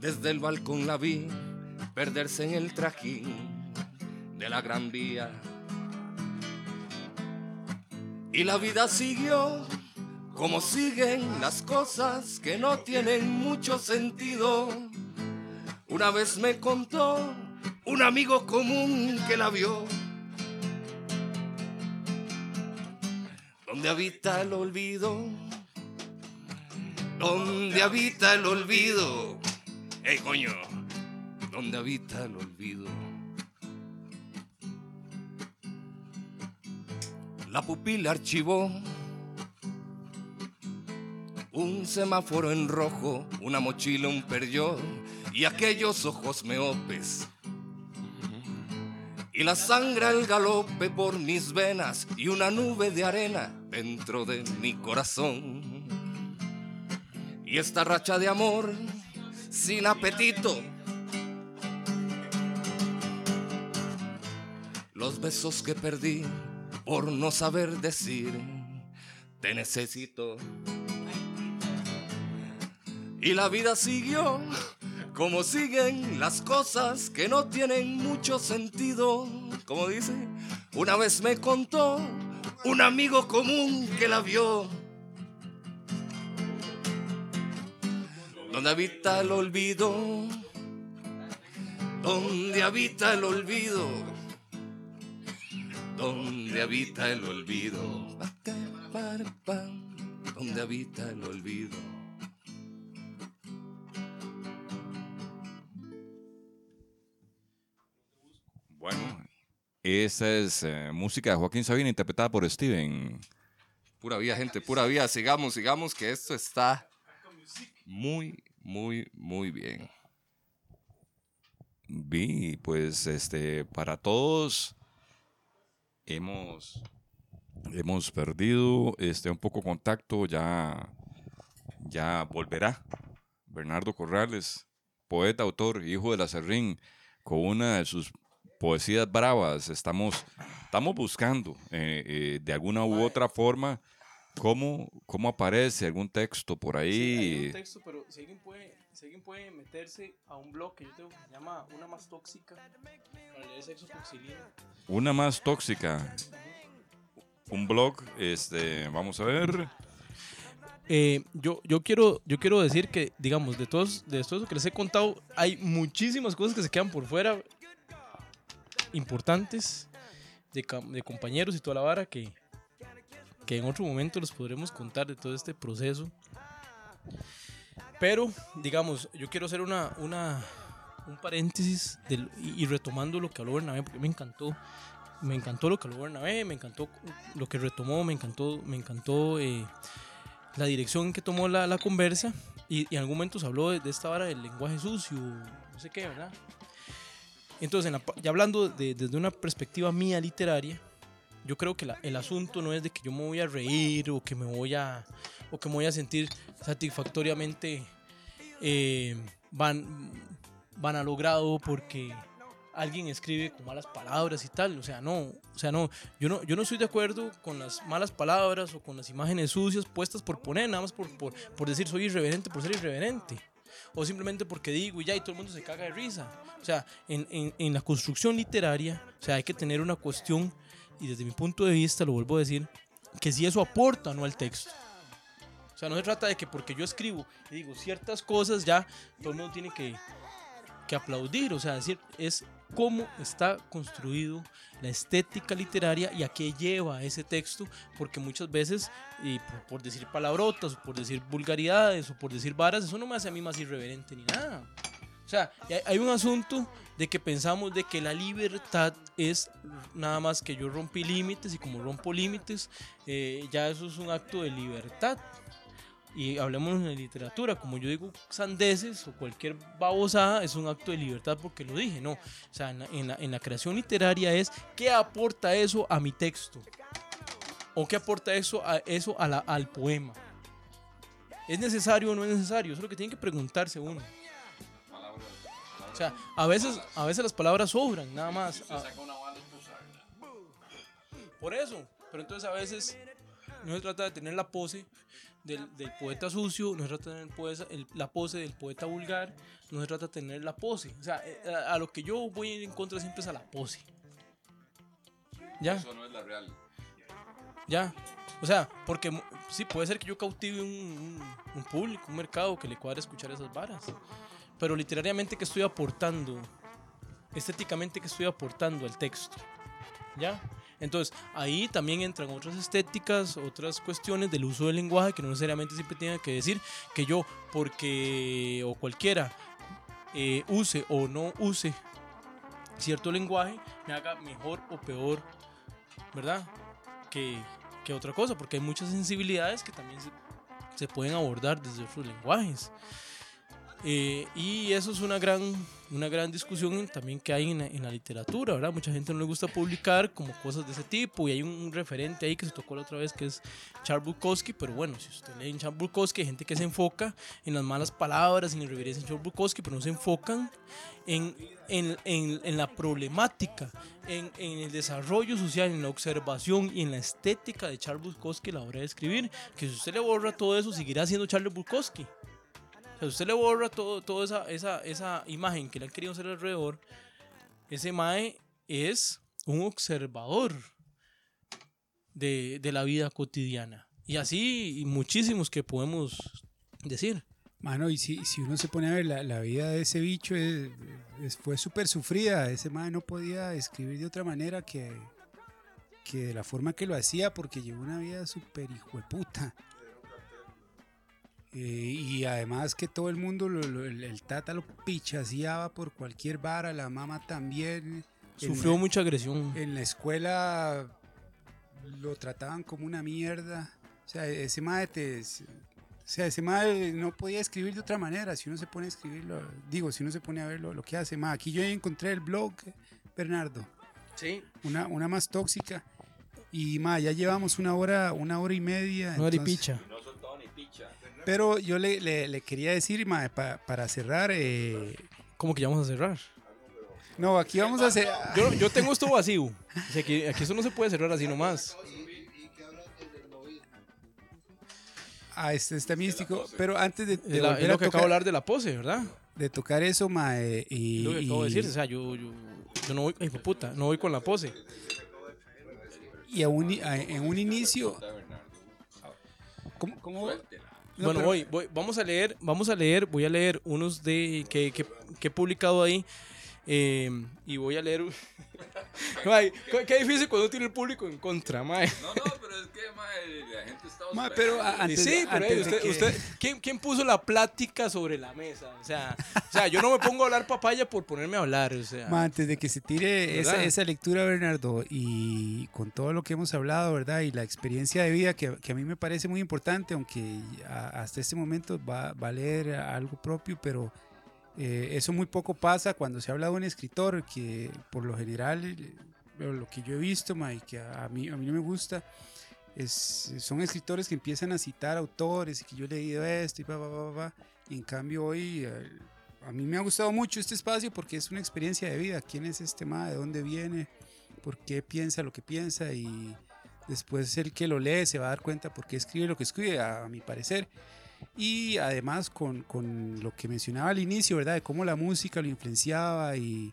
Desde el balcón la vi perderse en el trajín de la gran vía. Y la vida siguió como siguen las cosas que no tienen mucho sentido. Una vez me contó un amigo común que la vio. Donde habita el olvido, donde habita el olvido. ¡Ey, coño! Donde habita el olvido. La pupila archivó un semáforo en rojo, una mochila, un perdió y aquellos ojos meopes. Y la sangre al galope por mis venas y una nube de arena dentro de mi corazón. Y esta racha de amor sin apetito. Los besos que perdí por no saber decir, te necesito. Y la vida siguió como siguen las cosas que no tienen mucho sentido. Como dice, una vez me contó un amigo común que la vio. Donde habita el olvido, donde habita el olvido, donde habita el olvido, donde habita el olvido. Bueno, esa es eh, música de Joaquín Sabina interpretada por Steven. Pura vida, gente, pura vida. Sigamos, sigamos, que esto está muy, muy, muy bien. Vi, pues, este, para todos hemos, hemos perdido este, un poco contacto, ya, ya volverá. Bernardo Corrales, poeta, autor, hijo de la Serrín, con una de sus poesías bravas. Estamos, estamos buscando eh, eh, de alguna u otra forma cómo, cómo aparece algún texto por Sí, hay ahí. un texto, pero si alguien, puede, si alguien puede meterse a un blog que yo tengo que se llama Una Más Tóxica, para leer sexo coxilina. Una más tóxica. Un blog, este, vamos a ver. Eh, yo, yo, quiero, yo quiero decir que, digamos, de, todos, de todo eso que les he contado, hay muchísimas cosas que se quedan por fuera, importantes, de, cam- de compañeros y toda la vara, que, que en otro momento les podremos contar de todo este proceso. Pero, digamos, yo quiero hacer una, una, un paréntesis del- y, y retomando lo que habló Bernabé, porque me encantó. Me encantó lo que habló Bernabé, me encantó lo que retomó, me encantó, me encantó eh, la dirección que tomó la, la conversa y, y en algún momento se habló de, de esta vara del lenguaje sucio, no sé qué, ¿verdad? Entonces, en la ya hablando de- desde una perspectiva mía literaria, yo creo que la- el asunto no es de que yo me voy a reír o que me voy a, o que me voy a sentir satisfactoriamente eh, van, van a logrado porque alguien escribe con malas palabras y tal, o sea, no, o sea, no, yo no, yo no estoy de acuerdo con las malas palabras o con las imágenes sucias puestas por poner, nada más por, por, por decir soy irreverente por ser irreverente, o simplemente porque digo y ya y todo el mundo se caga de risa, o sea, en, en, en la construcción literaria, o sea, hay que tener una cuestión, y desde mi punto de vista, lo vuelvo a decir, que si eso aporta o no al texto. O sea, no se trata de que porque yo escribo y digo ciertas cosas, ya todo el mundo tiene que, que aplaudir. O sea, decir, es cómo está construido la estética literaria y a qué lleva ese texto, porque muchas veces, y por, por decir palabrotas, o por decir vulgaridades, o por decir varas, eso no me hace a mí más irreverente ni nada. O sea, hay un asunto de que pensamos de que la libertad es nada más que yo rompí límites y como rompo límites, eh, ya eso es un acto de libertad. Y hablemos la literatura, como yo digo sandeces o cualquier babosada, es un acto de libertad porque lo dije, no. O sea, en la, en la- en la creación literaria es qué aporta eso a mi texto. O qué aporta eso, a, eso a la- al poema. ¿Es necesario o no es necesario? Eso es lo que tiene que preguntarse uno. O sea, a veces, a veces las palabras sobran, nada más. Por eso. Pero entonces a veces no se trata de tener la pose del, del poeta sucio, no se trata de tener poesa- el- la pose del poeta vulgar, no se trata de tener la pose. O sea, eh, a, a lo que yo voy en contra siempre es a la pose. ¿Ya? Eso no es la real. Ya. O sea, porque sí, puede ser que yo cautive un, un- un público, un mercado que le cuadre escuchar esas varas. Pero literariamente, que estoy aportando? Estéticamente, que estoy aportando al texto? ¿Ya? Entonces, ahí también entran otras estéticas, otras cuestiones del uso del lenguaje que no necesariamente siempre tiene que decir que yo, porque o cualquiera eh, use o no use cierto lenguaje, me haga mejor o peor, ¿verdad? Que, que otra cosa, porque hay muchas sensibilidades que también se, se pueden abordar desde otros lenguajes. Eh, y eso es una gran, una gran discusión también que hay en en la literatura, ¿verdad? Mucha gente no le gusta publicar como cosas de ese tipo y hay un, referente ahí que se tocó la otra vez que es Charles Bukowski, pero bueno, si usted lee en Charles Bukowski hay gente que se enfoca en las malas palabras, en irreverencia en Charles Bukowski, pero no se enfocan en, en, en, la problemática, en, en el desarrollo social, en la observación y en la estética de Charles Bukowski la hora de escribir, que si usted le borra todo eso, seguirá siendo Charles Bukowski. O usted le borra todo, toda esa, esa, esa imagen que le han querido hacer alrededor. Ese Mae es un observador de, de la vida cotidiana. Y así y muchísimos que podemos decir. Mano, y si, si uno se pone a ver la, la vida de ese bicho, fue súper sufrida. Ese man no podía escribir de otra manera que, que de la forma que lo hacía, porque llevó una vida súper hijo puta. Eh, y además que todo el mundo, lo- lo- el, el tata lo pichaseaba por cualquier vara, la mamá también. Sufrió mucha agresión. en la escuela lo trataban como una mierda. O sea, ese mae te... O sea, ese mae no podía escribir de otra manera. Si uno se pone a escribirlo, digo, si uno se pone a ver lo, que hace, mae. Aquí yo encontré el blog, Bernardo, Sí. una, una más tóxica. Y mae, ya llevamos una hora, una hora y media. No eres entonces- picha. Pero yo le, le- le quería decir, mae, pa- para cerrar, eh, ¿Cómo que ya vamos a cerrar? no, aquí vamos a hacer... Yo, yo tengo esto vacío. O sea, que aquí eso no se puede cerrar así nomás. Ah, este está místico. Pero antes de, de Es, la- es a lo que acabo de hablar de la pose, ¿verdad? de tocar eso, mae, y, Es lo que acabo de y- decir. O sea, yo, yo, yo no voy, ay, hijo de puta, no voy con la pose. y a un, a- en un inicio... ¿Cómo? cómo? No, bueno, pero- voy, voy, vamos a leer, vamos a leer, voy a leer unos de que, que, que he publicado ahí. Eh, y voy a leer. Ay, qué, qué difícil cuando tiene el público en contra, mae. No, no, pero es que mae, la gente está Ma, pero antes, sí, pero antes de usted, que- usted ¿quién, quién puso la plática sobre la mesa? O sea, o sea, yo no me pongo a hablar papaya por ponerme a hablar, o sea. Ma, antes de que se tire esa, esa lectura, Bernardo, y con todo lo que hemos hablado, ¿verdad? Y la experiencia de vida que, que a mí me parece muy importante, aunque a- hasta este momento va, va a leer algo propio, pero eh, eso muy poco pasa cuando se habla de un escritor que por lo general, lo que yo he visto, ma, que a mí, a mí no me gusta, son escritores que empiezan a citar autores y que yo he leído esto y va, va, va, va. En cambio hoy eh, a mí me ha gustado mucho este espacio porque es una experiencia de vida. ¿Quién es este ma? ¿De dónde viene? ¿Por qué piensa lo que piensa? Y después el que lo lee se va a dar cuenta por qué escribe lo que escribe, a mi parecer. Y además con, con lo que mencionaba al inicio, ¿verdad? De cómo la música lo influenciaba y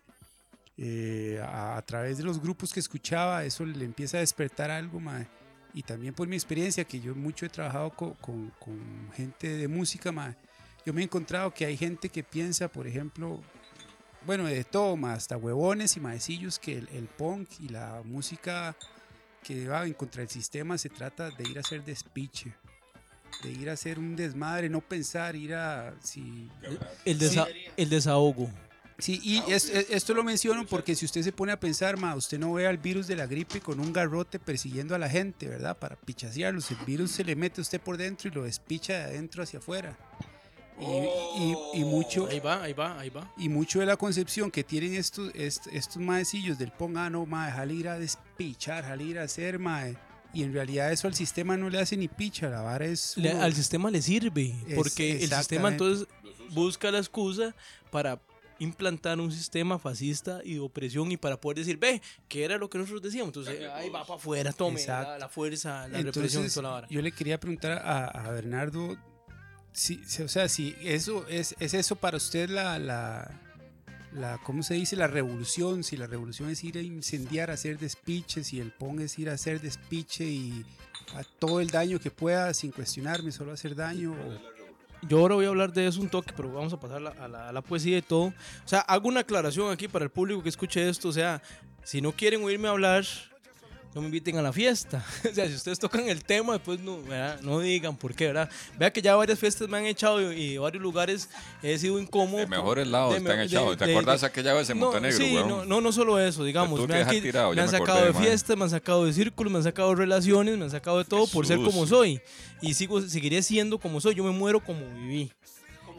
eh, a, través de los grupos que escuchaba, eso le empieza a despertar algo, ma. Y también por mi experiencia, que yo mucho he trabajado con, con- gente de música, ma. Yo me he encontrado que hay gente que piensa, por ejemplo, bueno, de todo, ma, hasta huevones y maecillos, que el, el punk y la música que va en contra del sistema se trata de ir a hacer despiche, de ir a hacer un desmadre, no pensar, ir a... Si, El, desa- el desahogo. Sí, y es- es- esto lo menciono porque si usted se pone a pensar, ma, usted no ve al virus de la gripe con un garrote persiguiendo a la gente, ¿verdad? Para pichasearlos. El virus se le mete a usted por dentro y lo despicha de adentro hacia afuera. Y, y- y mucho, Ahí va, ahí va, ahí va. y mucho de la concepción que tienen estos, est- estos maecillos del pong, ah, no, mae, ir a despichar, jale ir a hacer, mae. Y en realidad eso al sistema no le hace ni picha, la vara es... Le- al sistema le sirve, Es- porque el sistema entonces busca la excusa para implantar un sistema fascista y de opresión y para poder decir, ve, que era lo que nosotros decíamos. Entonces, ahí va para afuera, tome la, la fuerza, la represión y Entonces, toda la vara. yo le quería preguntar a, a Bernardo, si, si- o sea, si eso es, es eso para usted la, la, la, ¿cómo se dice? La revolución, si la revolución es ir a incendiar, a hacer despiche, si el PON es ir a hacer despiche y a todo el daño que pueda sin cuestionarme, solo hacer daño. Yo ahora voy a hablar de eso un toque, pero vamos a pasar a, la, a la poesía y todo. O sea, hago una aclaración aquí para el público que escuche esto. O sea, si no quieren oírme hablar, no me inviten a la fiesta. o sea, si ustedes tocan el tema, después no, ¿verdad? no digan por qué, ¿verdad? Vea que ya varias fiestas me han echado y, y varios lugares he sido incómodo. De mejores lados están de- echados. ¿Te de- acuerdas de- aquella vez en no, Montenegro, sí, no, no, no solo eso, digamos. Me han, tirado, me han me sacado acordé, de fiestas, me han sacado de círculos, me han sacado de relaciones, me han sacado de todo por ser como soy. Y sigo, seguiré siendo como soy. Yo me muero como viví.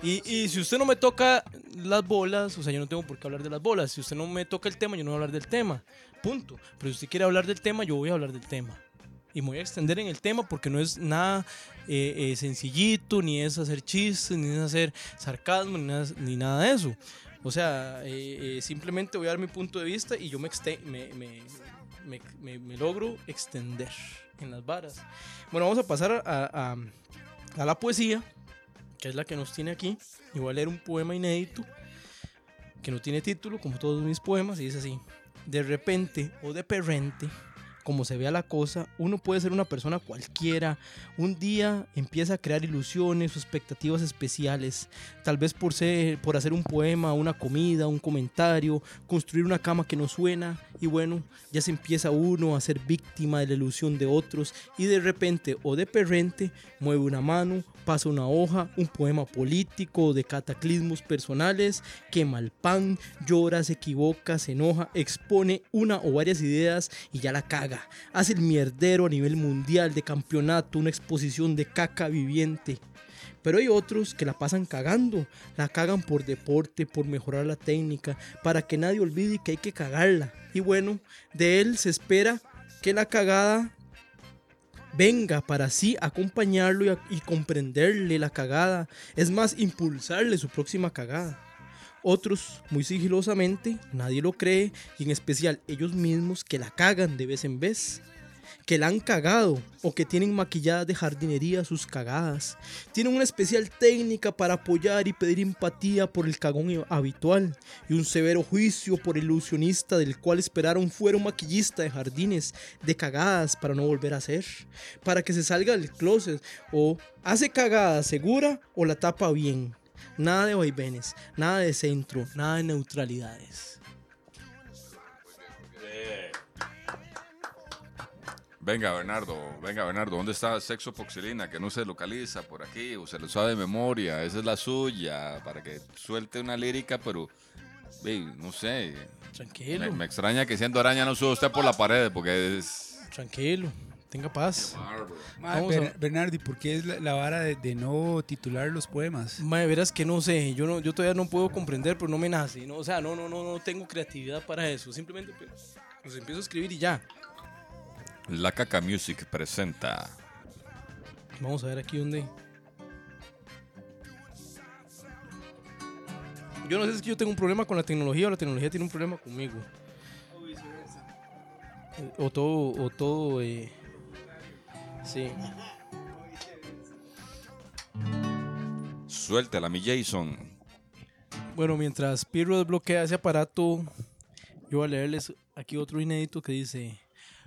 Y, y si usted no me toca las bolas, o sea, yo no tengo por qué hablar de las bolas. Si usted no me toca el tema, yo no voy a hablar del tema. Punto. Pero si usted quiere hablar del tema, yo voy a hablar del tema. Y me voy a extender en el tema porque no es nada eh, eh, sencillito, ni es hacer chistes, ni es hacer sarcasmo, ni nada, ni nada de eso. O sea, eh, eh, simplemente voy a dar mi punto de vista y yo me, me, me, me- me- me logro extender en las varas. Bueno, vamos a pasar a, a- a la poesía, que es la que nos tiene aquí. Y voy a leer un poema inédito que no tiene título, como todos mis poemas, y dice así: De repente o de perrente, como se vea la cosa, uno puede ser una persona cualquiera. Un día empieza a crear ilusiones o expectativas especiales, tal vez por, ser, por hacer un poema, una comida, un comentario, construir una cama que no suena, Y bueno, ya se empieza uno a ser víctima de la ilusión de otros y de repente o de perrente mueve una mano, pasa una hoja, un poema político de cataclismos personales, quema el pan, llora, se equivoca, se enoja, expone una o varias ideas y ya la caga. Hace el mierdero a nivel mundial de campeonato, una exposición de caca viviente. Pero hay otros que la pasan cagando, la cagan por deporte, por mejorar la técnica, para que nadie olvide que hay que cagarla. Y bueno, de él se espera que la cagada venga para así acompañarlo y, comprenderle la cagada, es más, impulsarle su próxima cagada. Otros, muy sigilosamente, nadie lo cree, y en especial ellos mismos que la cagan de vez en vez. Que la han cagado o que tienen maquilladas de jardinería sus cagadas. Tienen una especial técnica para apoyar y pedir empatía por el cagón habitual y un severo juicio por ilusionista del cual esperaron fuera un maquillista de jardines de cagadas para no volver a hacer. Para que se salga del closet o hace cagada segura o la tapa bien. Nada de vaivenes, nada de centro, nada de neutralidades. Venga, Bernardo, venga, Bernardo, ¿dónde está Sexo Poxilina? Que no se localiza por aquí, o se lo sabe de memoria, esa es la suya, para que suelte una lírica, pero, ey, no sé, Tranquilo, me, me extraña que siendo araña no suba usted por la pared, porque es... tranquilo, tenga paz. Ma, Vamos a- Ber- Bernardo, ¿y por qué es la, la vara de, de no titular los poemas? Mae, verás que no sé, yo no, yo todavía no puedo comprender, pero no me nace, ¿no? O sea, no, no, no, no tengo creatividad para eso. Simplemente pues, los empiezo a escribir y ya. La Caca Music presenta... Vamos a ver aquí dónde. Yo no sé si es que yo tengo un problema con la tecnología o la tecnología tiene un problema conmigo. O todo, o todo, eh, sí. Suéltela, mi Jason. Bueno, mientras Pirro desbloquea ese aparato, yo voy a leerles aquí otro inédito que dice: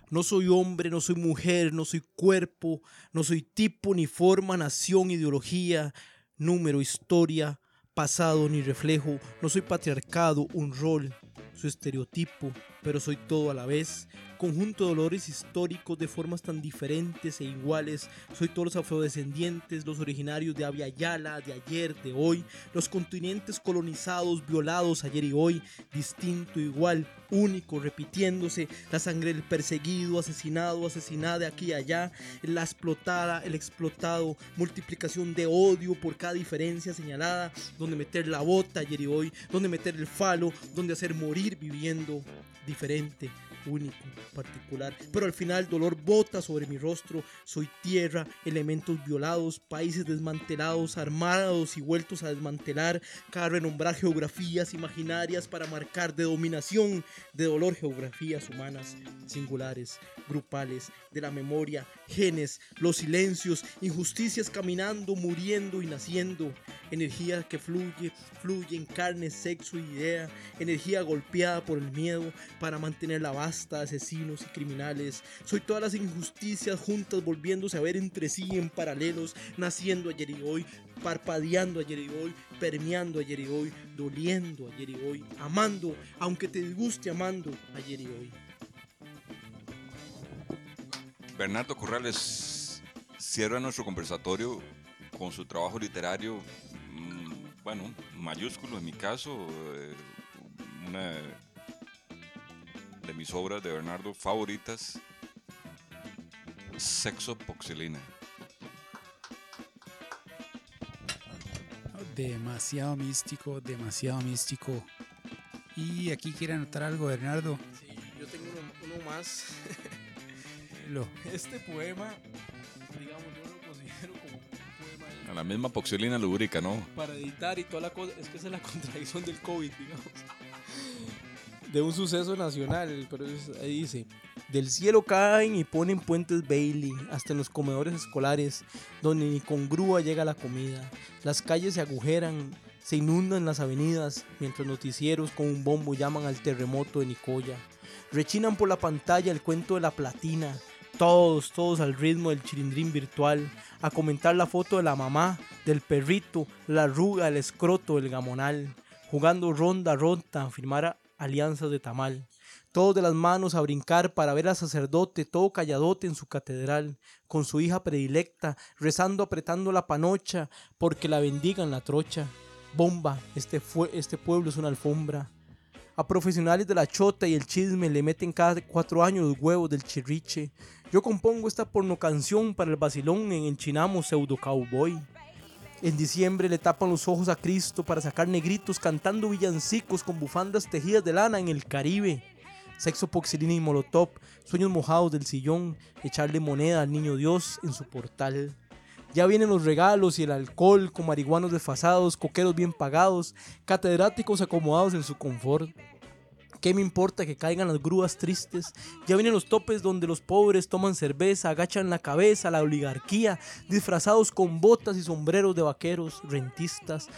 No soy hombre, no soy mujer, no soy cuerpo, no soy tipo, ni forma, nación, ideología, número, historia, pasado, ni reflejo. No soy patriarcado, un rol, su estereotipo, pero soy todo a la vez. Conjunto de dolores históricos de formas tan diferentes e iguales. Soy todos los afrodescendientes, los originarios de Abya Yala, de ayer, de hoy, los continentes colonizados, violados ayer y hoy, distinto, igual, único, repitiéndose, la sangre del perseguido, asesinado, asesinada de aquí y allá, la explotada, el explotado, multiplicación de odio por cada diferencia señalada, donde meter la bota ayer y hoy, donde meter el falo, donde hacer morir viviendo diferente único, particular. Pero al final dolor bota sobre mi rostro. Soy tierra, elementos violados, países desmantelados, armados y vueltos a desmantelar. Cada renombrar geografías imaginarias para marcar de dominación, de dolor geografías humanas, singulares, grupales, de la memoria, genes, los silencios, injusticias caminando, muriendo y naciendo. Energía que fluye, fluye en carne, sexo y idea. Energía golpeada por el miedo para mantener la basta de asesinos y criminales. Soy todas las injusticias juntas volviéndose a ver entre sí en paralelos, naciendo ayer y hoy, parpadeando ayer y hoy, permeando ayer y hoy, doliendo ayer y hoy, amando, aunque te disguste amando ayer y hoy. Bernardo Corrales cierra nuestro conversatorio con su trabajo literario, mm, bueno, mayúsculo en mi caso, eh, una de mis obras de Bernardo favoritas, Sexo Poxilina. Demasiado místico, demasiado místico. Y aquí quiere anotar algo, Bernardo. Sí, yo tengo uno, uno más. Lo, Este poema, digamos, yo lo considero como un poema A la misma Poxilina lubrica, ¿no? para editar y toda la cosa. Es que esa es la contradicción del COVID, digamos. De un suceso nacional, pero es- ahí dice: Del cielo caen y ponen puentes Bailey, hasta en los comedores escolares, donde ni con grúa llega la comida. Las calles se agujeran, se inundan las avenidas, mientras noticieros con un bombo llaman al terremoto de Nicoya. Rechinan por la pantalla el cuento de la platina. Todos, todos al ritmo del chilindrín virtual. A comentar la foto de la mamá, del perrito, la arruga, el escroto, el gamonal. Jugando ronda ronda firmar alianzas de tamal. todos de las manos a brincar para ver al sacerdote todo calladote en su catedral, con su hija predilecta, rezando apretando la panocha, porque la bendigan la trocha. Bomba, este, fue, este pueblo es una alfombra. A profesionales de la chota y el chisme le meten cada cuatro años huevos del chirriche. Yo compongo esta porno canción para el vacilón en el chinamo pseudo cowboy. En diciembre le tapan los ojos a Cristo para sacar negritos cantando villancicos con bufandas tejidas de lana en el Caribe. Sexo, poxilina y molotov, sueños mojados del sillón, echarle moneda al niño Dios en su portal. Ya vienen los regalos y el alcohol con marihuanos desfasados, coqueros bien pagados, catedráticos acomodados en su confort. ¿Qué me importa que caigan las grúas tristes? Ya vienen los topes donde los pobres toman cerveza, agachan la cabeza, la oligarquía, disfrazados con botas y sombreros de vaqueros, rentistas,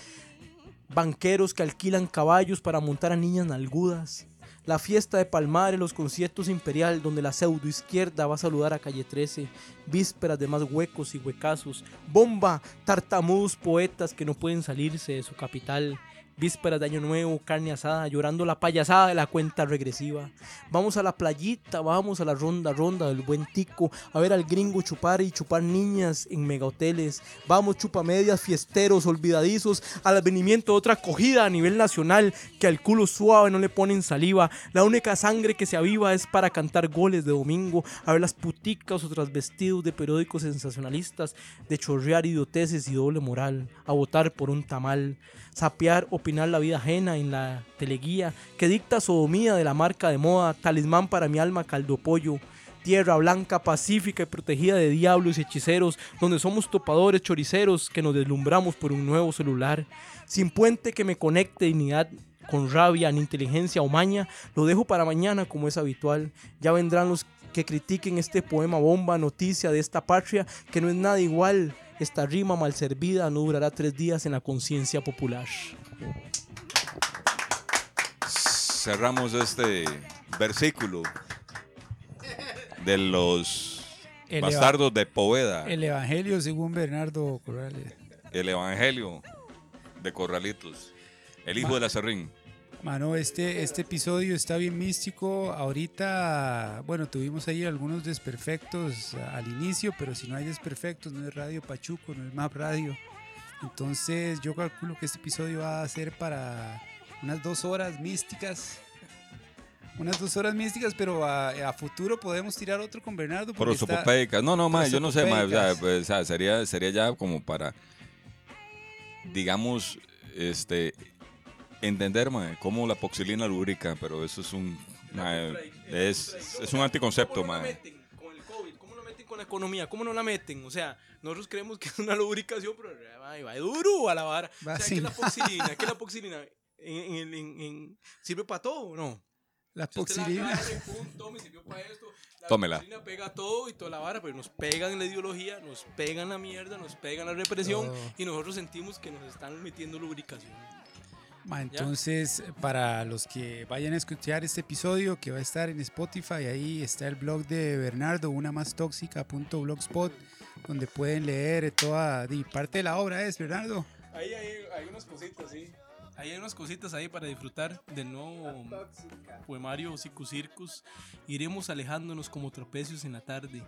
banqueros que alquilan caballos para montar a niñas nalgudas. La fiesta de Palmares, los conciertos imperial, donde la pseudo izquierda va a saludar a calle 13, vísperas de más huecos y huecazos, bomba, tartamudos poetas que no pueden salirse de su capital, vísperas de Año Nuevo, carne asada, llorando la payasada de la cuenta regresiva. Vamos a la playita, vamos a la ronda, ronda del buen tico, a ver al gringo chupar y chupar niñas en megahoteles. Vamos chupamedias, fiesteros, olvidadizos, al advenimiento de otra acogida a nivel nacional, que al culo suave no le ponen saliva. La única sangre que se aviva es para cantar goles de domingo, a ver las puticas o vestidos de periódicos sensacionalistas, de chorrear idioteces y doble moral, a votar por un tamal sapear, opinar la vida ajena en la teleguía, que dicta sodomía de la marca de moda, talismán para mi alma caldo pollo, tierra blanca, pacífica y protegida de diablos y hechiceros, donde somos topadores choriceros que nos deslumbramos por un nuevo celular, sin puente que me conecte dignidad con rabia ni inteligencia o maña, lo dejo para mañana como es habitual. Ya vendrán los que critiquen este poema bomba, noticia de esta patria, que no es nada igual esta rima mal servida no durará tres días en la conciencia popular. Cerramos este versículo de los bastardos de Poveda. El Evangelio según Bernardo Corrales. El Evangelio de Corralitos. El hijo de la Serrín. Mano, este, este episodio está bien místico. Ahorita, bueno, tuvimos ahí algunos desperfectos al inicio, pero si no hay desperfectos, no es Radio Pachuco, no es Map Radio. Entonces, yo calculo que este episodio va a ser para unas dos horas místicas. Unas dos horas místicas, pero a, futuro podemos tirar otro con Bernardo. Prosopopéicas. No, no, más, yo no sé, más. Pues, o sea, sería, sería ya como para, digamos, este entender, mae, cómo la poxilina lubrica, pero eso es un. es, es un anticoncepto, ¿Cómo mae. La economía? ¿Cómo no la meten? O sea, nosotros creemos que es una lubricación, pero va duro a la vara. o sea, ¿qué es la poxilina? ¿Qué es la poxilina? ¿En, en, en, sirve para todo o no? La poxilina. La Tómela. poxilina pega todo y toda la vara, pero nos pegan la ideología, nos pegan la mierda, nos pegan la represión oh. y nosotros sentimos que nos están metiendo lubricación entonces, para los que vayan a escuchar este episodio que va a estar en Spotify, ahí está el blog de Bernardo, una más tóxica.blogspot, donde pueden leer toda y parte de la obra es Bernardo. Ahí hay, unas cositas, sí. Ahí hay unas cositas ahí para disfrutar del nuevo poemario Circus Circus. Iremos alejándonos como tropecios en la tarde.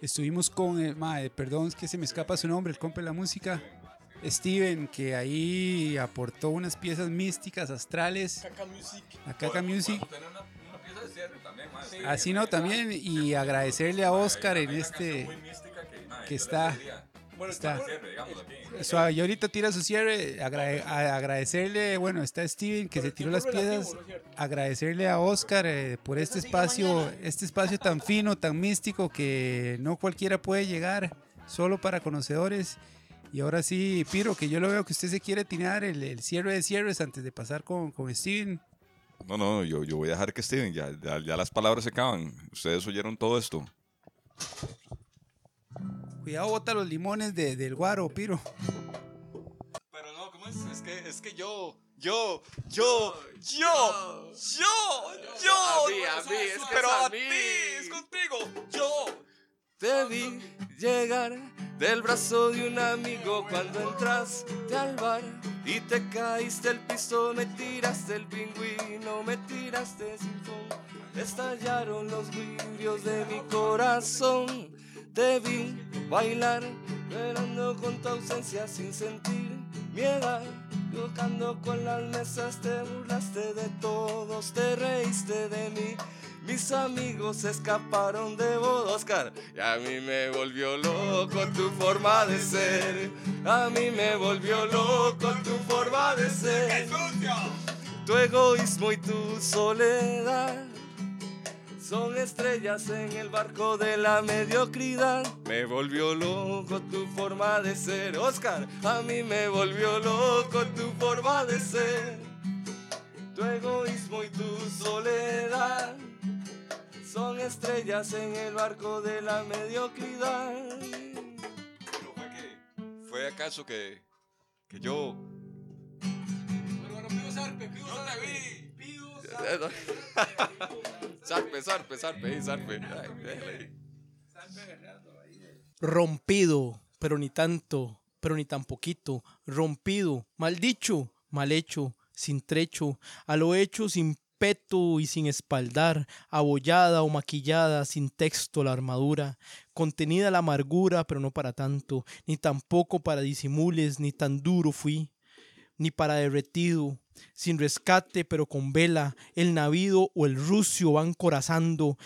Estuvimos con, eh, perdón, es que se me escapa su nombre, el compa de la música. Steven, que ahí aportó unas piezas místicas, astrales. Caca Music. A Caca Music. Así no, también. Y agradecerle a Oscar en este. Que está. Bueno, está. Suave, y ahorita tira su cierre. agradecerle, bueno, está Steven que se tiró las piezas. Agradecerle a Oscar eh, por este espacio, este espacio tan fino, tan místico que no cualquiera puede llegar, solo para conocedores. Y ahora sí, Piro, que yo lo veo que usted se quiere tirar el, cierre de cierres antes de pasar con, con Steven. No, no, yo, yo voy a dejar que Steven, ya, ya, las palabras se acaban. Ustedes oyeron todo esto. Cuidado, bota los limones de, del guaro, Piro. Pero no, ¿cómo es? Es que, es que yo, yo, yo, yo, yo, yo. A mí, a mí, es que pero a, a ti, es contigo. Yo te vi llegar del brazo de un amigo cuando entraste al bar y te caíste el piso, me tiraste el pingüino, me tiraste sin son, estallaron los vidrios de mi corazón. Te vi bailar, bailando con tu ausencia sin sentir miedo. Tocando con las mesas, te burlaste de todos, te reíste de mí. Mis amigos escaparon de vos, Oscar. Y a mí me volvió loco tu forma de ser. A mí me volvió loco tu forma de ser. Tu egoísmo y tu soledad. Son estrellas en el barco de la mediocridad. Me volvió loco tu forma de ser, Oscar. A mí me volvió loco tu forma de ser. Tu egoísmo y tu soledad. Son estrellas en el barco de la mediocridad. Pero fue que. ¿Fue acaso que. que yo. Zarpe, zarpe, zarpe, ahí, zarpe. Ay, déjale ahí. Rompido, pero ni tanto, pero ni tan poquito. Rompido, mal dicho, mal hecho, sin trecho, a lo hecho sin peto y sin espaldar, abollada o maquillada, sin texto la armadura, contenida la amargura, pero no para tanto, ni tampoco para disimules, ni tan duro fui, ni para derretido, sin rescate, pero con vela, el navío o el rucio van corazando,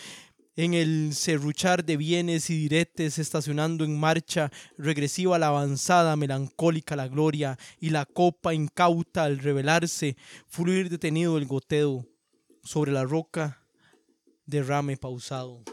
en el serruchar de bienes y diretes, estacionando en marcha, regresiva la avanzada, melancólica la gloria, y la copa incauta al revelarse, fluir detenido el goteo, sobre la roca, derrame pausado.